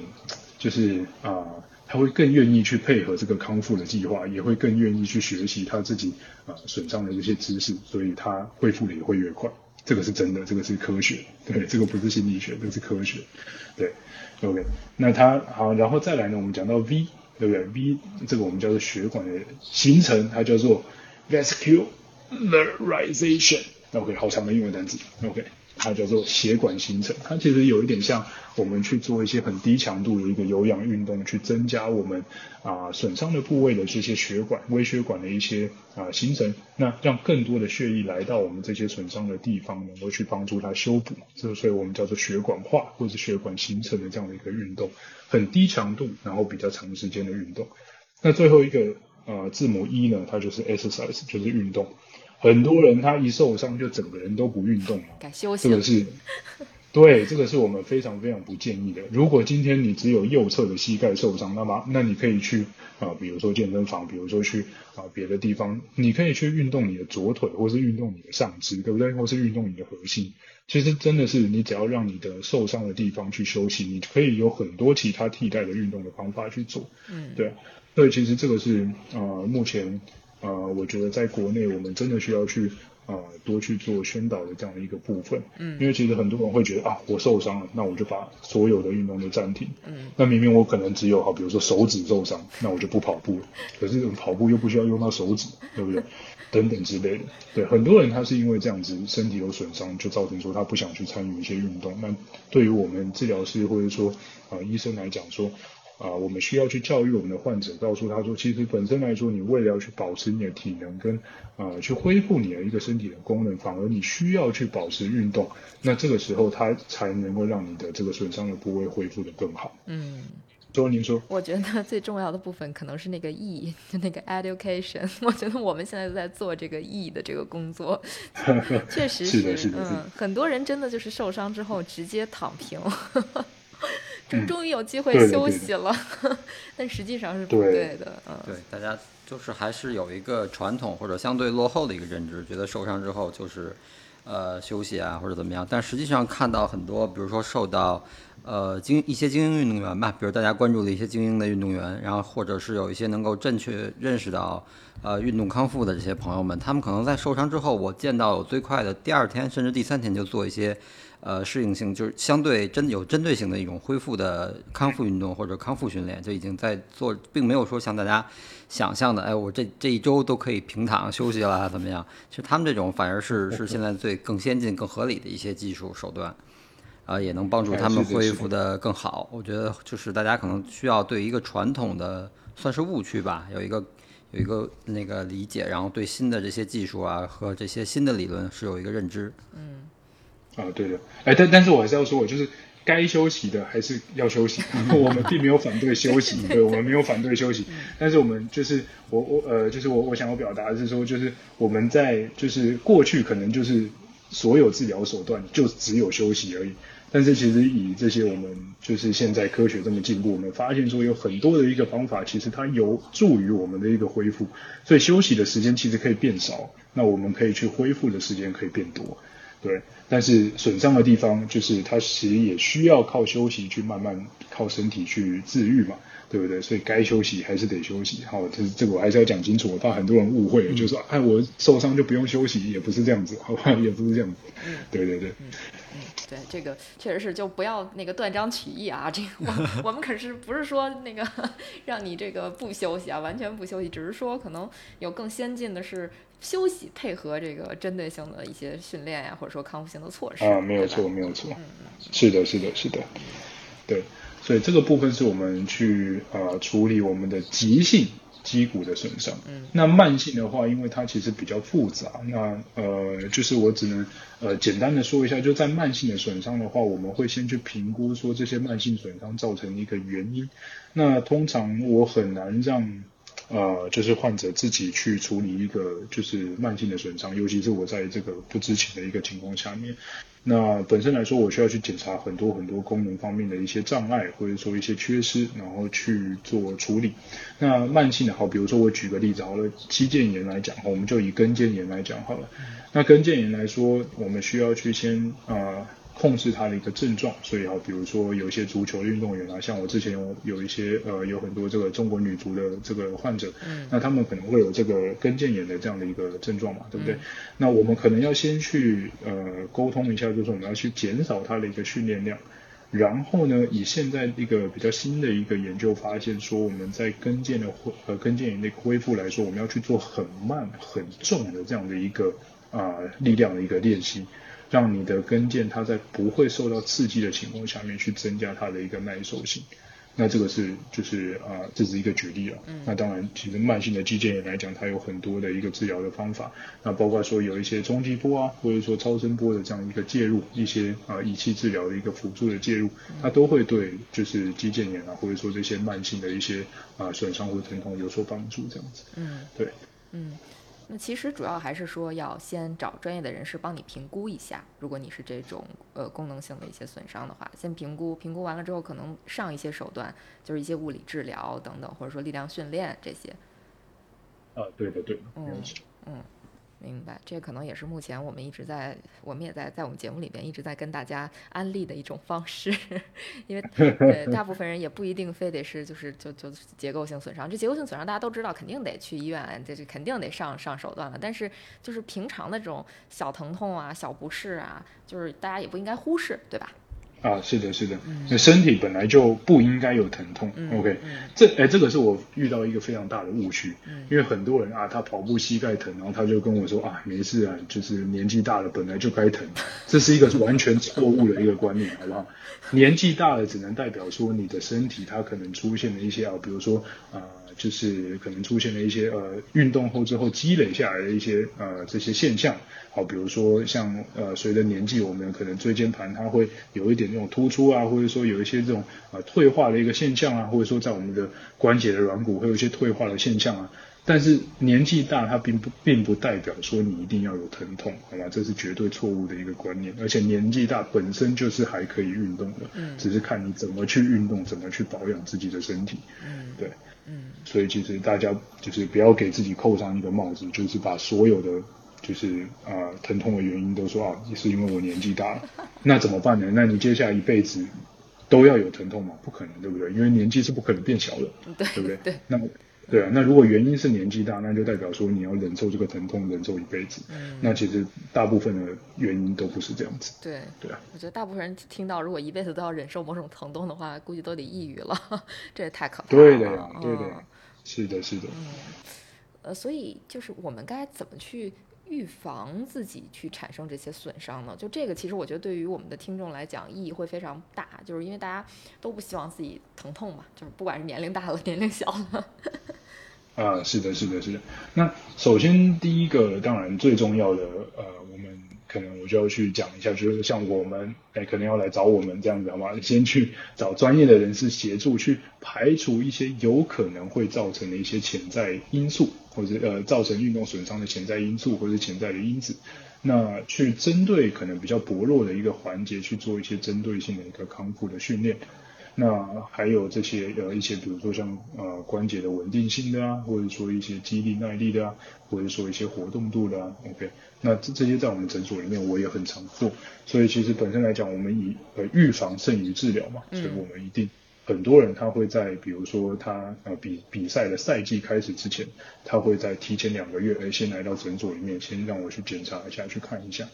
就是啊，他会更愿意去配合这个康复的计划，也会更愿意去学习他自己啊损伤的这些知识，所以他恢复的也会越快。这个是真的，这个是科学，对，这个不是心理学，这是科学，对，OK，那它好，然后再来呢，我们讲到 V，对不对？V 这个我们叫做血管的形成，它叫做 vascularization OK，好长的英文单词，OK，它叫做血管形成，它其实有一点像我们去做一些很低强度的一个有氧运动，去增加我们啊损伤的部位的这些血管、微血管的一些啊形成，那让更多的血液来到我们这些损伤的地方，能够去帮助它修补，这所以我们叫做血管化或者是血管形成的这样的一个运动，很低强度，然后比较长时间的运动。那最后一个呃字母 E 呢，它就是 exercise，就是运动。很多人他一受伤就整个人都不运动了，这个。是，对，这个是我们非常非常不建议的。如果今天你只有右侧的膝盖受伤，那么那你可以去啊、比如说健身房，比如说去啊、别的地方，你可以去运动你的左腿，或是运动你的上肢，对不对？或是运动你的核心。其实真的是你只要让你的受伤的地方去休息，你可以有很多其他替代的运动的方法去做。嗯，对，所以其实这个是呃目前呃我觉得在国内我们真的需要去呃多去做宣导的这样的一个部分。嗯因为其实很多人会觉得啊我受伤了，那我就把所有的运动都暂停。嗯，那明明我可能只有好比如说手指受伤，那我就不跑步了。可是跑步又不需要用到手指，对不对？等等之类的。对，很多人他是因为这样子身体有损伤，就造成说他不想去参与一些运动。那对于我们治疗师或者说啊、呃医生来讲说。啊、我们需要去教育我们的患者，告诉他说，其实本身来说，你为了要去保持你的体能跟啊、呃去恢复你的一个身体的功能，反而你需要去保持运动。那这个时候，它才能够让你的这个损伤的部位恢复的更好。嗯，说您说，我觉得最重要的部分可能是那个 E，就那个 education。我觉得我们现在都在做这个 E 的这个工作，确实是的是的是的嗯，很多人真的就是受伤之后直接躺平。终嗯终于有机会休息了，但实际上是不对对的，嗯，对，大家就是还是有一个传统或者相对落后的一个认知，觉得受伤之后就是呃休息啊或者怎么样。但实际上看到很多，比如说受到呃精一些精英运动员吧，比如大家关注的一些精英的运动员，然后或者是有一些能够正确认识到呃运动康复的这些朋友们，他们可能在受伤之后，我见到有最快的第二天甚至第三天就做一些。呃，适应性就是相对针有针对性的一种恢复的康复运动或者康复训练，就已经在做，并没有说像大家想象的，哎，我这这一周都可以平躺休息了，怎么样？其实他们这种反而是是现在最更先进、更合理的一些技术手段，啊、也能帮助哎他们恢复的更好。我觉得就是大家可能需要对一个传统的算是误区吧，有一个有一个那个理解，然后对新的这些技术啊和这些新的理论是有一个认知。啊，对的，哎，但但是我还是要说，我就是该休息的还是要休息，我们并没有反对休息，对，我们没有反对休息，但是我们就是我我呃，就是我我想要表达的是说，就是我们在就是过去可能就是所有治疗手段就只有休息而已。但是其实以这些我们就是现在科学这么进步，我们发现说有很多的一个方法，其实它有助于我们的一个恢复，所以休息的时间其实可以变少，那我们可以去恢复的时间可以变多。对，但是损伤的地方就是它其实也需要靠休息去慢慢靠身体去治愈嘛，对不对？所以该休息还是得休息。好，这这个我还是要讲清楚，我怕很多人误会了，就说，哎，我受伤就不用休息，也不是这样子，好吧？也不是这样子。对对对，对，这个确实是就不要那个断章取义啊！这个我 我们可是不是说那个 让你这个不休息啊，完全不休息，只是说可能有更先进的是休息配合这个针对性的一些训练呀、或者说康复性的措施啊，没有错，没有错，嗯是的，是的，是的，对，所以这个部分是我们去呃处理我们的急性肌骨的损伤。嗯，那慢性的话，因为它其实比较复杂，那呃，就是我只能呃简单的说一下，就在慢性的损伤的话，我们会先去评估说这些慢性损伤造成一个原因。那通常我很难让。呃，就是患者自己去处理一个就是慢性的损伤，尤其是我在这个不知情的一个情况下面，那本身来说，我需要去检查很多很多功能方面的一些障碍，或者说一些缺失，然后去做处理。那慢性的，好，比如说我举个例子好了，肌腱炎来讲，我们就以跟腱炎来讲好了。那跟腱炎来说，我们需要去先啊。控制他的一个症状，所以啊，比如说有一些足球运动员啊，像我之前有有一些呃，有很多这个中国女足的这个患者，嗯，那他们可能会有这个跟腱炎的这样的一个症状嘛，对不对？那我们可能要先去呃沟通一下，就是我们要去减少它的一个训练量，然后呢，以现在一个比较新的一个研究发现说，我们在跟腱的恢呃跟腱炎的恢复来说，我们要去做很慢很重的这样的一个啊力量的一个练习。让你的跟腱它在不会受到刺激的情况下面去增加它的一个耐受性，那这个是就是啊，这是一个举例了。那当然，其实慢性的肌腱炎来讲，它有很多的一个治疗的方法，那包括说有一些冲击波啊，或者说超声波的这样一个介入，一些啊仪器治疗的一个辅助的介入，它都会对就是肌腱炎啊，或者说这些慢性的一些啊损伤或疼痛有所帮助，这样子。嗯，对，嗯。那其实主要还是说要先找专业的人士帮你评估一下，如果你是这种呃功能性的一些损伤的话，先评估，评估完了之后可能上一些手段，就是一些物理治疗等等，或者说力量训练这些。啊，对的，对的，嗯嗯。明白，这可能也是目前我们一直在，我们也在在我们节目里边一直在跟大家安利的一种方式，因为呃大部分人也不一定非得是就是就就结构性损伤，这结构性损伤大家都知道，肯定得去医院，这这肯定得上上手段了。但是就是平常的这种小疼痛啊、小不适啊，就是大家也不应该忽视，对吧？啊，是的，是的，那身体本来就不应该有疼痛。OK，这哎，这个是我遇到一个非常大的误区，因为很多人啊，他跑步膝盖疼，然后他就跟我说啊，没事啊，就是年纪大了本来就该疼，这是一个完全错误的一个观念，好不好？年纪大了只能代表说你的身体它可能出现了一些啊，比如说啊。就是可能出现了一些呃运动后之后积累下来的一些呃这些现象，好，比如说像呃随着年纪，我们可能椎间盘它会有一点这种突出啊，或者说有一些这种呃退化的一个现象啊，或者说在我们的关节的软骨会有一些退化的现象啊。但是年纪大它并不并不代表说你一定要有疼痛，好吧？这是绝对错误的一个观念。而且年纪大本身就是还可以运动的，嗯，只是看你怎么去运动，怎么去保养自己的身体，嗯，对。嗯，所以其实大家就是不要给自己扣上一个帽子，就是把所有的就是啊疼痛的原因都说啊，是因为我年纪大了，那怎么办呢？那你接下来一辈子都要有疼痛吗？不可能，对不对？因为年纪是不可能变小的，对不对？对，那。对啊，那如果原因是年纪大，那就代表说你要忍受这个疼痛，忍受一辈子。嗯，那其实大部分的原因都不是这样子。对，对啊。我觉得大部分人听到如果一辈子都要忍受某种疼痛的话，估计都得抑郁了，这也太可怕了。对的呀，对的，是的，是的。嗯，呃，所以就是我们该怎么去？预防自己去产生这些损伤呢？就这个，其实我觉得对于我们的听众来讲意义会非常大，就是因为大家都不希望自己疼痛嘛，就是不管是年龄大了，年龄小了。啊，是的，是的，是的。那首先第一个，当然最重要的，呃，可能我就要去讲一下，就是像我们，哎，可能要来找我们这样子，好吗？先去找专业的人士协助，去排除一些有可能会造成的一些潜在因素。或者呃造成运动损伤的潜在因素或者潜在的因子，那去针对可能比较薄弱的一个环节去做一些针对性的一个康复的训练，那还有这些呃一些比如说像呃关节的稳定性的啊，或者说一些肌力耐力的啊，或者说一些活动度的啊，OK，那这这些在我们诊所里面我也很常做，所以其实本身来讲，我们以呃预防胜于治疗嘛，所以我们一定。很多人他会在，比如说他呃比比赛的赛季开始之前，他会在提前两个月，哎，先来到诊所里面，先让我去检查一下，去看一下。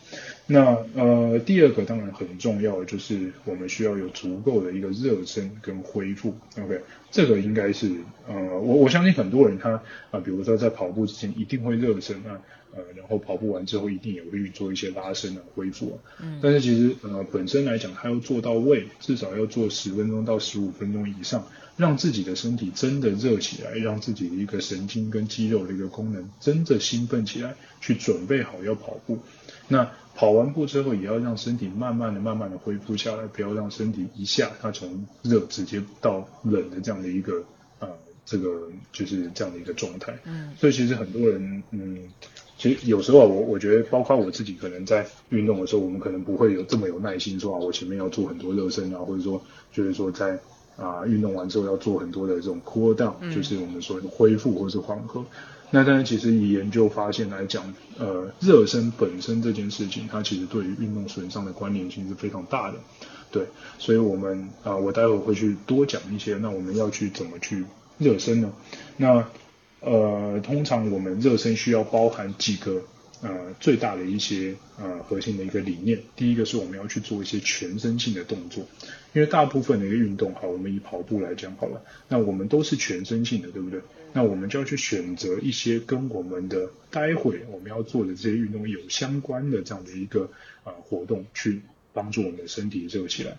那呃第二个当然很重要的就是我们需要有足够的一个热身跟恢复，OK，这个应该是呃我我相信很多人他啊比如说在跑步之前一定会热身啊。呃，然后跑步完之后一定也会做一些拉伸啊恢复啊。嗯。但是其实呃本身来讲，它要做到位，至少要做十分钟到十五分钟以上，让自己的身体真的热起来，让自己的一个神经跟肌肉的一个功能真的兴奋起来，去准备好要跑步。那跑完步之后，也要让身体慢慢的、慢慢的恢复下来，不要让身体一下它从热直接到冷的这样的一个呃这个就是这样的一个状态。嗯，所以其实很多人嗯。其实有时候我我觉得，包括我自己，可能在运动的时候，我们可能不会有这么有耐心，说啊，我前面要做很多热身啊，或者说就是说在啊运动完之后要做很多的这种 cool down，就是我们说的恢复或者是缓和。那但是其实以研究发现来讲，呃，热身本身这件事情，它其实对于运动损伤的关联性是非常大的。对，所以我们啊，我待会会去多讲一些。那我们要去怎么去热身呢？那呃，通常我们热身需要包含几个呃最大的一些呃核心的一个理念。第一个是我们要去做一些全身性的动作，因为大部分的一个运动，好，我们以跑步来讲好了，那我们都是全身性的，对不对？那我们就要去选择一些跟我们的待会我们要做的这些运动有相关的这样的一个呃活动，去帮助我们的身体热起来。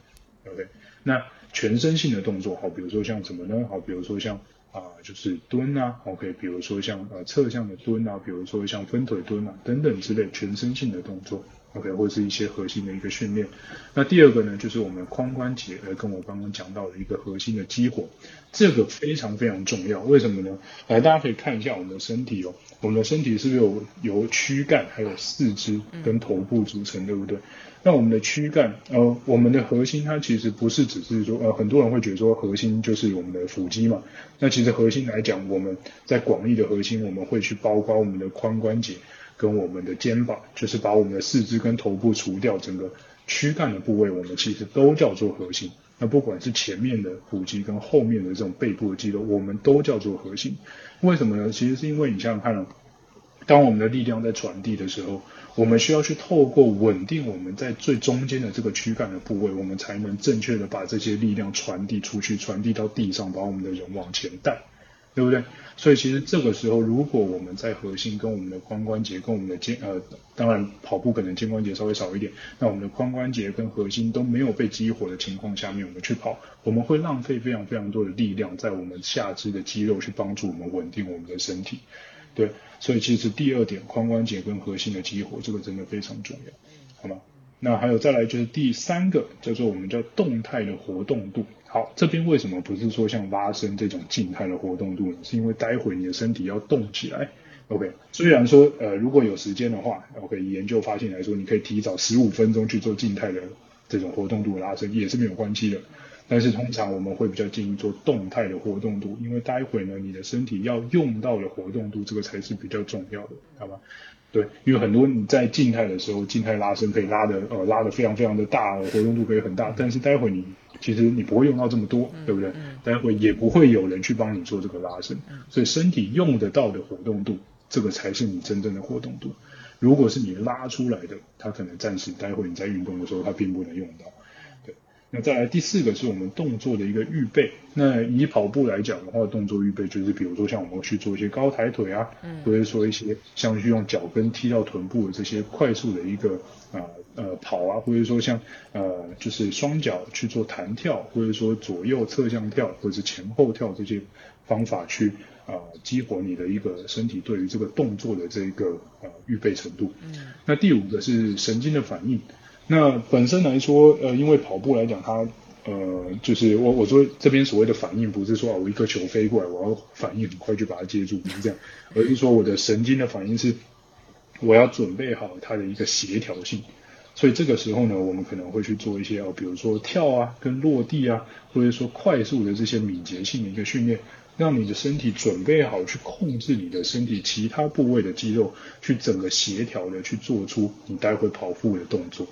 OK，那全身性的动作，好，比如说像什么呢？好，比如说像。啊，就是蹲啊，OK，比如说像呃侧向的蹲啊，比如说像分腿蹲啊等等之类全身性的动作，OK，或者是一些核心的一个训练。那第二个呢，就是我们髋关节，呃，跟我刚刚讲到的一个核心的激活，这个非常非常重要。为什么呢？来，大家可以看一下我们的身体哦，我们的身体是不是有由躯干还有四肢跟头部组成，对不对？那我们的躯干，呃，我们的核心，它其实不是只是说，呃，很多人会觉得说核心就是我们的腹肌嘛。那其实核心来讲，我们在广义的核心，我们会去包括我们的髋关节跟我们的肩膀，就是把我们的四肢跟头部除掉，整个躯干的部位，我们其实都叫做核心。那不管是前面的腹肌跟后面的这种背部的肌肉，我们都叫做核心。为什么呢？其实是因为你想想看，当我们的力量在传递的时候。我们需要去透过稳定我们在最中间的这个躯干的部位，我们才能正确的把这些力量传递出去，传递到地上，把我们的人往前带，对不对？所以其实这个时候，如果我们在核心跟我们的髋关节跟我们的肩呃，当然跑步可能肩关节稍微少一点，那我们的髋关节跟核心都没有被激活的情况下面，我们去跑，我们会浪费非常非常多的力量在我们下肢的肌肉去帮助我们稳定我们的身体。对，所以其实第二点，髋关节跟核心的激活，这个真的非常重要，好吗？那还有再来就是第三个，叫做我们叫动态的活动度。好，这边为什么不是说像拉伸这种静态的活动度呢？是因为待会你的身体要动起来。OK，虽然说呃如果有时间的话，OK，研究发现来说，你可以提早十五分钟去做静态的这种活动度拉伸，也是没有关系的。但是通常我们会比较建议做动态的活动度，因为待会呢，你的身体要用到的活动度，这个才是比较重要的，好吧？对，因为很多你在静态的时候，静态拉伸可以拉的呃拉的非常非常的大，活动度可以很大，但是待会你其实你不会用到这么多，对不对？待会也不会有人去帮你做这个拉伸，所以身体用得到的活动度，这个才是你真正的活动度。如果是你拉出来的，它可能暂时待会你在运动的时候，它并不能用到。那再来第四个是我们动作的一个预备。那以跑步来讲的话，动作预备就是比如说像我们去做一些高抬腿啊，嗯或者说一些像去用脚跟踢到臀部的这些快速的一个啊呃跑啊，或者说像呃就是双脚去做弹跳，或者说左右侧向跳或者是前后跳这些方法去啊激活你的一个身体对于这个动作的这个呃预备程度。那第五个是神经的反应。那本身来说，呃，因为跑步来讲，它，呃，就是我我说这边所谓的反应，不是说啊，我一颗球飞过来，我要反应很快就把它接住，不是这样，而是说我的神经的反应是，我要准备好它的一个协调性，所以这个时候呢，我们可能会去做一些哦，比如说跳啊，跟落地啊，或者说快速的这些敏捷性的一个训练。让你的身体准备好去控制你的身体其他部位的肌肉，去整个协调的去做出你待会跑步的动作，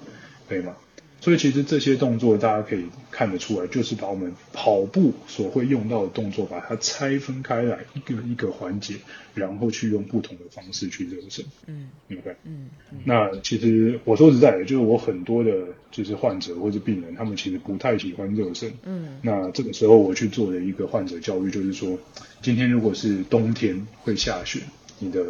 可以吗？所以其实这些动作大家可以看得出来，就是把我们跑步所会用到的动作，把它拆分开来，一个一个环节，然后去用不同的方式去热身。嗯，明白。嗯，那其实我说实在的，就是我很多的，就是患者或者病人，他们其实不太喜欢热身。嗯，那这个时候我去做的一个患者教育，就是说，今天如果是冬天会下雪，你的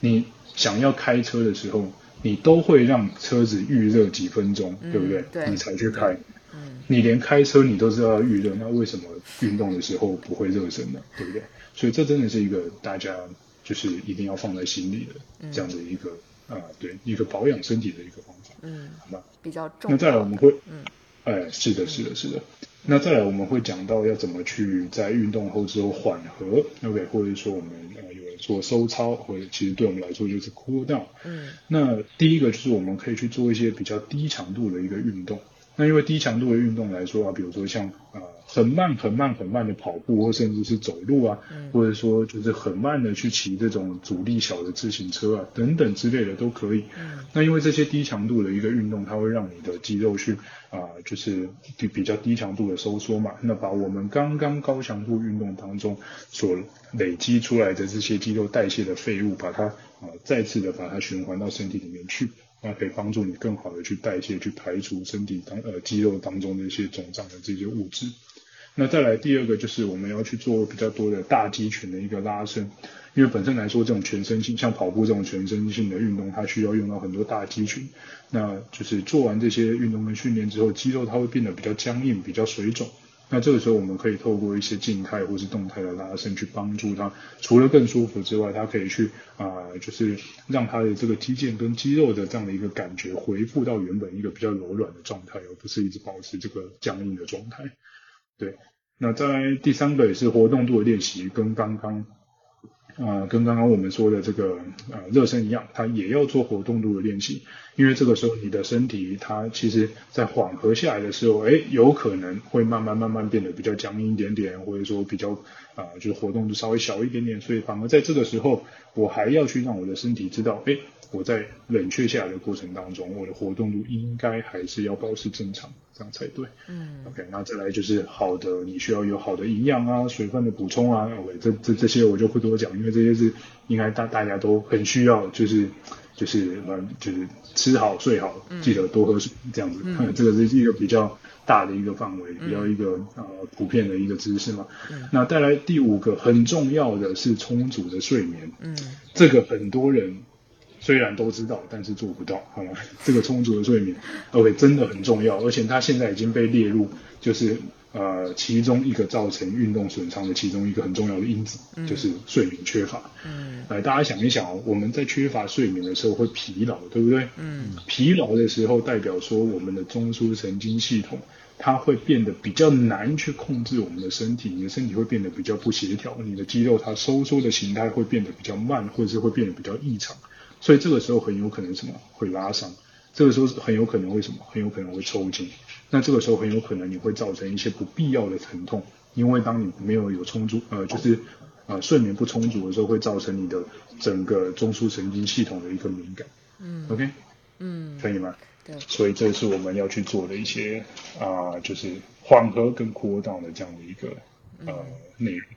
你想要开车的时候。你都会让车子预热几分钟，对不对？你才去开。你连开车你都知道要预热，那为什么运动的时候不会热身呢？对不对？所以这真的是一个大家就是一定要放在心里的这样的一个啊，对一个保养身体的一个方法。嗯，好吧。比较重。那再来我们会，嗯，哎，是的，是的，是的。那再来我们会讲到要怎么去在运动后之后缓和，OK，或者说我们呃有人做收操，或者其实对我们来说就是 cool down。嗯，那第一个就是我们可以去做一些比较低强度的一个运动。那因为低强度的运动来说啊，比如说像啊很慢很慢很慢的跑步，或甚至是走路啊，或者说就是很慢的去骑这种阻力小的自行车啊等等之类的都可以。那因为这些低强度的一个运动，它会让你的肌肉去啊就是比比较低强度的收缩嘛，那把我们刚刚高强度运动当中所累积出来的这些肌肉代谢的废物，把它啊再次的把它循环到身体里面去。那可以帮助你更好的去代谢、去排除身体当呃肌肉当中的一些肿胀的这些物质。那再来第二个就是我们要去做比较多的大肌群的一个拉伸，因为本身来说这种全身性像跑步这种全身性的运动，它需要用到很多大肌群。那就是做完这些运动跟训练之后，肌肉它会变得比较僵硬、比较水肿。那这个时候，我们可以透过一些静态或是动态的拉伸，去帮助它，除了更舒服之外，它可以去啊，就是让它的这个肌腱跟肌肉的这样的一个感觉恢复到原本一个比较柔软的状态，而不是一直保持这个僵硬的状态。对，那在第三个也是活动度的练习，跟刚刚。啊，跟刚刚我们说的这个呃热身一样，它也要做活动度的练习，因为这个时候你的身体它其实在缓和下来的时候，哎，有可能会慢慢慢慢变得比较僵硬一点点，或者说比较啊就是活动度稍微小一点点，所以反而在这个时候，我还要去让我的身体知道，哎。我在冷却下来的过程当中，我的活动度应该还是要保持正常，这样才对。嗯，OK，那再来就是好的，你需要有好的营养啊，水分的补充啊，OK，这这这些我就不多讲，因为这些是应该大大家都很需要，就是就是嗯就是吃好睡好，记得多喝水这样子。嗯，这个是一个比较大的一个范围，比较一个呃普遍的一个知识嘛。嗯，那带来第五个很重要的是充足的睡眠。嗯，这个很多人。虽然都知道，但是做不到，好吗？这个充足的睡眠，OK，真的很重要，而且它现在已经被列入，就是呃，其中一个造成运动损伤的其中一个很重要的因子，就是睡眠缺乏。嗯，来，大家想一想哦，我们在缺乏睡眠的时候会疲劳，对不对？嗯，疲劳的时候代表说我们的中枢神经系统它会变得比较难去控制我们的身体，你的身体会变得比较不协调，你的肌肉它收缩的形态会变得比较慢，或者是会变得比较异常。所以这个时候很有可能什么会拉伤，这个时候很有可能会什么，很有可能会抽筋。那这个时候很有可能你会造成一些不必要的疼痛，因为当你没有有充足呃就是呃睡眠不充足的时候，会造成你的整个中枢神经系统的一个敏感。嗯，OK，嗯，可以吗？对。所以这是我们要去做的一些啊，就是缓和跟扩大的这样的一个呃内容，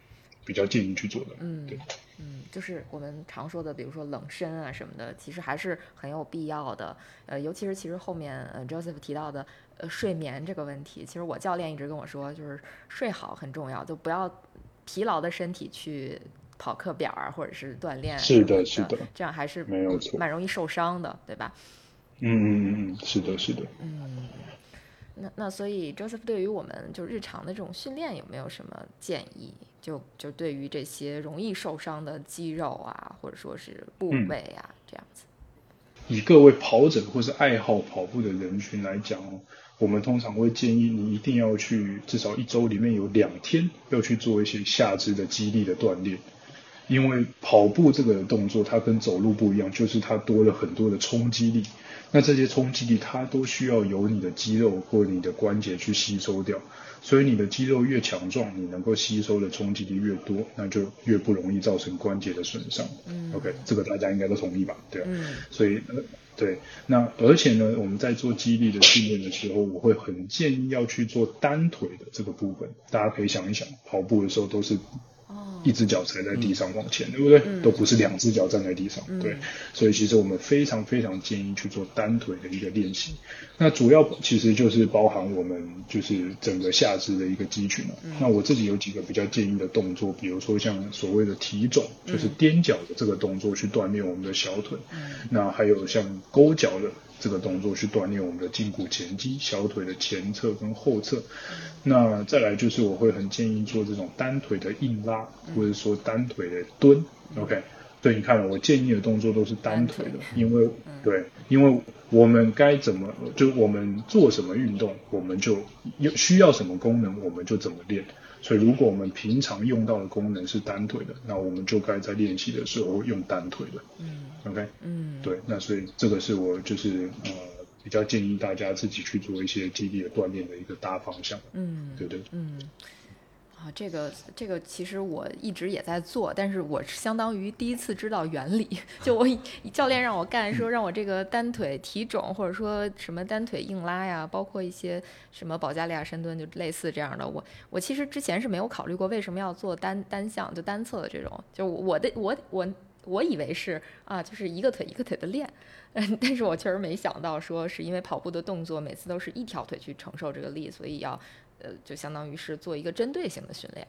比较建议去做的。嗯，对。嗯，就是我们常说的，比如说冷身啊什么的，其实还是很有必要的。呃，尤其是其实后面呃 Joseph 提到的呃睡眠这个问题，其实我教练一直跟我说，就是睡好很重要，就不要疲劳的身体去跑课表啊，或者是锻炼。是的，是的，这样还是没有错，蛮容易受伤的，对吧？嗯嗯嗯嗯，是的，是的。嗯，那那所以 Joseph 对于我们就日常的这种训练有没有什么建议？就就对于这些容易受伤的肌肉啊，或者说是部位啊，这样子。以各位跑者或是爱好跑步的人群来讲哦，我们通常会建议你一定要去至少一周里面有两天要去做一些下肢的肌力的锻炼，因为跑步这个动作它跟走路不一样，就是它多了很多的冲击力。那这些冲击力它都需要由你的肌肉或你的关节去吸收掉。所以你的肌肉越强壮，你能够吸收的冲击力越多，那就越不容易造成关节的损伤。嗯，OK，这个大家应该都同意吧？对啊。嗯。所以，呃，对，那而且呢，我们在做肌力的训练的时候，我会很建议要去做单腿的这个部分。大家可以想一想，跑步的时候都是一只脚踩在地上往前，对不对？都不是两只脚站在地上，对。所以其实我们非常非常建议去做单腿的一个练习。那主要其实就是包含我们就是整个下肢的一个肌群了。那我自己有几个比较建议的动作，比如说像所谓的提踵，就是踮脚的这个动作去锻炼我们的小腿。那还有像勾脚的。这个动作去锻炼我们的胫骨前肌、小腿的前侧跟后侧。那再来就是我会很建议做这种单腿的硬拉，或者说单腿的蹲。OK，对，你看我建议的动作都是单腿的，因为对，因为我们该怎么，就我们做什么运动，我们就有需要什么功能，我们就怎么练。所以如果我们平常用到的功能是单腿的，那我们就该在练习的时候用单腿的。嗯。OK，嗯，对，那所以这个是我就是呃比较建议大家自己去做一些肌力的锻炼的一个大方向，嗯，对对，嗯，啊，这个这个其实我一直也在做，但是我相当于第一次知道原理，就我教练让我干，说让我这个单腿提踵或者说什么单腿硬拉呀，包括一些什么保加利亚深蹲，就类似这样的，我我其实之前是没有考虑过为什么要做单单项就单侧的这种，就我的我我。我以为是啊，就是一个腿一个腿的练，嗯，但是我确实没想到说是因为跑步的动作每次都是一条腿去承受这个力，所以要，呃，就相当于是做一个针对性的训练。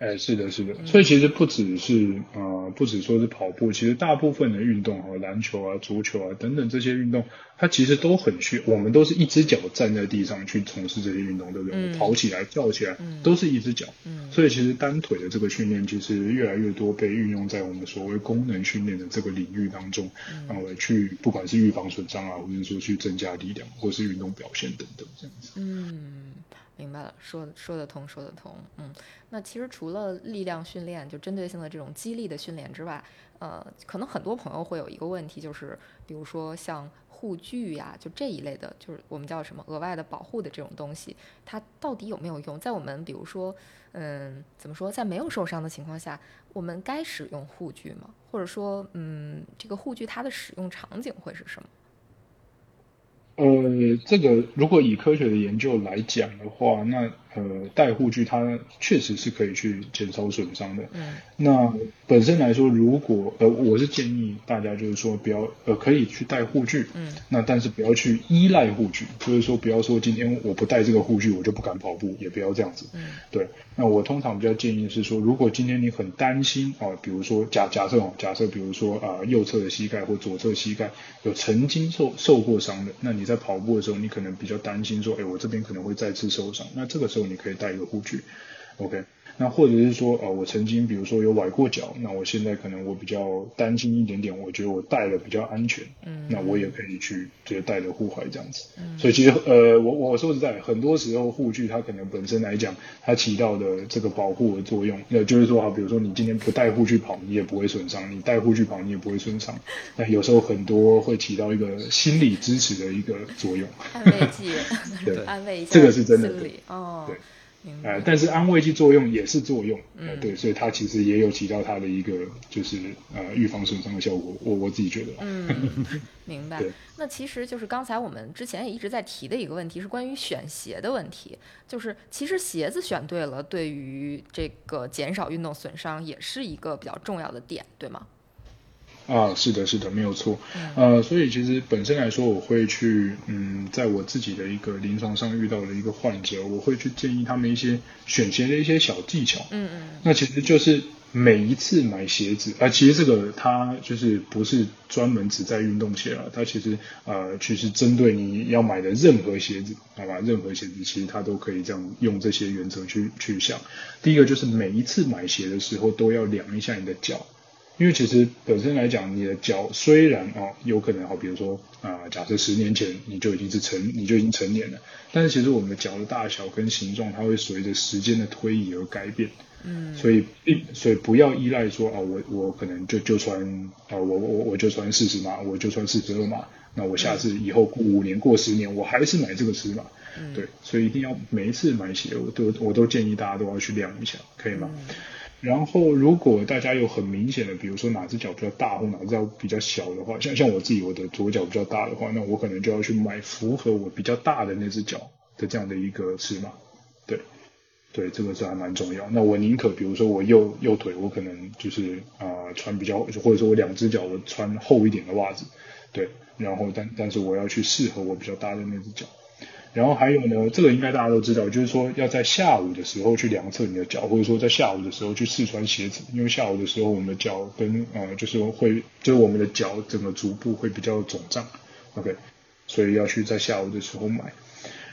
哎，是的，是的，所以其实不只是呃，不只说是跑步，其实大部分的运动和篮球啊、足球啊等等这些运动，它其实都很需，我们都是一只脚站在地上去从事这些运动，对不对？跑起来、跳起来，都是一只脚。嗯，所以其实单腿的这个训练，其实越来越多被运用在我们所谓功能训练的这个领域当中，然后去不管是预防损伤啊，或者说去增加力量，或是运动表现等等这样子。嗯。明白了，说说得通，说得通。嗯，那其实除了力量训练，就针对性的这种激励的训练之外，呃，可能很多朋友会有一个问题，就是比如说像护具呀，就这一类的，就是我们叫什么额外的保护的这种东西，它到底有没有用？在我们比如说，嗯，怎么说，在没有受伤的情况下，我们该使用护具吗？或者说，嗯，这个护具它的使用场景会是什么？呃，这个如果以科学的研究来讲的话，那呃，戴护具它确实是可以去减少损伤的。嗯，那本身来说，如果呃，我是建议大家就是说不要呃，可以去戴护具。嗯，那但是不要去依赖护具，就是说不要说今天我不戴这个护具我就不敢跑步，也不要这样子。嗯，对。那我通常比较建议是说，如果今天你很担心啊，比如说假假设哦，假设比如说啊，右侧的膝盖或左侧膝盖有曾经受受过伤的，那你在跑步的时候，你可能比较担心说，哎，我这边可能会再次受伤。那这个时候。你可以带一个护具，OK。那或者是说，呃，我曾经比如说有崴过脚，那我现在可能我比较担心一点点，我觉得我戴了比较安全，嗯，那我也可以去直接带着护踝这样子。嗯，所以其实，呃，我我说实在，很多时候护具它可能本身来讲，它起到的这个保护的作用，那就是说，好，比如说你今天不带护具跑，你也不会损伤；你带护具跑，你也不会损伤。那有时候很多会起到一个心理支持的一个作用，安慰剂，对，安慰一下，这个是真的，哦，对。呃，但是安慰剂作用也是作用，嗯，对，所以它其实也有起到它的一个就是呃预防损伤的效果，我我自己觉得。嗯，明白。那其实就是刚才我们之前也一直在提的一个问题，是关于选鞋的问题，就是其实鞋子选对了，对于这个减少运动损伤也是一个比较重要的点，对吗？啊，是的，是的，没有错。呃，所以其实本身来说，我会去，嗯，在我自己的一个临床上遇到的一个患者，我会去建议他们一些选鞋的一些小技巧。嗯嗯。那其实就是每一次买鞋子，啊，其实这个它就是不是专门只在运动鞋了，它其实呃，其实针对你要买的任何鞋子，好吧，任何鞋子其实它都可以这样用这些原则去去想。第一个就是每一次买鞋的时候都要量一下你的脚。因为其实本身来讲，你的脚虽然哦有可能哦，比如说啊，假设十年前你就已经是成你就已经成年了，但是其实我们的脚的大小跟形状，它会随着时间的推移而改变。嗯，所以所以不要依赖说啊，我我可能就就穿啊，我我我就穿四十码，我就穿四十二码，那我下次以后过五年过十年，我还是买这个尺码。嗯，对，所以一定要每一次买鞋，我都我都建议大家都要去量一下，可以吗？然后，如果大家有很明显的，比如说哪只脚比较大或哪只脚比较小的话，像像我自己，我的左脚比较大的话，那我可能就要去买符合我比较大的那只脚的这样的一个尺码，对。对，这个是还蛮重要。那我宁可比如说我右右腿，我可能就是啊穿比较，或者说我两只脚我穿厚一点的袜子，对，然后但但是我要去适合我比较大的那只脚。然后还有呢，这个应该大家都知道，就是说要在下午的时候去量测你的脚，或者说在下午的时候去试穿鞋子，因为下午的时候我们的脚跟呃就是会就是我们的脚整个足部会比较肿胀，OK，所以要去在下午的时候买。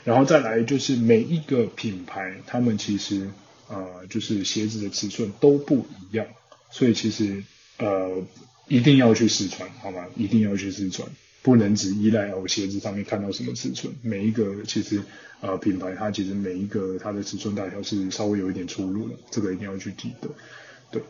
然后再来就是每一个品牌，他们其实呃就是鞋子的尺寸都不一样，所以其实呃一定要去试穿，好吗？一定要去试穿。不能只依赖我鞋子上面看到什么尺寸，每一个其实呃品牌它其实每一个它的尺寸大小是稍微有一点出入的，这个一定要去记得。对，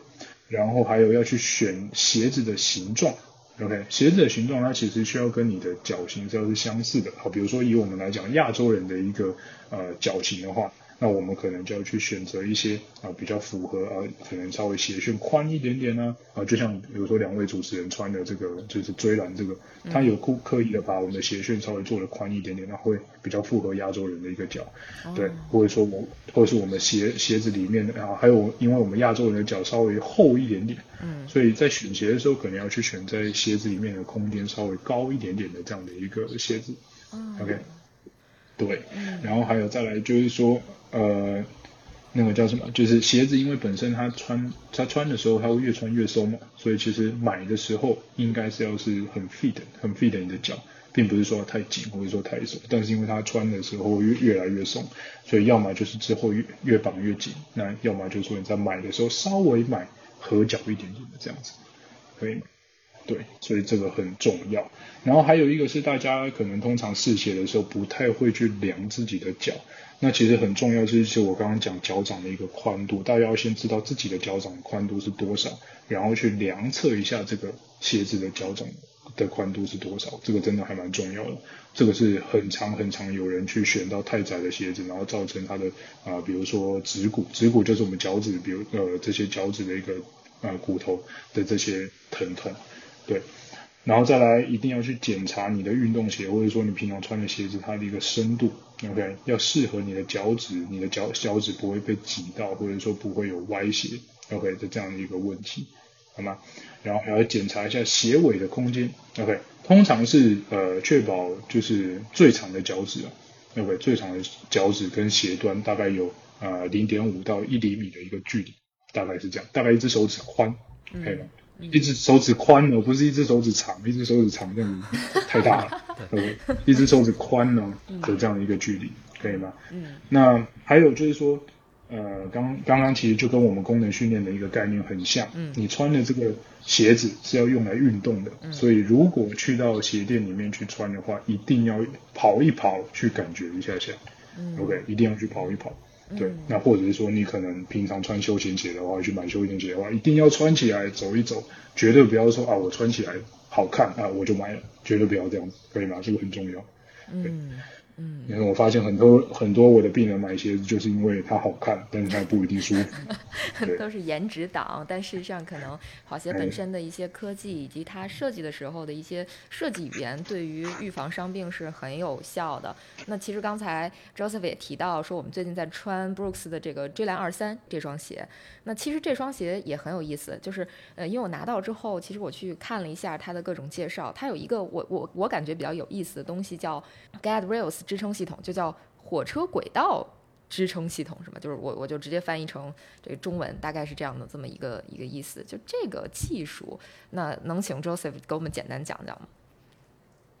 然后还有要去选鞋子的形状，OK，鞋子的形状它其实需要跟你的脚型是要是相似的。好，比如说以我们来讲亚洲人的一个呃脚型的话。那我们可能就要去选择一些啊比较符合啊，可能稍微鞋楦宽一点点呢啊，就像比如说两位主持人穿的这个就是追篮这个，他有刻刻意的把我们的鞋楦稍微做的宽一点点，那会比较符合亚洲人的一个脚，对，或者说我或者是我们鞋鞋子里面的啊，还有因为我们亚洲人的脚稍微厚一点点，嗯，所以在选鞋的时候可能要去选在鞋子里面的空间稍微高一点点的这样的一个鞋子嗯，OK，对，然后还有再来就是说。呃，那个叫什么？就是鞋子，因为本身它穿它穿的时候，它会越穿越松嘛，所以其实买的时候应该是要是很 fit 很 fit 你的脚，并不是说太紧或者说太松。但是因为它穿的时候越越来越松，所以要么就是之后越越绑越紧，那要么就是说你在买的时候稍微买合脚一点点的这样子，可以吗？对，所以这个很重要。然后还有一个是大家可能通常试鞋的时候不太会去量自己的脚。那其实很重要，就是我刚刚讲脚掌的一个宽度，大家要先知道自己的脚掌宽度是多少，然后去量测一下这个鞋子的脚掌的宽度是多少，这个真的还蛮重要的。这个是很长很长，有人去选到太窄的鞋子，然后造成他的啊，比如说指骨，指骨就是我们脚趾，比如呃这些脚趾的一个呃骨头的这些疼痛，对。然后再来，一定要去检查你的运动鞋，或者说你平常穿的鞋子，它的一个深度，OK，要适合你的脚趾，你的脚脚趾不会被挤到，或者说不会有歪斜，OK 的这样的一个问题，好吗？然后还要检查一下鞋尾的空间，OK，通常是呃确保就是最长的脚趾啊，OK，最长的脚趾跟鞋端大概有呃零点五到一厘米的一个距离，大概是这样，大概一只手指宽，可以吗？一只手指宽呢，不是一只手指长，一只手指长这样子太大了。对，一只手指宽呢的这样的一个距离，可以吗？嗯。那还有就是说，呃，刚刚刚其实就跟我们功能训练的一个概念很像。嗯。你穿的这个鞋子是要用来运动的，所以如果去到鞋店里面去穿的话，一定要跑一跑，去感觉一下下。嗯。OK，一定要去跑一跑。对，那或者是说你可能平常穿休闲鞋的话，去买休闲鞋的话，一定要穿起来走一走，绝对不要说啊，我穿起来好看啊，我就买了，绝对不要这样子，可以吗？这个很重要。嗯。嗯，因为我发现很多很多我的病人买鞋子就是因为它好看，但是它不一定舒服。都是颜值党，但事实上可能跑鞋本身的一些科技以及它设计的时候的一些设计语言，对于预防伤病是很有效的。那其实刚才 Joseph 也提到说，我们最近在穿 Brooks 的这个追蓝二三这双鞋。那其实这双鞋也很有意思，就是呃，因为我拿到之后，其实我去看了一下它的各种介绍，它有一个我我我感觉比较有意思的东西叫 Guide Rails。支撑系统就叫火车轨道支撑系统，是吗？就是我我就直接翻译成这个中文，大概是这样的这么一个一个意思。就这个技术，那能请 Joseph 给我们简单讲讲吗？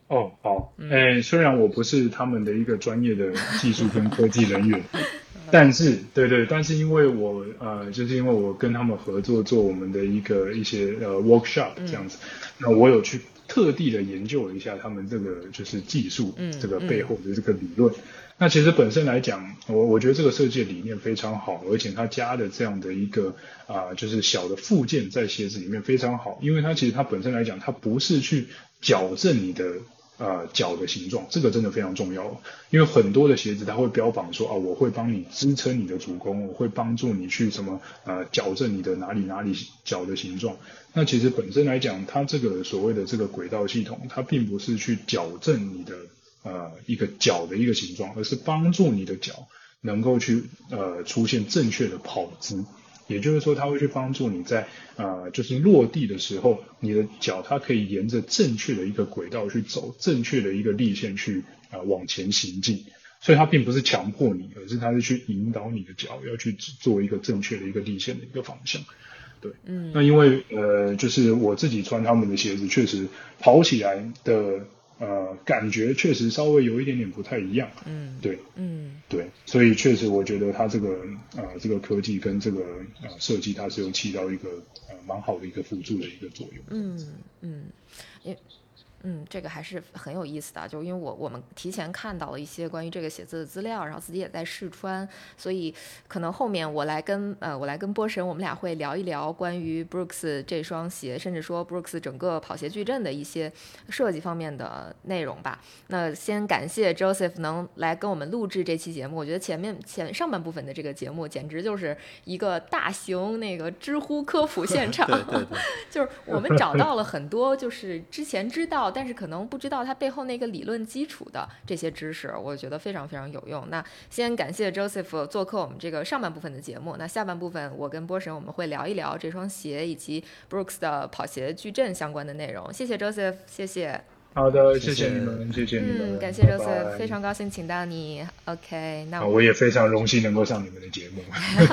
哦，好，哎，虽然我不是他们的一个专业的技术跟科技人员，但是对对，但是因为我呃，就是因为我跟他们合作做我们的一个一些呃 workshop 这样子，那我有去。特地的研究了一下他们这个就是技术，嗯这个背后的这个理论。那其实本身来讲，我我觉得这个设计理念非常好，而且它加的这样的一个啊，就是小的附件在鞋子里面非常好，因为它其实它本身来讲，它不是去矫正你的。呃，脚的形状，这个真的非常重要，因为很多的鞋子它会标榜说啊，我会帮你支撑你的足弓，我会帮助你去什么呃矫正你的哪里哪里脚的形状。那其实本身来讲，它这个所谓的这个轨道系统，它并不是去矫正你的呃一个脚的一个形状，而是帮助你的脚能够去呃出现正确的跑姿。也就是说，它会去帮助你在呃，就是落地的时候，你的脚它可以沿着正确的一个轨道去走，正确的一个力线去啊往前行进。所以它并不是强迫你，而是它是去引导你的脚要去做一个正确的一个力线的一个方向。对，嗯。那因为呃，就是我自己穿他们的鞋子，确实跑起来的。呃，感觉确实稍微有一点点不太一样。嗯，对，嗯，对，所以确实我觉得它这个呃这个科技跟这个呃设计，它是有起到一个呃蛮好的一个辅助的一个作用。嗯嗯，因。嗯，这个还是很有意思的，就因为我我们提前看到了一些关于这个写字的资料，然后自己也在试穿，所以可能后面我来跟呃我来跟波神，我们俩会聊一聊关于 Brooks 这双鞋，甚至说 Brooks 整个跑鞋矩阵的一些设计方面的内容吧。那先感谢 Joseph 能来跟我们录制这期节目，我觉得前面前上半部分的这个节目简直就是一个大型那个知乎科普现场，对对对，就是我们找到了很多就是之前知道。但是可能不知道它背后那个理论基础的这些知识，我觉得非常非常有用。那先感谢 Joseph 做客我们这个上半部分的节目。那下半部分我跟波神我们会聊一聊这双鞋以及 Brooks 的跑鞋矩阵相关的内容。谢谢 Joseph，谢谢。好的，谢谢你们，谢谢你们。嗯，感谢 Joseph，非常高兴请到你。OK，那我也非常荣幸能够上你们的节目，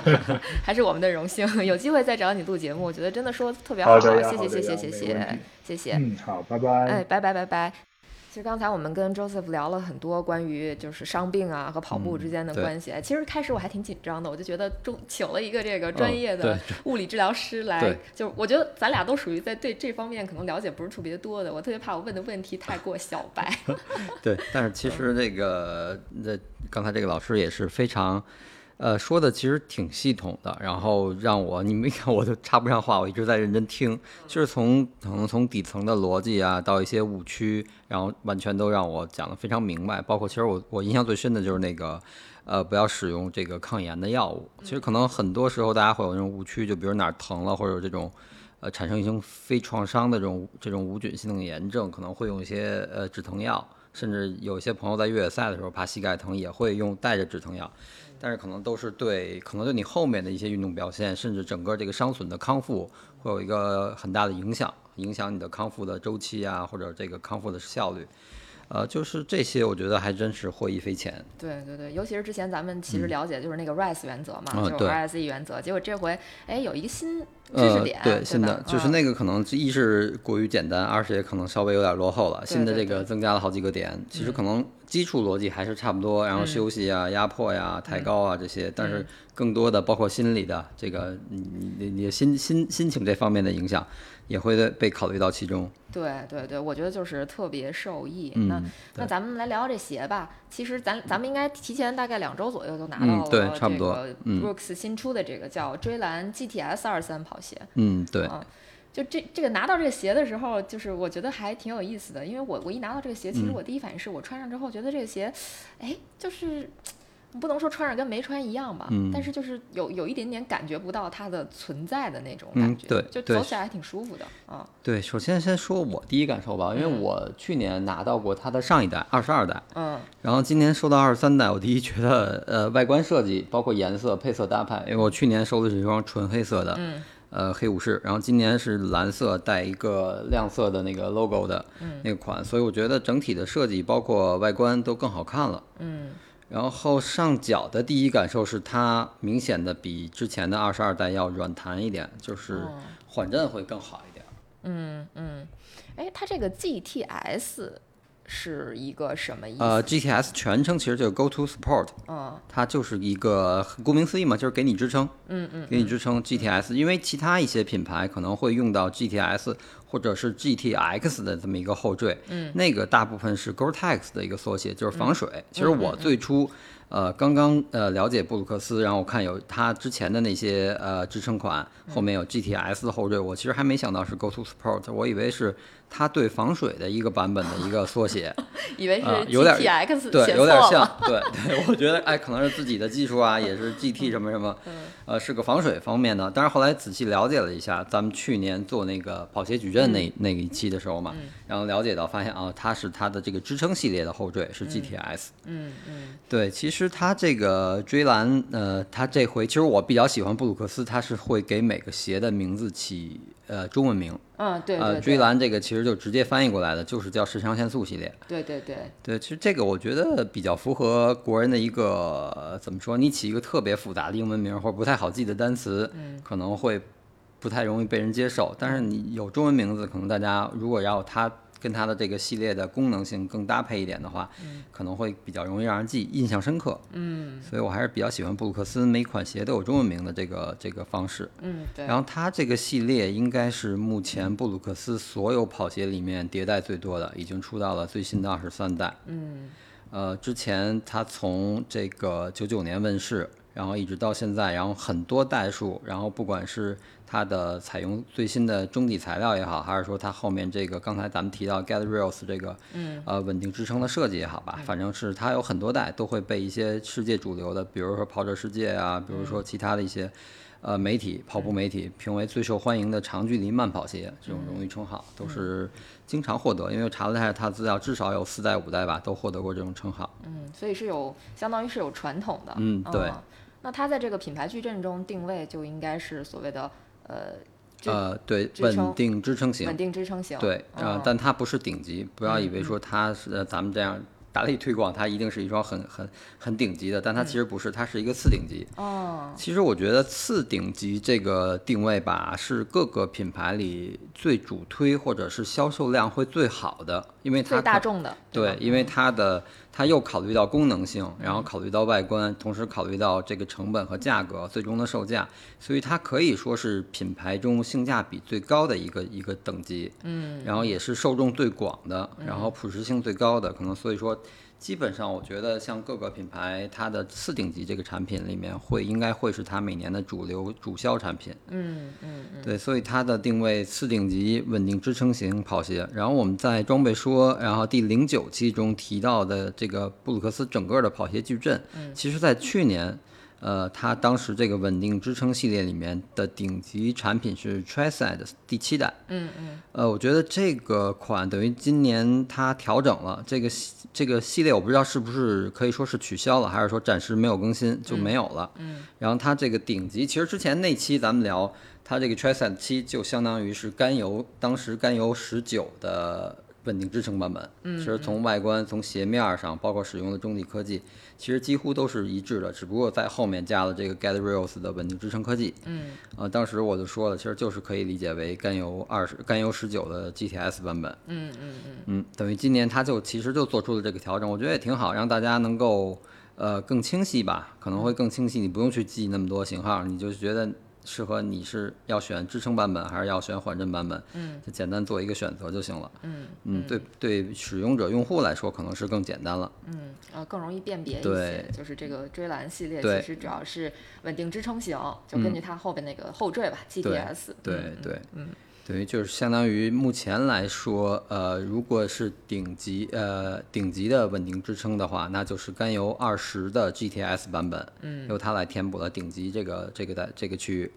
还是我们的荣幸。有机会再找你录节目，我觉得真的说特别好。谢谢，谢谢，谢谢。谢谢，嗯，好，拜拜，哎，拜拜，拜拜。其实刚才我们跟 Joseph 聊了很多关于就是伤病啊和跑步之间的关系。其实开始我还挺紧张的，我就觉得中请了一个这个专业的物理治疗师来，就我觉得咱俩都属于在对这方面可能了解不是特别多的，我特别怕我问的问题太过小白。对，但是其实那个那刚才这个老师也是非常。呃，说的其实挺系统的，然后让我你没看我都插不上话，我一直在认真听，就是从可能从底层的逻辑啊，到一些误区，然后完全都让我讲的非常明白。包括其实我我印象最深的就是那个，呃，不要使用这个抗炎的药物。其实可能很多时候大家会有那种误区，就比如哪儿疼了，或者这种，呃，产生一些非创伤的这种这种无菌性的炎症，可能会用一些呃止疼药，甚至有一些朋友在越野赛的时候怕膝盖疼，也会用带着止疼药。但是可能都是对，可能对你后面的一些运动表现，甚至整个这个伤损的康复，会有一个很大的影响，影响你的康复的周期啊，或者这个康复的效率。呃，就是这些，我觉得还真是获益匪浅。对对对，尤其是之前咱们其实了解就是那个 RISE 原则嘛，就是 RICE 原则。结果这回哎有一个新知识点，对新的就是那个可能一是过于简单，二是也可能稍微有点落后了。新的这个增加了好几个点，其实可能基础逻辑还是差不多，然后休息啊、压迫呀、抬高啊这些，但是更多的包括心理的这个你你你心心心情这方面的影响。也会被考虑到其中。对对对，我觉得就是特别受益。那那咱们来聊聊这鞋吧。其实咱咱们应该提前大概两周左右就拿到了这个 Brooks 新出的这个叫追蓝 GTS 二三跑鞋。嗯，对。就这这个拿到这个鞋的时候，就是我觉得还挺有意思的，因为我我一拿到这个鞋，其实我第一反应是我穿上之后觉得这个鞋，哎，就是。不能说穿上跟没穿一样吧，但是就是有有一点点感觉不到它的存在的那种感觉，对，就走起来还挺舒服的啊。对，首先先说我第一感受吧，因为我去年拿到过它的上一代二十二代，嗯，然后今年收到二十三代，我第一觉得呃外观设计包括颜色配色搭配，因为我去年收的是一双纯黑色的，嗯，呃黑武士，然后今年是蓝色带一个亮色的那个 logo 的那个款，所以我觉得整体的设计包括外观都更好看了，嗯。然后上脚的第一感受是它明显的比之前的二十二代要软弹一点，就是缓震会更好一点。嗯嗯，哎，它这个 GTS。是一个什么意思？呃，GTS 全称其实就是 Go to Support，嗯，它就是一个顾名思义嘛，就是给你支撑，嗯嗯，给你支撑 GTS。因为其他一些品牌可能会用到 GTS 或者是 GTX 的这么一个后缀，嗯，那个大部分是 Gore-Tex 的一个缩写，就是防水。其实我最初。呃，刚刚呃了解布鲁克斯，然后我看有他之前的那些呃支撑款，后面有 GTS 的后缀，我其实还没想到是 Go to Support，我以为是它对防水的一个版本的一个缩写，以为是 GTX，对，有点像，对对，我觉得哎，可能是自己的技术啊，也是 GT 什么什么，呃，是个防水方面的。但是后来仔细了解了一下，咱们去年做那个跑鞋矩阵。那那、那一期的时候嘛，然后了解到发现啊，它是它的这个支撑系列的后缀是 GTS。嗯嗯对，其实它这个追蓝，呃，它这回其实我比较喜欢布鲁克斯，它是会给每个鞋的名字起呃中文名。嗯，对呃，对追蓝这个其实就直接翻译过来的，就是叫肾上腺素系列。对对对，对，其实这个我觉得比较符合国人的一个呃怎么说？你起一个特别复杂的英文名或者不太好记的单词，可能会不太容易被人接受。但是你有中文名字，可能大家如果要它跟它的这个系列的功能性更搭配一点的话，可能会比较容易让人记印象深刻。嗯，所以我还是比较喜欢布鲁克斯每款鞋都有中文名的这个这个方式。嗯对，然后它这个系列应该是目前布鲁克斯所有跑鞋里面迭代最多的，已经出到了最新的二十三代。嗯呃，之前它从这个九九年问世，然后一直到现在，然后很多代数，然后不管是它的采用最新的中底材料也好，还是说它后面这个刚才咱们提到 Get Rails 这个嗯呃稳定支撑的设计也好吧，反正是它有很多代都会被一些世界主流的，比如说跑者世界啊，比如说其他的一些。呃，媒体跑步媒体评为最受欢迎的长距离慢跑鞋这种荣誉称号，都是经常获得。因为我查了一下它的资料，至少有四代、五代吧，都获得过这种称号。嗯，所以是有相当于是有传统的。嗯对那它在这个品牌矩阵中定位就应该是所谓的呃呃，对，稳定支撑型稳型，定支撑型。对，呃嗯，但它不是顶级，不要以为说它是呃咱们这样大力推广，它一定是一双很很很顶级的，但它其实不是，它是一个次顶级。哦，其实我觉得次顶级这个定位吧，是各个品牌里最主推或者是销售量会最好的，因为它最大众的。对吧，因为它的它又考虑到功能性，然后考虑到外观，同时考虑到这个成本和价格，最终的售价，所以它可以说是品牌中性价比最高的一个一个等级。嗯，然后也是受众最广的，然后普适性最高的，可能所以说。基本上，我觉得像各个品牌，它的次顶级这个产品里面会应该会是它每年的主流主销产品。嗯嗯嗯对，所以它的定位次顶级稳定支撑型跑鞋。然后我们在装备说，然后第零九期中提到的这个布鲁克斯整个的跑鞋矩阵，其实在去年，呃，它当时这个稳定支撑系列里面的顶级产品是 Tricide 第七代。嗯嗯呃，我觉得这个款等于今年它调整了这个系这个系列，我不知道是不是可以说是取消了，还是说暂时没有更新就没有了。嗯然后它这个顶级，其实之前那期咱们聊它这个 Tricide 七，就相当于是甘油当时甘油十九的稳定支撑版本。嗯，其实从外观、从鞋面儿上，包括使用的中底科技，其实几乎都是一致的，只不过在后面加了这个 Get Rails 的稳定支撑科技。嗯呃，当时我就说了，其实就是可以理解为甘油二十、甘油十九的 GTS 版本。嗯嗯嗯嗯，等于今年它就其实就做出了这个调整，我觉得也挺好，让大家能够呃更清晰吧，可能会更清晰，你不用去记那么多型号，你就觉得适合你是要选支撑版本还是要选缓震版本，嗯，就简单做一个选择就行了。嗯嗯，对对，使用者用户来说可能是更简单了。嗯，呃，更容易辨别一些对。就是这个追蓝系列，其实主要是稳定支撑型，就根据它后边那个后缀吧，GPS，。对嗯对，嗯等于就是相当于目前来说，呃，如果是顶级呃顶级的稳定支撑的话，那就是甘油二十的 GTS 版本，嗯由它来填补了顶级这个这个的这个区域。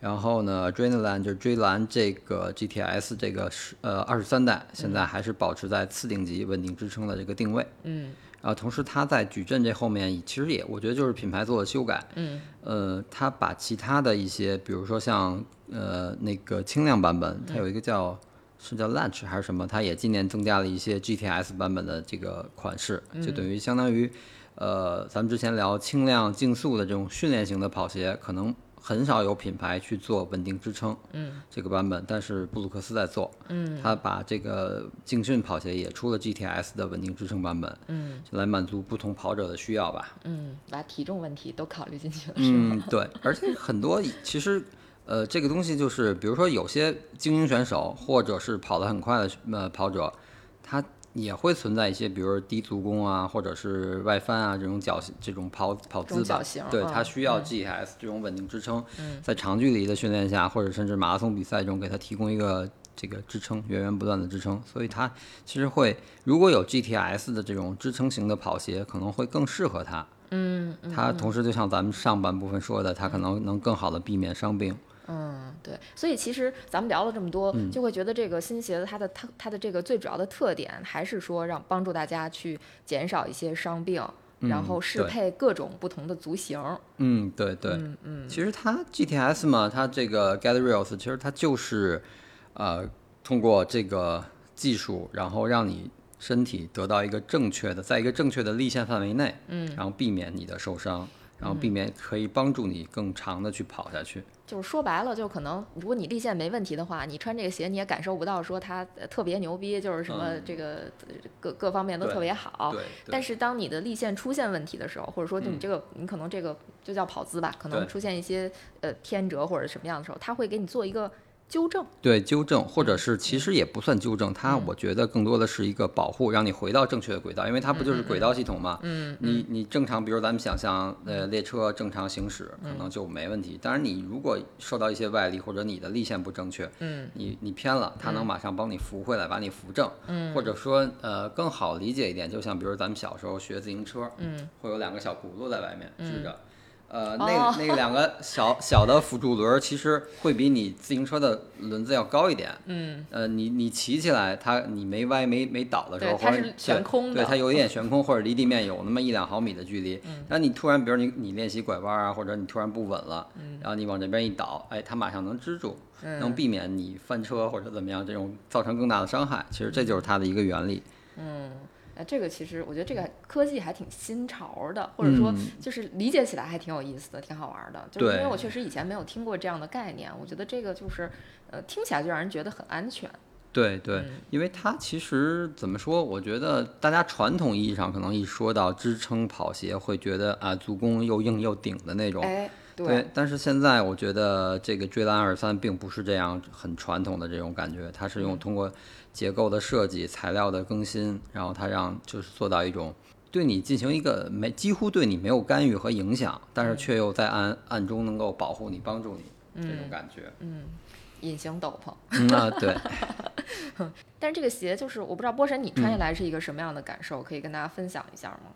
然后呢，Adrenaline 就是追蓝这个 GTS 这个是呃二十三代，现在还是保持在次顶级稳定支撑的这个定位。嗯啊，同时它在矩阵这后面，其实也我觉得就是品牌做了修改。嗯呃，它把其他的一些，比如说像呃那个轻量版本，它有一个叫是叫 Launch 还是什么，它也今年增加了一些 GTS 版本的这个款式，就等于相当于呃咱们之前聊轻量竞速的这种训练型的跑鞋，可能很少有品牌去做稳定支撑嗯。这个版本，但是布鲁克斯在做，嗯。他把这个竞训跑鞋也出了 GTS 的稳定支撑版本，嗯。来满足不同跑者的需要吧。嗯，把体重问题都考虑进去了？嗯，对，而且很多其实，呃，这个东西就是，比如说有些精英选手或者是跑得很快的呃跑者，他也会存在一些，比如说低足弓啊，或者是外翻啊这种脚这种跑跑姿吧对，嗯他需要嗯 GS 这种稳定支撑，嗯在长距离的训练下，或者甚至马拉松比赛中给他提供一个。这个支撑源源不断的支撑，所以它其实会如果有 GTS 的这种支撑型的跑鞋，可能会更适合他。嗯嗯它同时就像咱们上半部分说的，它可能能更好的避免伤病。嗯嗯，对，所以其实咱们聊了这么多，就会觉得这个新鞋子它的它它的这个最主要的特点还是说让帮助大家去减少一些伤病，然后适配各种不同的足型。嗯，对对，嗯嗯，其实它 GTS 嘛，它这个 Get Rails 其实它就是呃通过这个技术，然后让你身体得到一个正确的，在一个正确的立线范围内，嗯，然后避免你的受伤。然后避免可以帮助你更长的去跑下去。就是说白了，就可能如果你立线没问题的话，你穿这个鞋你也感受不到说它特别牛逼，就是什么这个各各方面都特别好。对。但是当你的立线出现问题的时候，或者说就你这个你可能这个就叫跑姿吧，可能出现一些呃偏折或者什么样的时候，它会给你做一个。纠正。对纠正，或者是其实也不算纠正，它我觉得更多的是一个保护，让你回到正确的轨道，因为它不就是轨道系统嘛。嗯，你你正常，比如咱们想象，呃，列车正常行驶可能就没问题。当然，你如果受到一些外力或者你的力线不正确，嗯，你你偏了，它能马上帮你扶回来，把你扶正。嗯，或者说呃更好理解一点，就像比如咱们小时候学自行车，嗯，会有两个小轱辘在外面支着。呃，那那两个小小的辅助轮，其实会比你自行车的轮子要高一点。嗯。呃，你你骑起来，它你没歪没没倒的时候，它是悬空的。对，它有一点悬空，或者离地面有那么一两毫米的距离。嗯。那你突然，比如你你练习拐弯啊，或者你突然不稳了，然后你往这边一倒，哎，它马上能支住，能避免你翻车或者怎么样，这种造成更大的伤害。其实这就是它的一个原理。嗯。这个其实我觉得这个科技还挺新潮的，或者说就是理解起来还挺有意思的，挺好玩的。就是因为我确实以前没有听过这样的概念，我觉得这个就是呃听起来就让人觉得很安全。对对，因为它其实怎么说？我觉得大家传统意义上可能一说到支撑跑鞋，会觉得啊足弓又硬又顶的那种。哎，对。但是现在我觉得这个追蓝二三并不是这样很传统的这种感觉，它是用通过。结构的设计、材料的更新，然后它让就是做到一种对你进行一个没几乎对你没有干预和影响，但是却又在暗暗中能够保护你、帮助你这种感觉。嗯，隐形斗篷。嗯啊，对。但是这个鞋就是我不知道波神你穿下来是一个什么样的感受，可以跟大家分享一下吗？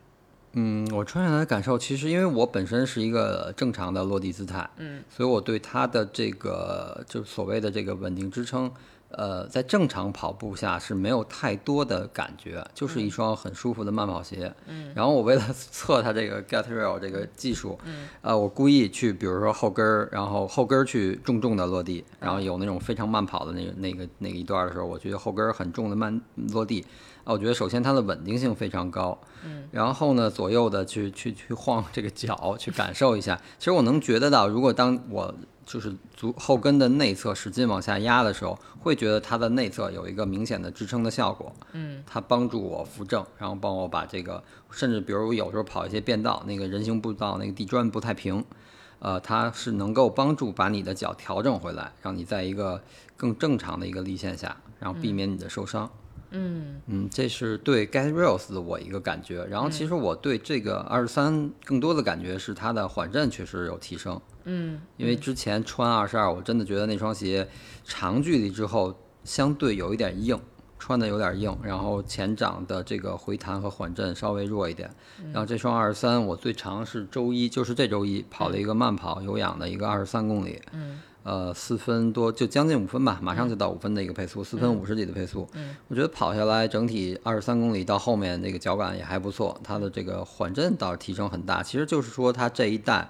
嗯，我穿下来的感受其实因为我本身是一个正常的落地姿态，嗯，所以我对它的这个就是所谓的这个稳定支撑。呃，在正常跑步下是没有太多的感觉，就是一双很舒服的慢跑鞋。嗯，然后我为了测它这个 Get Rail 这个技术，嗯，呃，我故意去，比如说后跟儿，然后后跟儿去重重的落地，然后有那种非常慢跑的那个那个那个一段的时候，我觉得后跟儿很重的慢落地，啊，我觉得首先它的稳定性非常高。嗯，然后呢，左右的去去去晃这个脚，去感受一下。其实我能觉得到，如果当我就是足后跟的内侧使劲往下压的时候，会觉得它的内侧有一个明显的支撑的效果。嗯，它帮助我扶正，然后帮我把这个，甚至比如有时候跑一些变道，那个人行步道那个地砖不太平，呃，它是能够帮助把你的脚调整回来，让你在一个更正常的一个立线下，然后避免你的受伤。嗯嗯，这是对 Get Rails 的我一个感觉。然后其实我对这个二十三更多的感觉是它的缓震确实有提升。嗯，因为之前穿二十二，我真的觉得那双鞋长距离之后相对有一点硬，穿的有点硬，然后前掌的这个回弹和缓震稍微弱一点。然后这双二十三，我最长是周一，就是这周一跑了一个慢跑有氧的一个二十三公里。嗯。呃，四分多就将近五分吧，马上就到五分的一个配速，四分五十几的配速。嗯，我觉得跑下来整体二十三公里到后面那个脚感也还不错，它的这个缓震倒是提升很大。其实就是说它这一代，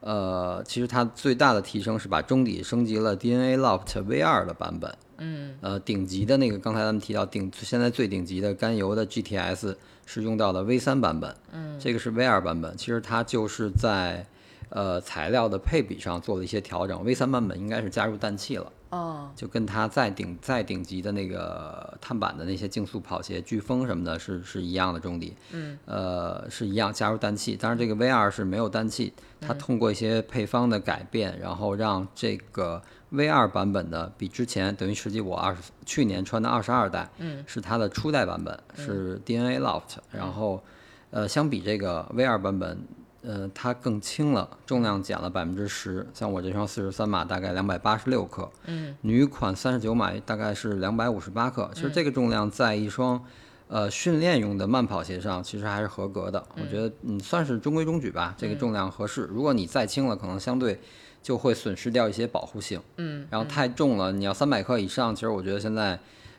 呃，其实它最大的提升是把中底升级了 DNA Loft V2 的版本。嗯，呃，顶级的那个刚才咱们提到顶现在最顶级的甘油的 GTS 是用到的 V3 版本。嗯，这个是 V2 版本，其实它就是在。呃，材料的配比上做了一些调整。V3 版本应该是加入氮气了，哦，就跟它再顶再顶级的那个碳板的那些竞速跑鞋，飓风什么的，是是一样的中底，嗯，呃，是一样加入氮气。但是，这个 V 二是没有氮气，它通过一些配方的改变，然后让这个 V 二版本的比之前等于实际我二十去年穿的二十二代，嗯，是它的初代版本，是 DNA Loft，然后呃，相比这个 V 二版本。呃，它更轻了，重量减了百分之十。像我这双四十三码，大概两百八十六克。嗯，女款三十九码大概是两百五十八克。其实这个重量在一双，呃，训练用的慢跑鞋上，其实还是合格的。我觉得，嗯，算是中规中矩吧。这个重量合适。如果你再轻了，可能相对就会损失掉一些保护性。嗯，然后太重了，你要三百克以上，其实我觉得现在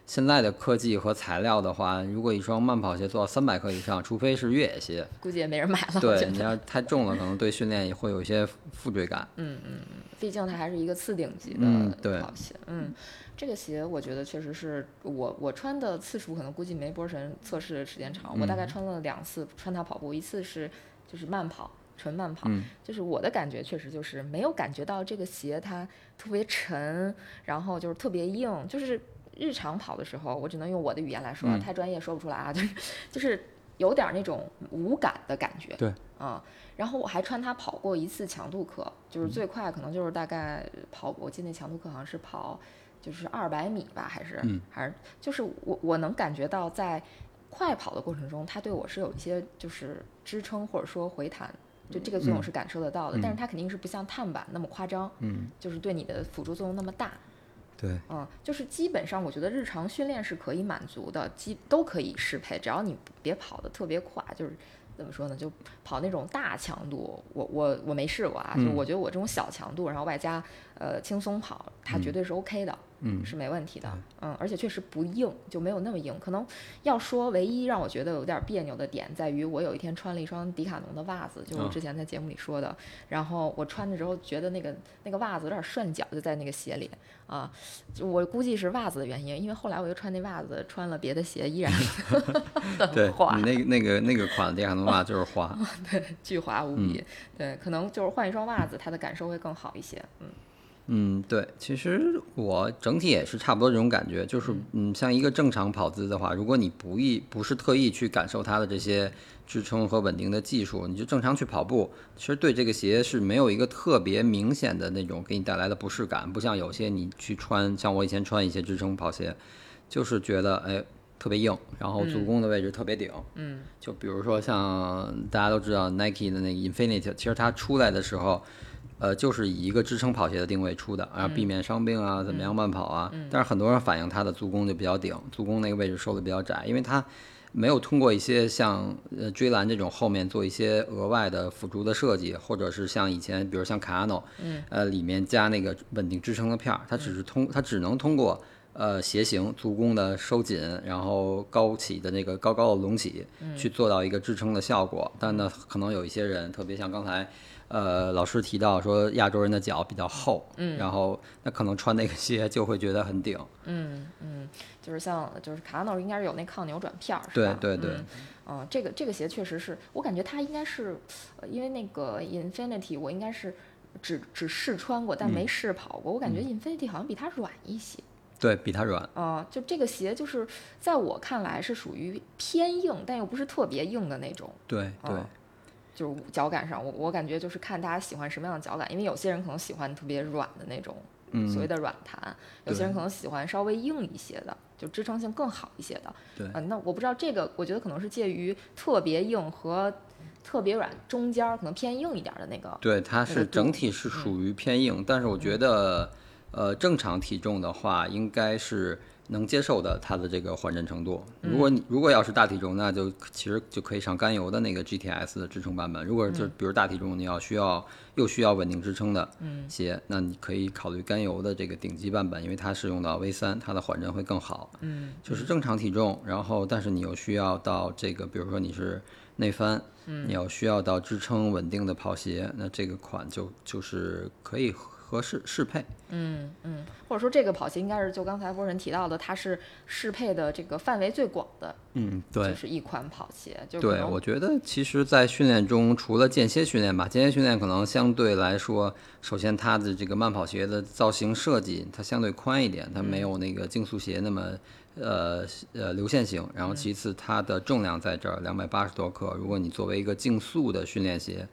现在的科技和材料的话，如果一双慢跑鞋做到三百克以上，除非是越野鞋，估计也没人买了。对你要太重了，可能对训练也会有一些负罪感。嗯嗯毕竟它还是一个次顶级的跑鞋。嗯，这个鞋我觉得确实是我我穿的次数可能估计没波神测试的时间长，我大概嗯穿了两次穿它跑步，一次是就是慢跑。纯慢跑，嗯就是我的感觉确实就是没有感觉到这个鞋它特别沉，然后就是特别硬，就是日常跑的时候，我只能用我的语言来说，嗯。太专业说不出来啊，就是就是有点那种无感的感觉。对，啊、然后我还穿它跑过一次强度课，就是最快可能就是大概跑，我记得那强度课好像是跑就是二百米吧，还是、嗯。还是就是我我能感觉到在快跑的过程中，它对我是有一些就是支撑或者说回弹。就这个作用嗯。是感受得到的，但是它肯定是不像碳板那么夸张，嗯，就是对你的辅助作用那么大，对，嗯，就是基本上我觉得日常训练是可以满足的，基都可以适配，只要你别跑得特别快，就是怎么说呢，就跑那种大强度，我我我没试过啊，就嗯。我觉得我这种小强度，然后外加呃轻松跑，它绝对是 OK 的，嗯是没问题的，嗯，而且确实不硬，就没有那么硬。可能要说唯一让我觉得有点别扭的点，在于我有一天穿了一双迪卡侬的袜子，就是之前在节目里说的，然后我穿的时候觉得那个那个袜子有点涮脚，就在那个鞋里啊，我估计是袜子的原因，因为后来我又穿那袜子，穿了别的鞋，依然 对很滑你，那个那个那个款迪卡侬袜就是滑。对巨滑无比。对，可能就是换一双袜子，它的感受会更好一些。嗯嗯，对，其实我整体也是差不多这种感觉，就是嗯，像一个正常跑姿的话，如果你不意不是特意去感受它的这些支撑和稳定的技术，你就正常去跑步，其实对这个鞋是没有一个特别明显的那种给你带来的不适感，不像有些你去穿，像我以前穿一些支撑跑鞋，就是觉得哎特别硬，然后足弓的位置特别顶，嗯。就比如说像大家都知道 Nike 的那个 Infinite，其实它出来的时候，呃，就是以一个支撑跑鞋的定位出的，然后避免伤病啊，怎么样慢跑啊。但是很多人反映它的足弓就比较顶，足弓那个位置收的比较窄，因为它没有通过一些像呃追篮这种后面做一些额外的辅助的设计，或者是像以前比如像卡 n 嗯呃，里面加那个稳定支撑的片儿，它只是通，它只能通过呃鞋型、足弓的收紧，然后高起的那个高高的隆起，去做到一个支撑的效果。但呢，可能有一些人，特别像刚才。呃，老师提到说亚洲人的脚比较厚，嗯，然后那可能穿那个鞋就会觉得很顶，嗯嗯，就是像就是卡纳诺应该是有那抗扭转片儿？对对对嗯，嗯，这个这个鞋确实是我感觉它应该是，呃因为那个 Infinity 我应该是只只试穿过，但没试跑过。我感觉 Infinity 好像比它软一些。对比它软，啊、就这个鞋就是在我看来是属于偏硬，但又不是特别硬的那种。对对哦就是脚感上，我我感觉就是看大家喜欢什么样的脚感，因为有些人可能喜欢特别软的那种，嗯所谓的软弹，有些人可能喜欢稍微硬一些的，就支撑性更好一些的。对嗯、那我不知道这个，我觉得可能是介于特别硬和特别软中间儿，可能偏硬一点儿的那个。对，它是整体是属于偏硬，但是我觉得，呃，正常体重的话，应该是能接受的，它的这个缓震程度。如果你如果要是大体重，那就其实就可以上甘油的那个 GTS 的支撑版本。如果就比如大体重，你要需要又需要稳定支撑的鞋，那你可以考虑甘油的这个顶级版本，因为它是用到 V 三，它的缓震会更好。嗯就是正常体重，然后但是你又需要到这个，比如说你是内翻，你要需要到支撑稳定的跑鞋，那这个款就就是可以合适适配。嗯嗯，或者说这个跑鞋应该是就刚才波神提到的，它是适配的这个范围最广的，嗯，就对。是一款跑鞋。就可对，我觉得其实，在训练中，除了间歇训练吧，间歇训练可能相对来说，首先它的这个慢跑鞋的造型设计，它相对宽一点，它没有那个竞速鞋那么，呃呃流线型。然后其次，它的重量在这儿，两百八十多克。如果你作为一个竞速的训练鞋，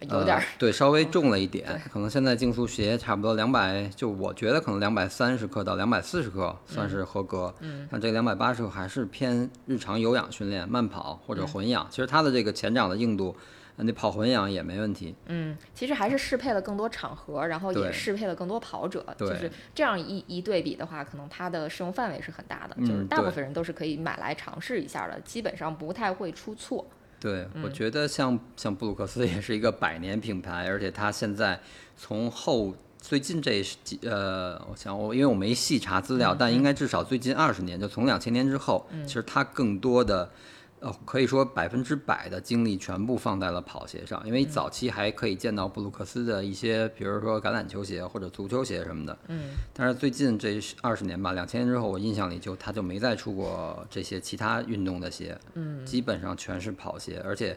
有点对，稍微重了一点，可能现在竞速鞋差不多两百，就我觉得可能两百三十克到两百四十克算是合格。嗯，那这两百八十克还是偏日常有氧训练、慢跑或者混氧。其实它的这个前掌的硬度，那你跑混氧也没问题。嗯，其实还是适配了更多场合，然后也适配了更多跑者，就是这样一一对比的话，可能它的适用范围是很大的，就是嗯大部分人都是可以买来尝试一下的，基本上不太会出错。对，我嗯。觉得像像布鲁克斯也是一个百年品牌，而且它现在从后最近这几呃，我想我因为我没细查资嗯料，但应该至少最近二十年，就从两千年之后，其实它更多的。呃，可以说百分之百的精力全部放在了跑鞋上，因为嗯早期还可以见到布鲁克斯的一些，比如说橄榄球鞋或者足球鞋什么的。嗯，但是最近这二十年吧，两千年之后，我印象里就他就没再出过这些其他运动的鞋，嗯，基本上全是跑鞋，而且，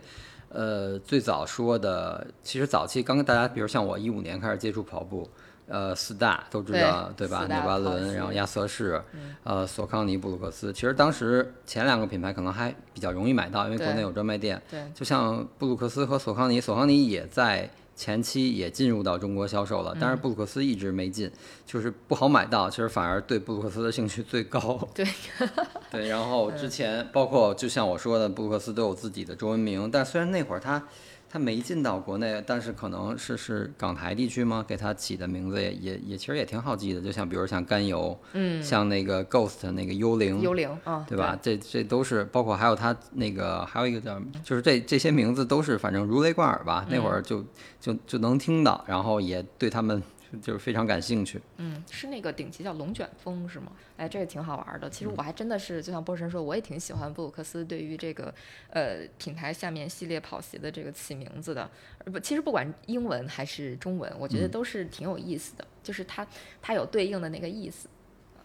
呃，最早说的，其实早期刚跟大家，比如像我一五年开始接触跑步，呃，四大都知道，对吧？纽巴伦，然后亚瑟士，呃，索康尼、布鲁克斯。其实当时前两个品牌可能还比较容易买到，因为国内有专卖店。对，就像布鲁克斯和索康尼，索康尼也在前期也进入到中国销售了，但是布鲁克斯一直没进，就是不好买到，其实反而对布鲁克斯的兴趣最高。对，对，然后之前包括就像我说的，布鲁克斯都有自己的中文名，但虽然那会儿他他没进到国内，但是可能是是港台地区吗？给他起的名字也也也其实也挺好记的，就像比如像甘油，嗯，像那个 Ghost 那个幽灵，幽灵啊，对吧？这这都是包括还有他那个还有一个叫，就是这这些名字都是反正如雷贯耳吧，那会儿就就就能听到，然后也对他们就是非常感兴趣。嗯，是那个顶级叫龙卷风是吗？哎，这个挺好玩的。其实嗯我还真的是，就像波神说，我也挺喜欢布鲁克斯对于这个呃品牌下面系列跑鞋的这个起名字的。呃不，其实不管英文还是中文，我觉得嗯都是挺有意思的，就是它它有对应的那个意思。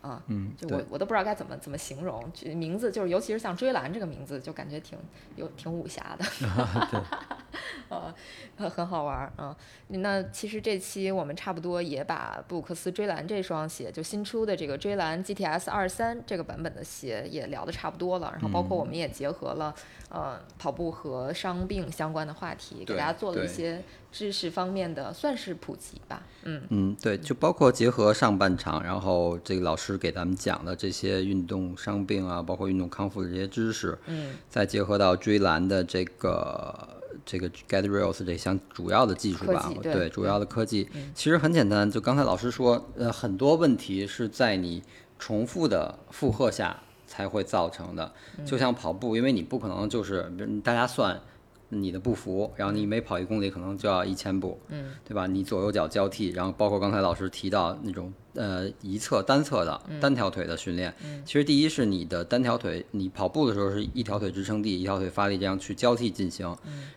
啊，嗯，就我，我都不知道该怎么怎么形容，名字就是尤其是像追蓝这个名字，就感觉挺有挺武侠的，呃，很很好玩儿啊。那其实这期我们差不多也把布鲁克斯追蓝这双鞋，就新出的这个追蓝 GTS 二三这个版本的鞋也聊得差不多了，然后包括我们也结合了呃跑步和伤病相关的话题，给大家做了一些知识方面的算是普及吧，嗯。嗯，对，就包括结合上半场，然后这个老师给咱们讲的这些运动伤病啊，包括运动康复的这些知识，嗯，再结合到追蓝的这个这个 Get Rails 这项主要的技术吧，对对，主要的科技嗯，其实很简单，就刚才老师说，呃，很多问题是在你重复的负荷下才会造成的，嗯。就像跑步，因为你不可能就是比如大家算。你的步幅，然后你每跑一公里可能就要一千步，嗯，对吧？你左右脚交替，然后包括刚才老师提到那种呃一侧单侧的单条腿的训练，其实第一是你的单条腿，你跑步的时候是一条腿支撑地，一条腿发力，这样去交替进行。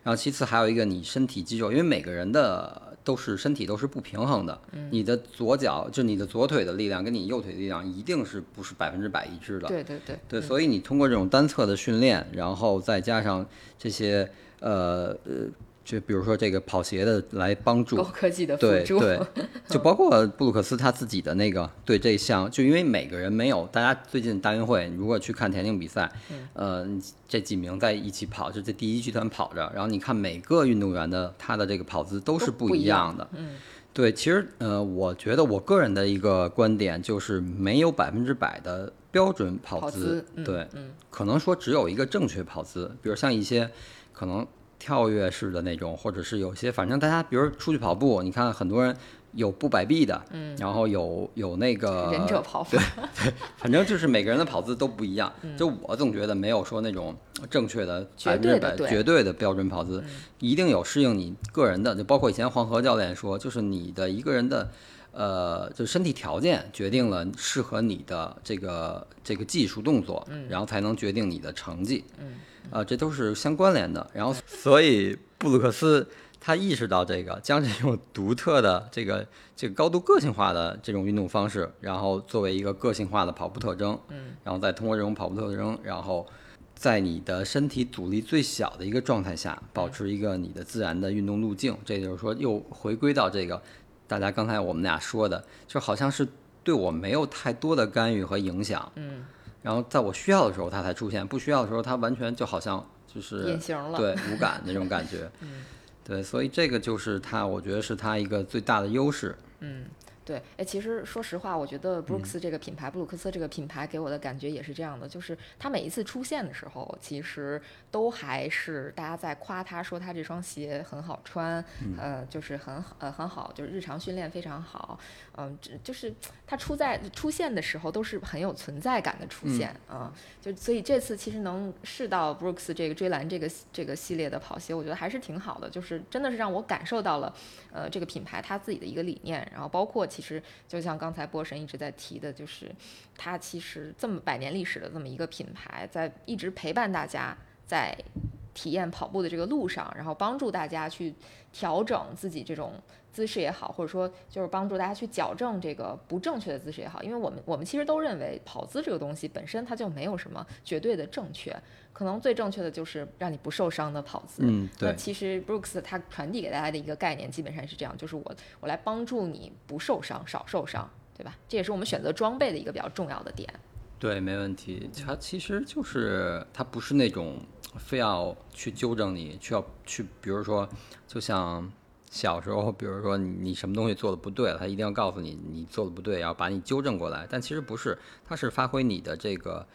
然后其次还有一个你身体肌肉，因为每个人的都是身体都是不平衡的，你的左脚就你的左腿的力量跟你右腿的力量一定是不是百分之百一致的。对对对，对，所以你通过这种单侧的训练，然后再加上这些呃呃，就比如说这个跑鞋的来帮助高，科技的辅助，对对，就包括布鲁克斯他自己的那个对这项，就因为每个人没有，大家最近大运会如果去看田径比赛，呃，这几名在一起跑，就这第一集团跑着，然后你看每个运动员的他的这个跑姿都是不一一样样的，嗯。对，其实呃，我觉得我个人的一个观点就是没有百分之百的标准跑跑姿，姿嗯对，嗯。可能说只有一个正确跑姿，比如像一些可能跳跃式的那种，或者是有些反正大家比如出去跑步，你看很多人有不摆臂的，嗯，然后有有那个忍者跑法，反正就是每个人的跑姿都不一样。就我总觉得没有说那种正确的百分之百绝对的标准跑姿，一定有适应你个人的。就包括以前黄河教练说，就是你的一个人的。呃，就身体条件决定了适合你的这个这个技术动作，然后才能决定你的成绩。嗯，呃，这都是相关联的。然后，所以布鲁克斯他意识到这个，将这种独特的这个这个高度个性化的这种运动方式，然后作为一个个性化的跑步特征，嗯，然后再通过这种跑步特征，然后在你的身体阻力最小的一个状态下，保持一个你的自然的运动路径。这就是说，又回归到这个大家刚才我们俩说的，就好像是对我没有太多的干预和影响。嗯，然后在我需要的时候它才出现，不需要的时候它完全就好像就是隐形了，对无感那种感觉。对，所以这个就是它，我觉得是它一个最大的优势。嗯，对，哎，其实说实话，我觉得 Brooks 这个品牌，布鲁克斯这个品牌给我的感觉也是这样的，就是它每一次出现的时候，其实都还是大家在夸他说他这双鞋很好穿，呃，就是很好，呃，很好，就是日常训练非常好，嗯，就是它出在出现的时候都是很有存在感的出现啊，就所以这次其实能试到 Brooks 这个追蓝这个这个系列的跑鞋，我觉得还是挺好的，就是真的是让我感受到了，呃，这个品牌它自己的一个理念，然后包括其其实就像刚才波神一直在提的，就是它其实这么百年历史的这么一个品牌，在一直陪伴大家在体验跑步的这个路上，然后帮助大家去调整自己这种姿势也好，或者说就是帮助大家去矫正这个不正确的姿势也好，因为我们我们其实都认为跑姿这个东西本身它就没有什么绝对的正确，可能最正确的就是让你不受伤的跑姿。嗯，对那。其实 Brooks 他传递给大家的一个概念基本上是这样，就是我我来帮助你不受伤，少受伤，对吧？这也是我们选择装备的一个比较重要的点。对，没问题。它其实就是它不是那种非要去纠正你，需要去，比如说，就像小时候，比如说你你什么东西做的不对了，他一定要告诉你你做的不对，然后把你纠正过来。但其实不是，他是发挥你的这个。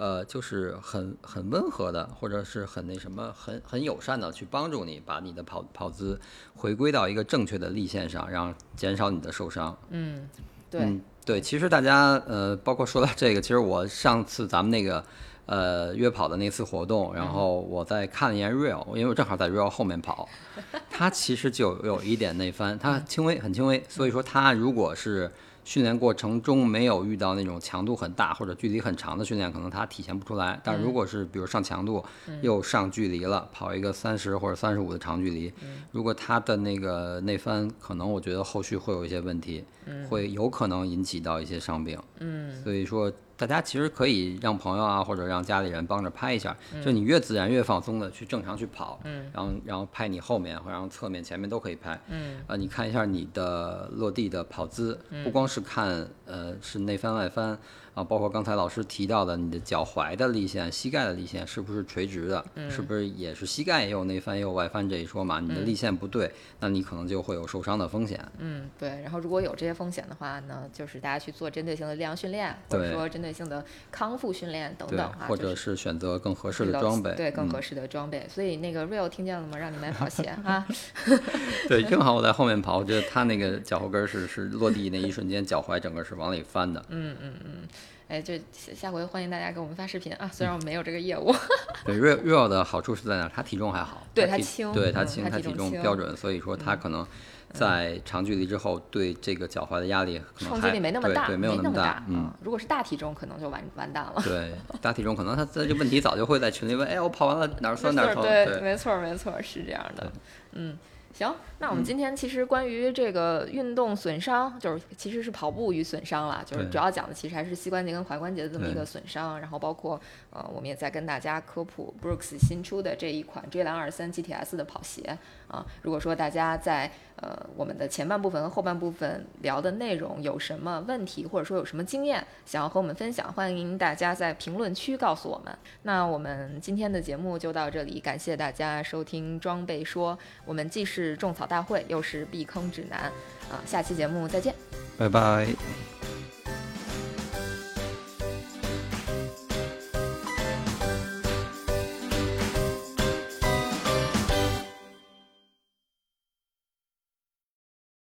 呃，就是很很温和的，或者是很那什么，很很友善的去帮助你，把你的跑跑姿回归到一个正确的立线上，然后减少你的受伤。嗯，对，嗯，对，其实大家呃，包括说到这个，其实我上次咱们那个呃约跑的那次活动，然后我在看了一眼 real，因为我正好在 real 后面跑，他其实就有一点内翻，他轻微很轻微，所以说他如果是训练过程中没有遇到那种强度很大或者距离很长的训练，可能他体现不出来。但如果是比如上强度又上距离了，跑一个三十或者三十五的长距离，如果他的那个内翻，可能我觉得后续会有一些问题，会有可能引起到一些伤病。嗯，所以说，大家其实可以让朋友啊，或者让家里人帮着拍一下，嗯。就你越自然越放松的去正常去跑，嗯，然后然后拍你后面，或者然后侧面、前面都可以拍，嗯，啊，你看一下你的落地的跑姿，不光是看呃是内翻外翻啊，包括刚才老师提到的你的脚踝的力线、膝盖的力线是不是垂直的，是不是也是膝盖也有内翻也有外翻这一说嘛？你的力线不对，那你可能就会有受伤的风险。嗯，对。然后如果有这些风险的话呢，就是大家去做针对性的力量训练，或者说针对性的康复训练等等啊，，或者是是选择更合适的装备，对更嗯合适的装备。所以那个 Real 听见了吗？让你买跑鞋啊。对，正好我在后面跑，我觉得他那个脚后跟儿是是落地那一瞬间，脚踝整个是往里翻的。嗯嗯嗯。哎，就下下回欢迎大家给我们发视频啊！虽然我们没有这个业务，对，real real 的好处是在哪儿？它体重还好，对它体它轻对他轻，嗯它它体体重标准，所以说他可能在长距离之后对这个脚踝的压力可能还冲击力没那么大，对对，没有那么大。嗯。如果是大体重，可能就完完蛋了。对，大体重可能他这问题早就会在群里问，哎，我跑完了哪儿酸哪儿疼，对，对，没错儿没错儿，是这样的对。嗯，行，那我们嗯。今天其实关于这个运动损伤，就是其实是跑步与损伤啦，就是主要讲的其实还是膝关节跟踝关节的这么一个损伤，然后包括呃，我们也在跟大家科普 Brooks 新出的这一款追蓝二三 GTS 的跑鞋啊。如果说大家在呃我们的前半部分和后半部分聊的内容有什么问题，或者说有什么经验想要和我们分享，欢迎大家在评论区告诉我们。那我们今天的节目就到这里，感谢大家收听装备说，我们既是种草大会，又是避坑指南啊，下期节目再见。拜拜。